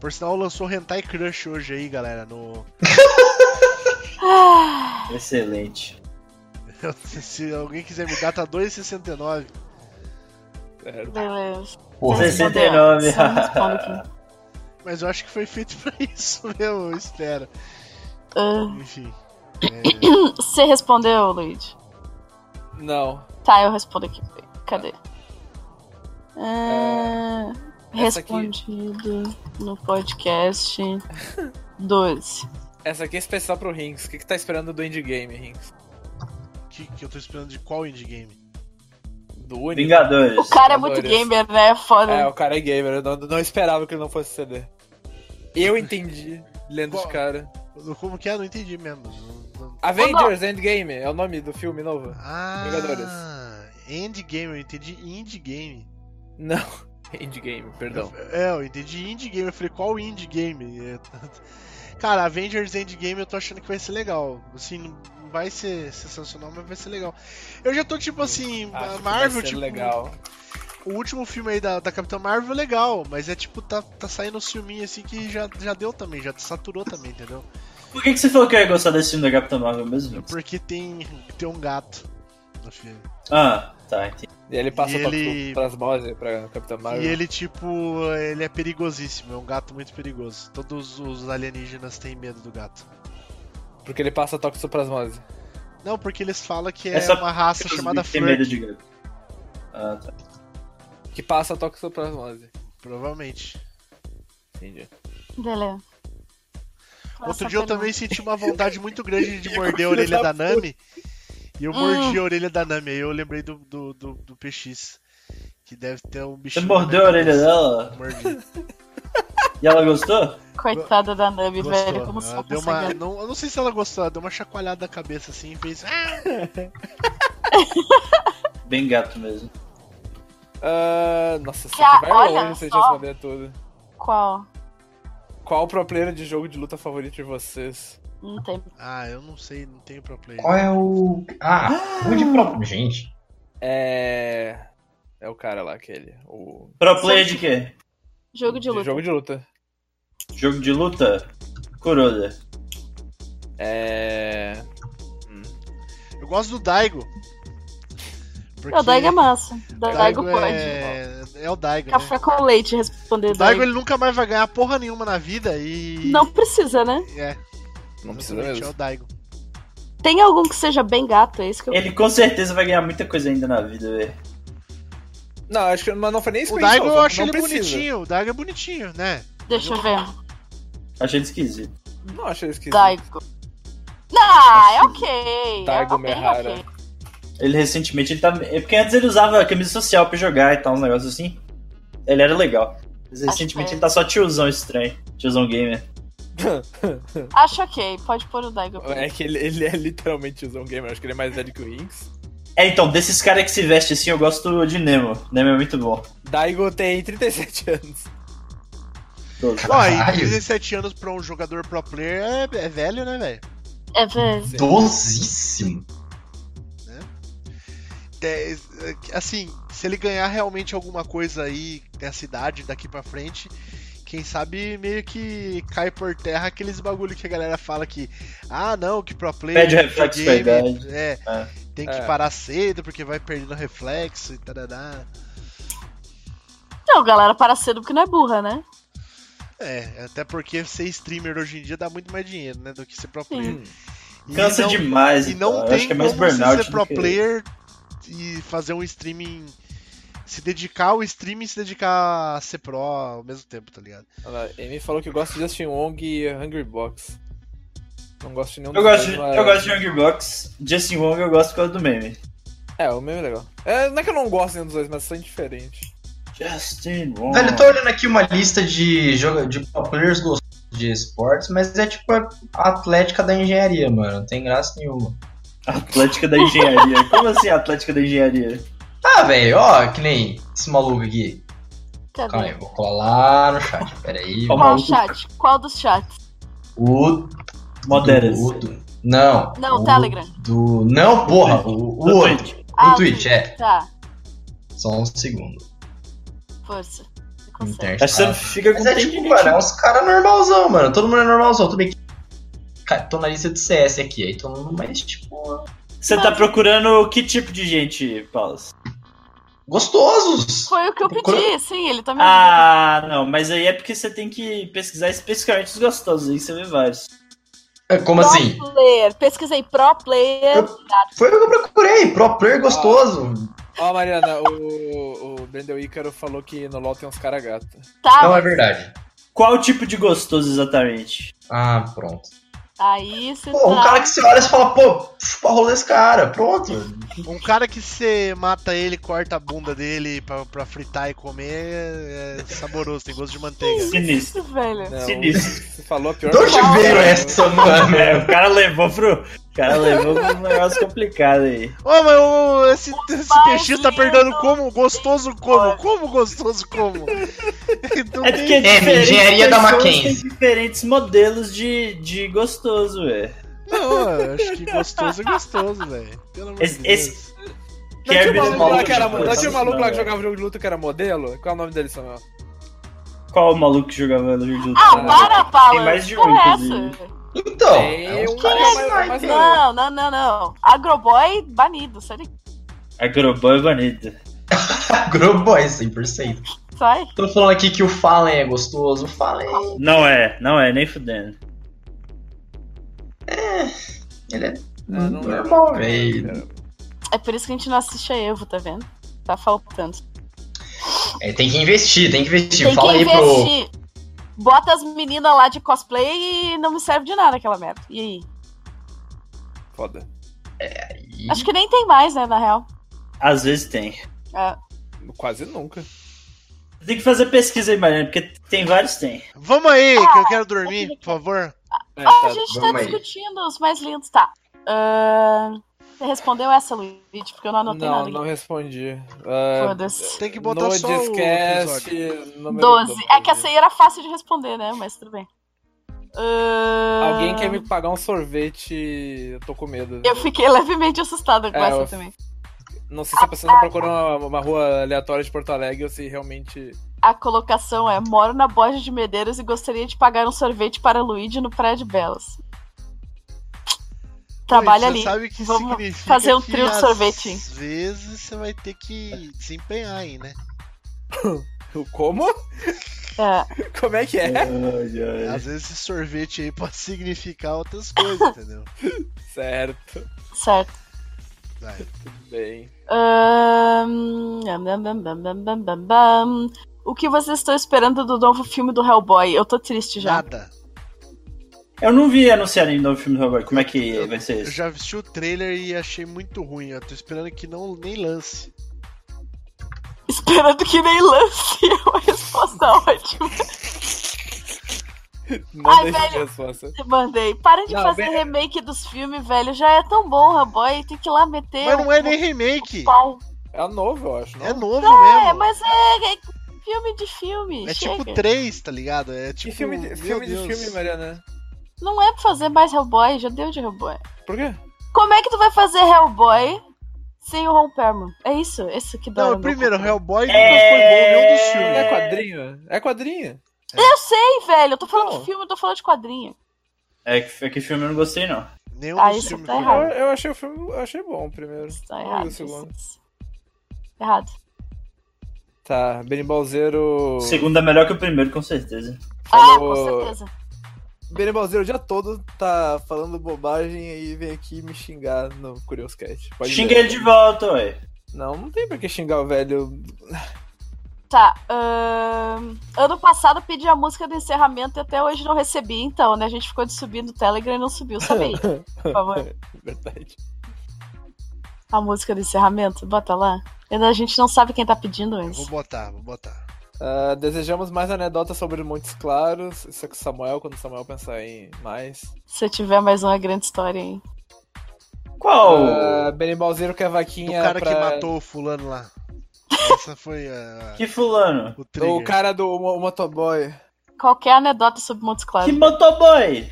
B: Por sinal, lançou Hentai Crush hoje aí, galera, no...
F: Excelente.
B: Se alguém quiser me dar, tá 2,69.
D: É,
C: Beleza.
E: Porra,
C: Você
F: 69.
C: respondeu? Você responde aqui.
B: Mas eu acho que foi feito pra isso mesmo, eu espero.
C: Ah,
B: Enfim. É,
C: Você respondeu, Luigi?
D: Não.
C: Tá, eu respondo aqui. Cadê? Ah,
D: essa aqui-
C: respondido no podcast 12.
D: Essa aqui é especial pro Rings. O que, que tá esperando do indie game, Rings?
B: que, que eu tô esperando de qual indie game?
D: Do único?
F: Vingadores.
C: O cara é muito gamer, né? Foda.
D: É, o cara é gamer. Eu não, não esperava que ele não fosse CD. Eu entendi, lendo de
B: Qual?
D: cara.
B: Como que é? Não entendi mesmo.
D: Avengers Endgame é o nome do filme novo.
B: Ah,
D: Vingadores.
B: Endgame, eu entendi indie game.
D: Não, Endgame, perdão.
B: É, eu entendi indie game. Eu falei, qual indie game? É, Cara, Avengers Endgame eu tô achando que vai ser legal. Assim, não vai ser sensacional, mas vai ser legal. Eu já tô tipo assim,
D: Acho
B: a
D: que
B: Marvel,
D: vai ser
B: tipo.
D: legal.
B: O último filme aí da, da Capitã Marvel é legal, mas é tipo, tá, tá saindo uns filminhos assim que já, já deu também, já saturou também, entendeu?
F: Por que, que você falou que eu ia gostar desse filme da Capitã Marvel mesmo?
B: Porque tem, tem um gato no filme.
F: Ah, tá, entendi.
D: E ele passa
B: E
D: pra
B: ele-
D: plasmose pra Capitã Marvel.
B: E ele, tipo, ele é perigosíssimo, é um gato muito perigoso. Todos os alienígenas têm medo do gato.
D: Porque ele passa toxoplasmose.
B: Não, porque eles falam que é,
F: É
B: uma raça chamada
F: tem medo de gato. Ah, tá.
D: Que passa toxoplasmose.
B: Provavelmente.
D: Entendi.
C: Beleza.
B: Outro dia eu também senti uma vontade muito grande de morder a orelha da Nami. E eu mordi a orelha da Nami, aí eu lembrei do, do, do, do PX. Que deve ter um bicho.
F: Você mordeu a orelha dela?
B: Mordi.
F: E ela gostou?
C: Coitada da Nami,
B: Gostou.
C: velho. Como
B: Ela
C: só
B: deu uma, não, eu não sei se ela gostou, ela deu uma chacoalhada da cabeça assim e fez. "Ah!"
F: Bem gato mesmo.
D: Ah, nossa, aqui vai
C: olha
D: longe se responder tudo.
C: Qual?
D: Qual o pro player de jogo de luta favorito de vocês?
C: Não tem.
B: Ah, eu não sei, não tenho pro player.
E: Qual é o. Ah, um de próprio. Gente.
D: É. É o cara lá, aquele. O.
F: Pro player de quê?
C: Jogo de luta.
D: jogo de luta.
F: Jogo de luta? Kuroda.
D: É.
B: Eu gosto do Daigo. Porque
C: O Daigo é massa. O Daigo, pode.
B: É... é o Daigo, né?
C: Café com leite responder
B: O Daigo
C: Daigo.
B: ele nunca mais vai ganhar porra nenhuma na vida e.
C: Não precisa, né?
B: É,
D: Não precisa mesmo.
B: é o Daigo.
C: Tem algum que seja bem gato, é isso que eu.
F: Ele com certeza vai ganhar muita coisa ainda na vida, velho.
D: Não, acho que mas não foi nem isso
B: O Daigo eu acho ele
D: precisa.
B: bonitinho. O Daigo é bonitinho, né?
C: Deixa eu ver.
F: Achei ele esquisito.
D: Não achei esquisito.
C: Daigo. Não, é ok.
D: Daigo
C: é bem
D: Mehara.
C: ok.
F: Ele recentemente ele tá. É porque antes ele usava camisa social pra jogar e tal, uns negócios assim. Ele era legal. Mas recentemente
C: é.
F: ele tá só tiozão estranho. Tiozão gamer.
C: Acho ok, pode pôr o Daigo.
D: É que ele, ele é literalmente um gamer, acho que ele é mais velho que o Inks.
F: É, então, desses caras que se vestem assim, eu gosto de Nemo. Nemo é muito bom.
D: Daigo tem 37 anos.
B: Ó, e
E: Caralho.
B: 17 anos pra um jogador pro player é, é velho, né, velho?
C: É velho.
E: Dosíssimo.
B: É, é, assim, se ele ganhar realmente alguma coisa aí nessa idade daqui pra frente, quem sabe meio que cai por terra aqueles bagulho que a galera fala que, ah, não, que pro player
F: Perde o reflexo idade.
B: é,
F: É.
B: tem que
D: É.
B: parar cedo porque vai perdendo reflexo e tarará.
C: Não, galera, para cedo porque não é burra, né?
B: É, até porque ser streamer hoje em dia dá muito mais dinheiro, né, do que ser pro player.
C: Sim.
F: Cansa
B: não-
F: demais.
B: E
F: então.
B: não
F: Eu
B: tem
F: acho que é mais
B: como
F: burnout
B: ser pro
F: que-
B: player e fazer um streaming. Se dedicar ao streaming e se dedicar a ser pro ao mesmo tempo, tá ligado?
D: Olha lá, Amy falou que gosta de Justin Wong e Hungry Box. Não gosto de nenhum
F: Eu
D: dos
F: gosto, de, eu gosto de Hungry Box. Justin Wong eu gosto por causa do meme.
D: É, o meme é legal. É, não é que eu não gosto de nenhum dos dois, mas são diferentes.
F: Justin Wong.
E: Velho, eu tô olhando aqui uma lista de, joga- de players gostosos de esportes, mas é tipo a Atlética da Engenharia, mano. Não tem graça nenhuma.
F: Atlética da Engenharia. Como assim Atlética da Engenharia?
E: Ah, velho, ó, que nem esse maluco aqui. Calma aí, vou colar lá no chat. Pera aí.
F: Qual
C: Qual
F: maluco?
C: chat? Qual dos chats?
E: O.
F: Moderas.
E: do- do- não.
C: Não,
E: o
C: Telegram.
E: Do, não, porra. O, o
F: Do
E: outro.
F: Twitch.
E: O Twitch, é.
C: Tá,
E: Só um segundo.
C: força.
E: Internet
F: você
E: tá-
F: não fica com
E: Mas é tipo, mano, é uns caras normalzão, mano. Todo mundo é normalzão. Tudo bem que. Ca- Tô na lista de CS aqui, aí todo mundo mais, tipo.
F: Você tá procurando que tipo de gente, Paulo?
E: Gostosos!
C: Foi o que eu pedi, sim, ele tá me
F: Ah, não, mas aí é porque você tem que pesquisar especificamente os gostosos, aí você vê vários.
E: É, Como
C: Pro
E: assim?
C: player. Pesquisei pro player.
E: Eu- Foi o que eu procurei, pro player gostoso.
D: Ó, Mariana, o, o Brandon Ícaro falou que no LoL tem uns cara gato.
C: Tá,
E: Não é verdade.
F: Qual tipo de gostoso exatamente?
E: Ah, pronto.
C: Aí você
E: Pô, um
C: tá.
E: cara que você olha e fala, pô, chupa a rola desse cara, pronto.
B: Um cara que você mata ele, corta a bunda dele pra, pra fritar e comer é, é saboroso, tem gosto de manteiga.
F: Sinistro.
C: Velho.
D: Não,
F: Sinistro.
D: Você falou a pior
E: De onde
D: coisa.
E: veio essa, mano?
F: É, o cara levou pro. O cara levou pro negócio complicado aí.
B: Ô, mas o- esse, esse peixinho tá
C: lindo.
B: perguntando como? Gostoso como? Como gostoso como? Não
F: É
B: tem-
F: porque
E: É, engenharia da Mackenzie.
F: têm diferentes modelos de, de gostoso, velho.
B: Não, eu acho que gostoso é gostoso, velho. Pelo amor
F: Esse-
B: de Deus.
F: esse-
D: Não tinha um maluco lá que era, não tinha um maluco lá que
F: não,
D: jogava jogo de luta que era modelo? Qual é o nome dele, Samuel?
F: Qual o maluco que jogava no jogo de luta?
C: Ah, para, Paula.
F: Tem mais de um,
C: é
F: inclusive.
E: Então, é
D: um é mais-
C: Não, não, não, não. Agroboy banido, sério.
F: Agroboy banido.
E: Agroboy, 100%.
C: Sai.
E: Tô falando aqui que o Fallen é gostoso. O Fallen,
F: Não é, não é, nem fudendo.
E: ele é
D: Ah, não
E: normal, velho.
C: É por isso que a gente não assiste a Evo, tá vendo? Tá faltando.
E: É, tem que investir, tem que investir.
C: Tem
E: Fala
C: que
E: aí pro.
C: Bota as meninas lá de cosplay e não me serve de nada aquela merda. E aí?
D: Foda.
E: Ih,
C: Acho que nem tem mais, né, na real.
F: Às vezes tem.
C: É.
D: Quase nunca.
F: Tem que fazer pesquisa aí, Mariana, porque tem vários, tem.
B: Vamos aí, que eu quero dormir, por favor.
D: É,
C: Ah,
D: tá.
C: a gente tá
E: aí.
C: discutindo os mais lindos, tá. Ahn, você respondeu essa, Luigi, porque eu não anotei
D: Não,
C: nada
D: não
C: aqui.
D: respondi. Ah,
C: Foda-se.
B: Tem que botar
D: no
B: só o
D: Discast,
B: episódio.
D: número
C: 12. É que essa aí era fácil de responder, né? Mas tudo bem. Ahn,
D: Alguém quer me pagar um sorvete, eu tô com medo.
C: Eu fiquei levemente assustada com
D: É,
C: essa
D: eu-
C: também.
D: Não sei se a pessoa tá procurando uma, uma rua aleatória de Porto Alegre ou se realmente.
C: A colocação é: moro na Borja de Medeiros e gostaria de pagar um sorvete para Luigi no de Belas. Trabalha ali.
B: Você sabe que
C: Vamos
B: significa
C: fazer um
B: que
C: trio de
B: às
C: sorvete.
B: vezes você vai ter que se empenhar aí, né?
D: Como?
C: É.
D: Como é que é?
B: Às vezes esse sorvete aí pode significar outras coisas, entendeu?
D: Certo.
C: Certo.
B: Vai.
D: Tudo bem.
C: Ahn, bam, bam, bam, bam, bam, bam, bam. O que vocês estão esperando do novo filme do Hellboy? Eu tô triste já.
B: Nada.
F: Eu não vi anunciarem o novo filme do Hellboy. Como é que vai ser
B: Eu
F: isso?
B: já assisti o trailer e achei muito ruim. Eu tô esperando que não nem lance.
C: Esperando que nem lance é uma resposta ótima.
D: Manda aí a
C: velho. mandei. Para de
D: Não,
C: fazer
D: bem-
C: remake dos filmes, velho. Já é tão bom, Hellboy. Tem que ir lá meter.
B: Mas não é nem remake.
C: pau.
D: É novo, eu acho, não?
B: É novo
C: É,
B: mesmo.
C: mas é, é filme de filme.
B: É
C: chega.
B: tipo 3, tá ligado? É tipo.
D: Que filme de, filme, de filme, Mariana?
C: Não é pra fazer mais Hellboy, já deu de Hellboy.
D: Por quê?
C: Como é que tu vai fazer Hellboy sem o Ron Perlman? É isso, isso que dá.
B: Não, primeiro. Hellboy nunca foi bom nenhum dos
D: É
B: filmes.
D: quadrinho? É quadrinho.
C: Eu sei, velho. Eu tô falando
D: Não.
C: de filme, eu tô falando de quadrinho.
F: É que, é que filme eu não gostei, não.
B: Nenhum
C: Ah,
B: dos
C: isso
B: filmes
C: tá.
D: Eu, eu achei o filme, eu achei bom o primeiro.
C: Tá
D: Não vi
C: errado.
D: o segundo.
C: isso. Errado.
D: Tá, Berimbau Zero.
F: O segundo é melhor que o primeiro, com certeza.
C: Ah,
D: Falou-
C: com certeza.
D: Berimbau Zero o dia todo tá falando bobagem e vem aqui me xingar no Curioscat. Pode
F: Xinga
D: ver.
F: ele de volta, ué.
D: Não, não tem por que xingar o velho.
C: Tá. ano passado eu pedi a música do encerramento e até hoje não recebi, então, né? A gente ficou de subir no Telegram e não subiu. Sobe aí, por favor.
D: Verdade.
C: A música do encerramento, bota lá. Ainda a gente não sabe quem tá pedindo mas
B: Vou botar, vou botar.
D: Ah, desejamos mais anedotas sobre Montes Claros. Isso é com o Samuel, quando o Samuel pensar em mais.
C: Se eu tiver mais uma grande história aí.
F: Qual?
D: Uh, Berimbau Zero que é a vaquinha
B: cara
D: pra...
B: que matou o fulano lá. Essa foi a.
F: Que fulano?
B: O.
D: O cara do o motoboy.
C: Qualquer anedota sobre Montes Claros.
F: Que motoboy?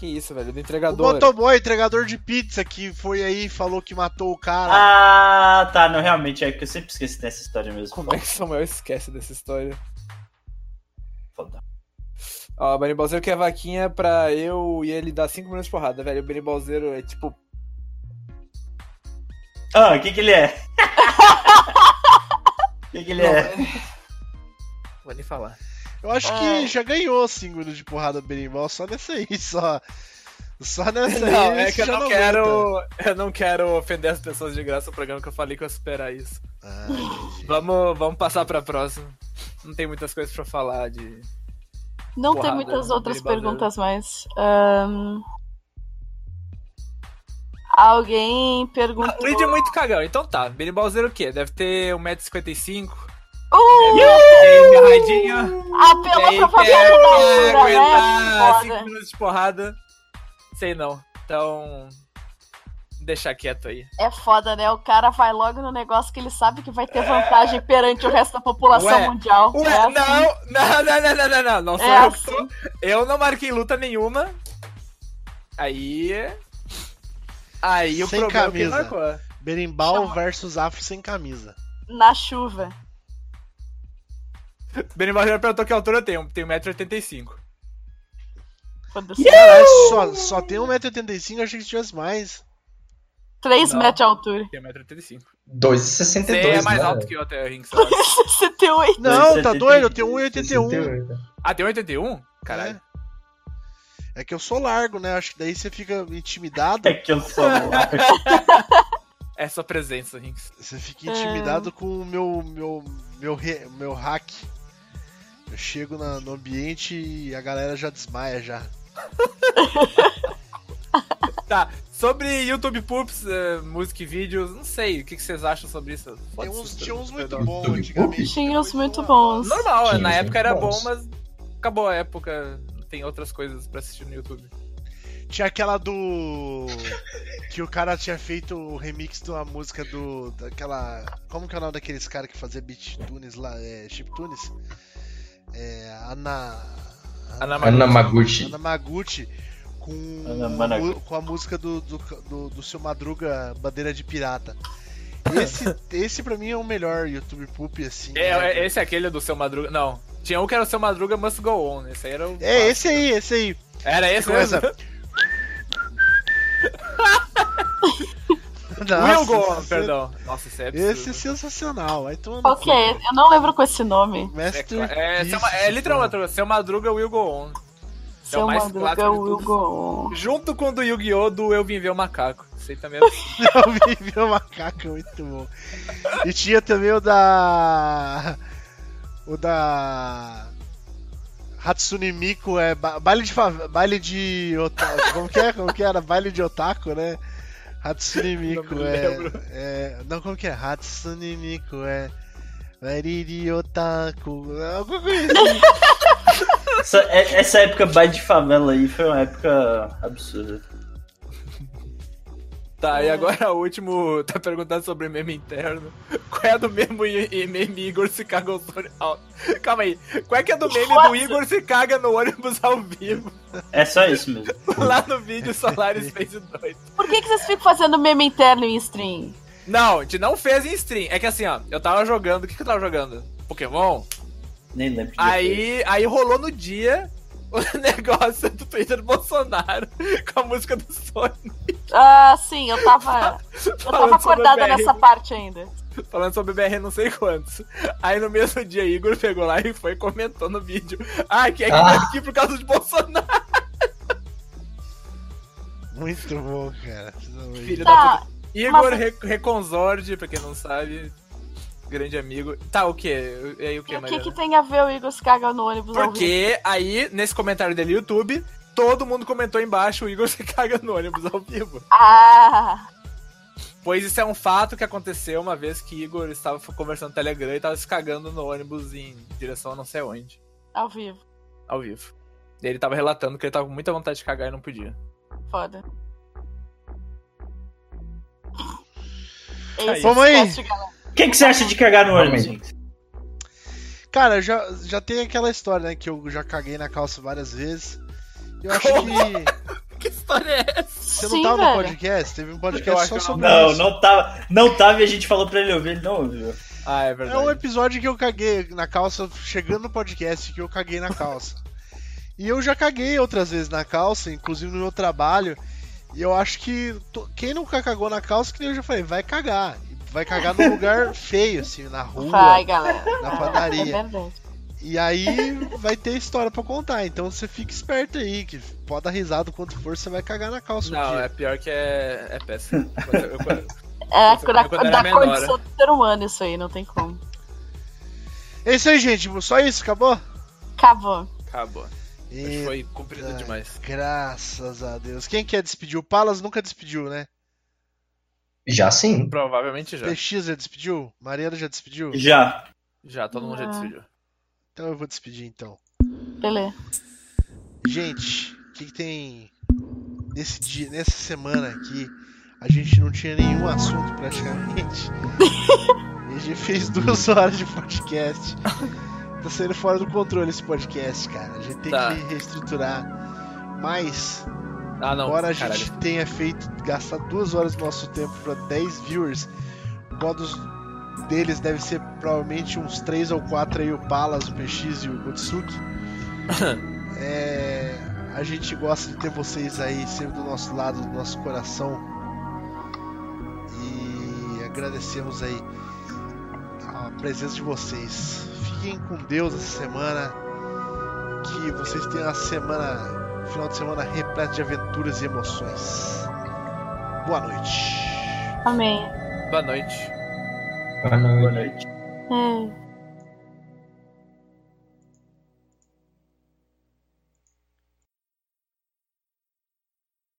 D: Que isso, velho, do
B: O
D: entregador.
B: motoboy, entregador de pizza, que foi aí e falou que matou o cara.
F: Ah, tá. Não, realmente, é que eu sempre esqueci dessa história mesmo.
D: Como é que o Samuel esquece dessa história?
F: Foda.
D: Ó, o Berimbau Zero que é a vaquinha pra eu e ele dar 5 minutos de porrada, velho. O Berimbau Zero é tipo.
F: Ah, o que que ele é? O que que ele é?
D: Vou nem falar.
B: Eu acho
C: Ah.
B: que já ganhou 5 minutos de porrada do berimbau só nessa aí, só. Só nessa
D: Não,
B: aí.
D: é que eu
B: já
D: não
B: aguenta.
D: quero. Eu não quero ofender as pessoas de graça no programa que eu falei que eu ia superar isso.
B: Ah.
D: Vamos, vamos passar pra próxima. Não tem muitas coisas pra falar de.
C: Não
D: Porrada,
C: tem muitas outras
D: Berimbau
C: perguntas mais. Ahn, Alguém perguntou.
D: O Luigi é muito cagão, então tá. Berimbau Zero o quê? Deve ter 1,55m.
C: Uh,
D: minha raidinha.
C: apelou
D: Tem
C: pra
D: que
C: família da altura,
D: aguentar 5
C: né? Foda.
D: minutos de porrada. Sei não. Então. Deixar quieto aí.
C: É foda, né? O cara vai logo no negócio que ele sabe que vai ter vantagem perante o resto da população
D: Ué,
C: mundial.
D: Ué,
C: é assim.
D: não, não, não, não, não, não, não. Não sou
C: É
D: eu. que tô- Eu não marquei luta nenhuma. Aí. Aí o
B: Sem
D: problema é que ele
B: camisa.
D: marcou.
B: Berimbau
C: Chama-
B: versus Afro sem camisa.
C: Na chuva.
D: Benimal já perguntou que altura eu tenho. Tenho 1,85m.
C: Foda-se.
B: Caralho, só, só tem 1,85m, eu achei que tivesse mais.
C: 3
D: Não.
C: metros de altura.
D: Tenho 1,85m.
E: 2,62,
D: Você é mais
E: né?
D: alto que eu até, Rinks. eu acho.
C: 68.
B: Não, tá
F: 1,70.
B: doido? Eu tenho 1,81m.
E: 68.
D: Ah, tem 1,81m? Caralho.
B: É. é que eu sou largo, né? Acho que daí você fica intimidado.
F: É que eu sou largo.
D: É sua presença, Rinks.
B: Você fica intimidado com o meu, meu, meu, meu hack. Eu chego na- no ambiente e a galera já desmaia já.
D: Tá, sobre YouTube Poops, eh, música e vídeos, não sei, o que, que vocês acham sobre isso?
B: Tem uns, tinha uns muito bons antigamente.
C: Tinha uns muito bons.
D: Normal,
E: Tinha
D: na época era
E: bons.
D: bom, mas acabou a época, tem outras coisas pra assistir no YouTube.
B: Tinha aquela do. Que o cara tinha feito o remix de uma música do. daquela. Como que é o nome daqueles caras que fazia beat tunes lá? É. Chiptunes? É. Ana.
D: Ana
E: Ana Maguchi.
B: Ana Maguchi com,
F: Ana
B: com a música do, do, do, do seu Madruga Bandeira de Pirata. Esse, esse pra mim é o melhor YouTube Poop, assim.
D: É,
B: né?
D: é, esse é aquele do Seu Madruga. Não, tinha um que era o Seu Madruga Must Go On. Esse aí era o.
B: É, esse aí, esse aí.
D: Era esse mesmo?
B: Nossa,
D: Will Go On,
B: esse-
D: perdão. Nossa, esse é absurdo.
B: Esse é sensacional. Vai tomando.
C: Qual que é? Eu não lembro com esse nome.
D: É,
B: Master
D: é, seu, Ma- é literalmente, Seu Madruga Will Go On.
C: Seu
D: mais
C: Madruga
D: clássico
C: will go on.
D: Junto com o do Yu-Gi-Oh! do Eu Vim Ver o Macaco. Isso aí também é
B: Eu vi meu macaco, muito bom. E tinha também o da. O da. Hatsune Miku é ba- baile de fa- baile de otaku. Como que é? Como que era? Baile de otaku, né? Hatsune Miku
D: Não me
B: é, é. Não, como que é? Hatsune Miku é. De otaku. Alguma coisa assim.
F: Essa, é- essa época baile de favela aí foi uma época absurda.
D: Tá, e agora o último tá perguntando sobre meme interno. Qual é a do mesmo i- meme Igor se caga no ônibus? Calma aí. Qual é que é do meme do
C: What?
D: Igor se caga no ônibus ao vivo?
F: É só isso mesmo.
D: Lá no vídeo Solaris fez dois.
C: Por que, que vocês ficam fazendo meme interno em stream?
D: Não, a gente não fez em stream. É que assim, ó, eu tava jogando. O que, que eu tava jogando? Pokémon?
F: Nem lembro. de que foi.
D: Aí, aí rolou no dia o negócio do Twitter do Bolsonaro com a música do Sonic.
C: Ah, sim, eu tava. Eu tava acordada nessa parte ainda.
D: Falando sobre BR não sei quantos. Aí no mesmo dia, Igor pegou lá e foi e comentou no vídeo. Ah, que é que
E: Ah.
D: tá aqui por causa de Bolsonaro.
B: Muito bom, cara.
D: Filho
C: Tá,
D: da puta. Igor
C: mas-
D: Re- Reconzorde, pra quem não sabe. Grande amigo. Tá, o quê? E aí o
C: E
D: quê,
C: o que, que tem a ver o Igor se caga no ônibus ao vivo?
D: Porque aí, nesse comentário dele no YouTube, todo mundo comentou embaixo, o Igor se caga no ônibus ao vivo.
C: Ah,
D: Pois isso é um fato que aconteceu uma vez que Igor estava conversando no Telegram e estava se cagando no ônibus em direção a não sei onde,
C: ao vivo.
D: ao vivo. E ele tava relatando que ele tava com muita vontade de cagar e não podia.
C: Foda.
D: Aí.
C: Esse
B: Vamos aí.
F: O que, que você acha de cagar no ônibus, gente?
B: Cara, já, já tem aquela história, né? Que eu já caguei na calça várias vezes. Eu acho que.
D: Que história é essa?
B: Você não
C: Sim,
B: tava no
C: velho.
B: podcast? Teve um
D: Eu
B: podcast
D: acho
B: só
D: que eu
B: sobre
F: Não,
B: isso.
F: não tava, não tava e a gente falou pra ele ouvir, ele não ouviu.
D: Ah, é
B: É
D: verdade.
B: um episódio que eu caguei na calça, chegando no podcast, que eu caguei na calça. E eu já caguei outras vezes na calça, inclusive no meu trabalho. E eu acho que to- quem nunca cagou na calça, que nem eu já falei, vai cagar. Vai cagar num lugar feio, assim, na rua,
C: Vai, galera.
B: na
C: É
B: padaria.
C: verdade.
B: E aí vai ter história pra contar. Então você fica esperto aí, que pode dar risada o quanto for, você vai cagar na calça um
D: Não,
B: dia.
D: é pior que é, é péssimo. Eu-
C: É da, da condição do ser humano isso aí, não tem como.
B: É isso aí, gente. Só isso, acabou?
C: Acabou.
D: Acabou.
B: E...
D: Foi comprido
B: Ai,
D: demais.
B: Graças a Deus. Quem quer despedir? O Palas nunca despediu, né?
E: Já sim.
D: Provavelmente já.
B: PX já despediu? Mariana já despediu?
F: Já.
D: Já, todo mundo já decidiu.
B: Então eu vou despedir então.
C: Beleza.
B: Gente, o que, que tem nesse dia, nessa semana aqui? A gente não tinha nenhum assunto praticamente. e a gente fez duas horas de podcast. Tá saindo fora do controle esse podcast, cara. A gente tem
D: Tá.
B: que reestruturar. Mas,
D: Ah, não.
B: embora a
D: caralho.
B: gente tenha feito gastar duas horas do nosso tempo para 10 viewers, qual dos deles deve ser provavelmente uns 3 ou 4 aí, o Palas, o PX e o Gotsuki. É, a gente gosta de ter vocês aí sempre do nosso lado, do nosso coração. E agradecemos aí a presença de vocês. Fiquem com Deus essa semana. Que vocês tenham uma semana, final de semana repleto de aventuras e emoções. Boa noite.
C: Amém.
D: Boa noite.
E: Boa noite.
F: Boa noite.
C: É.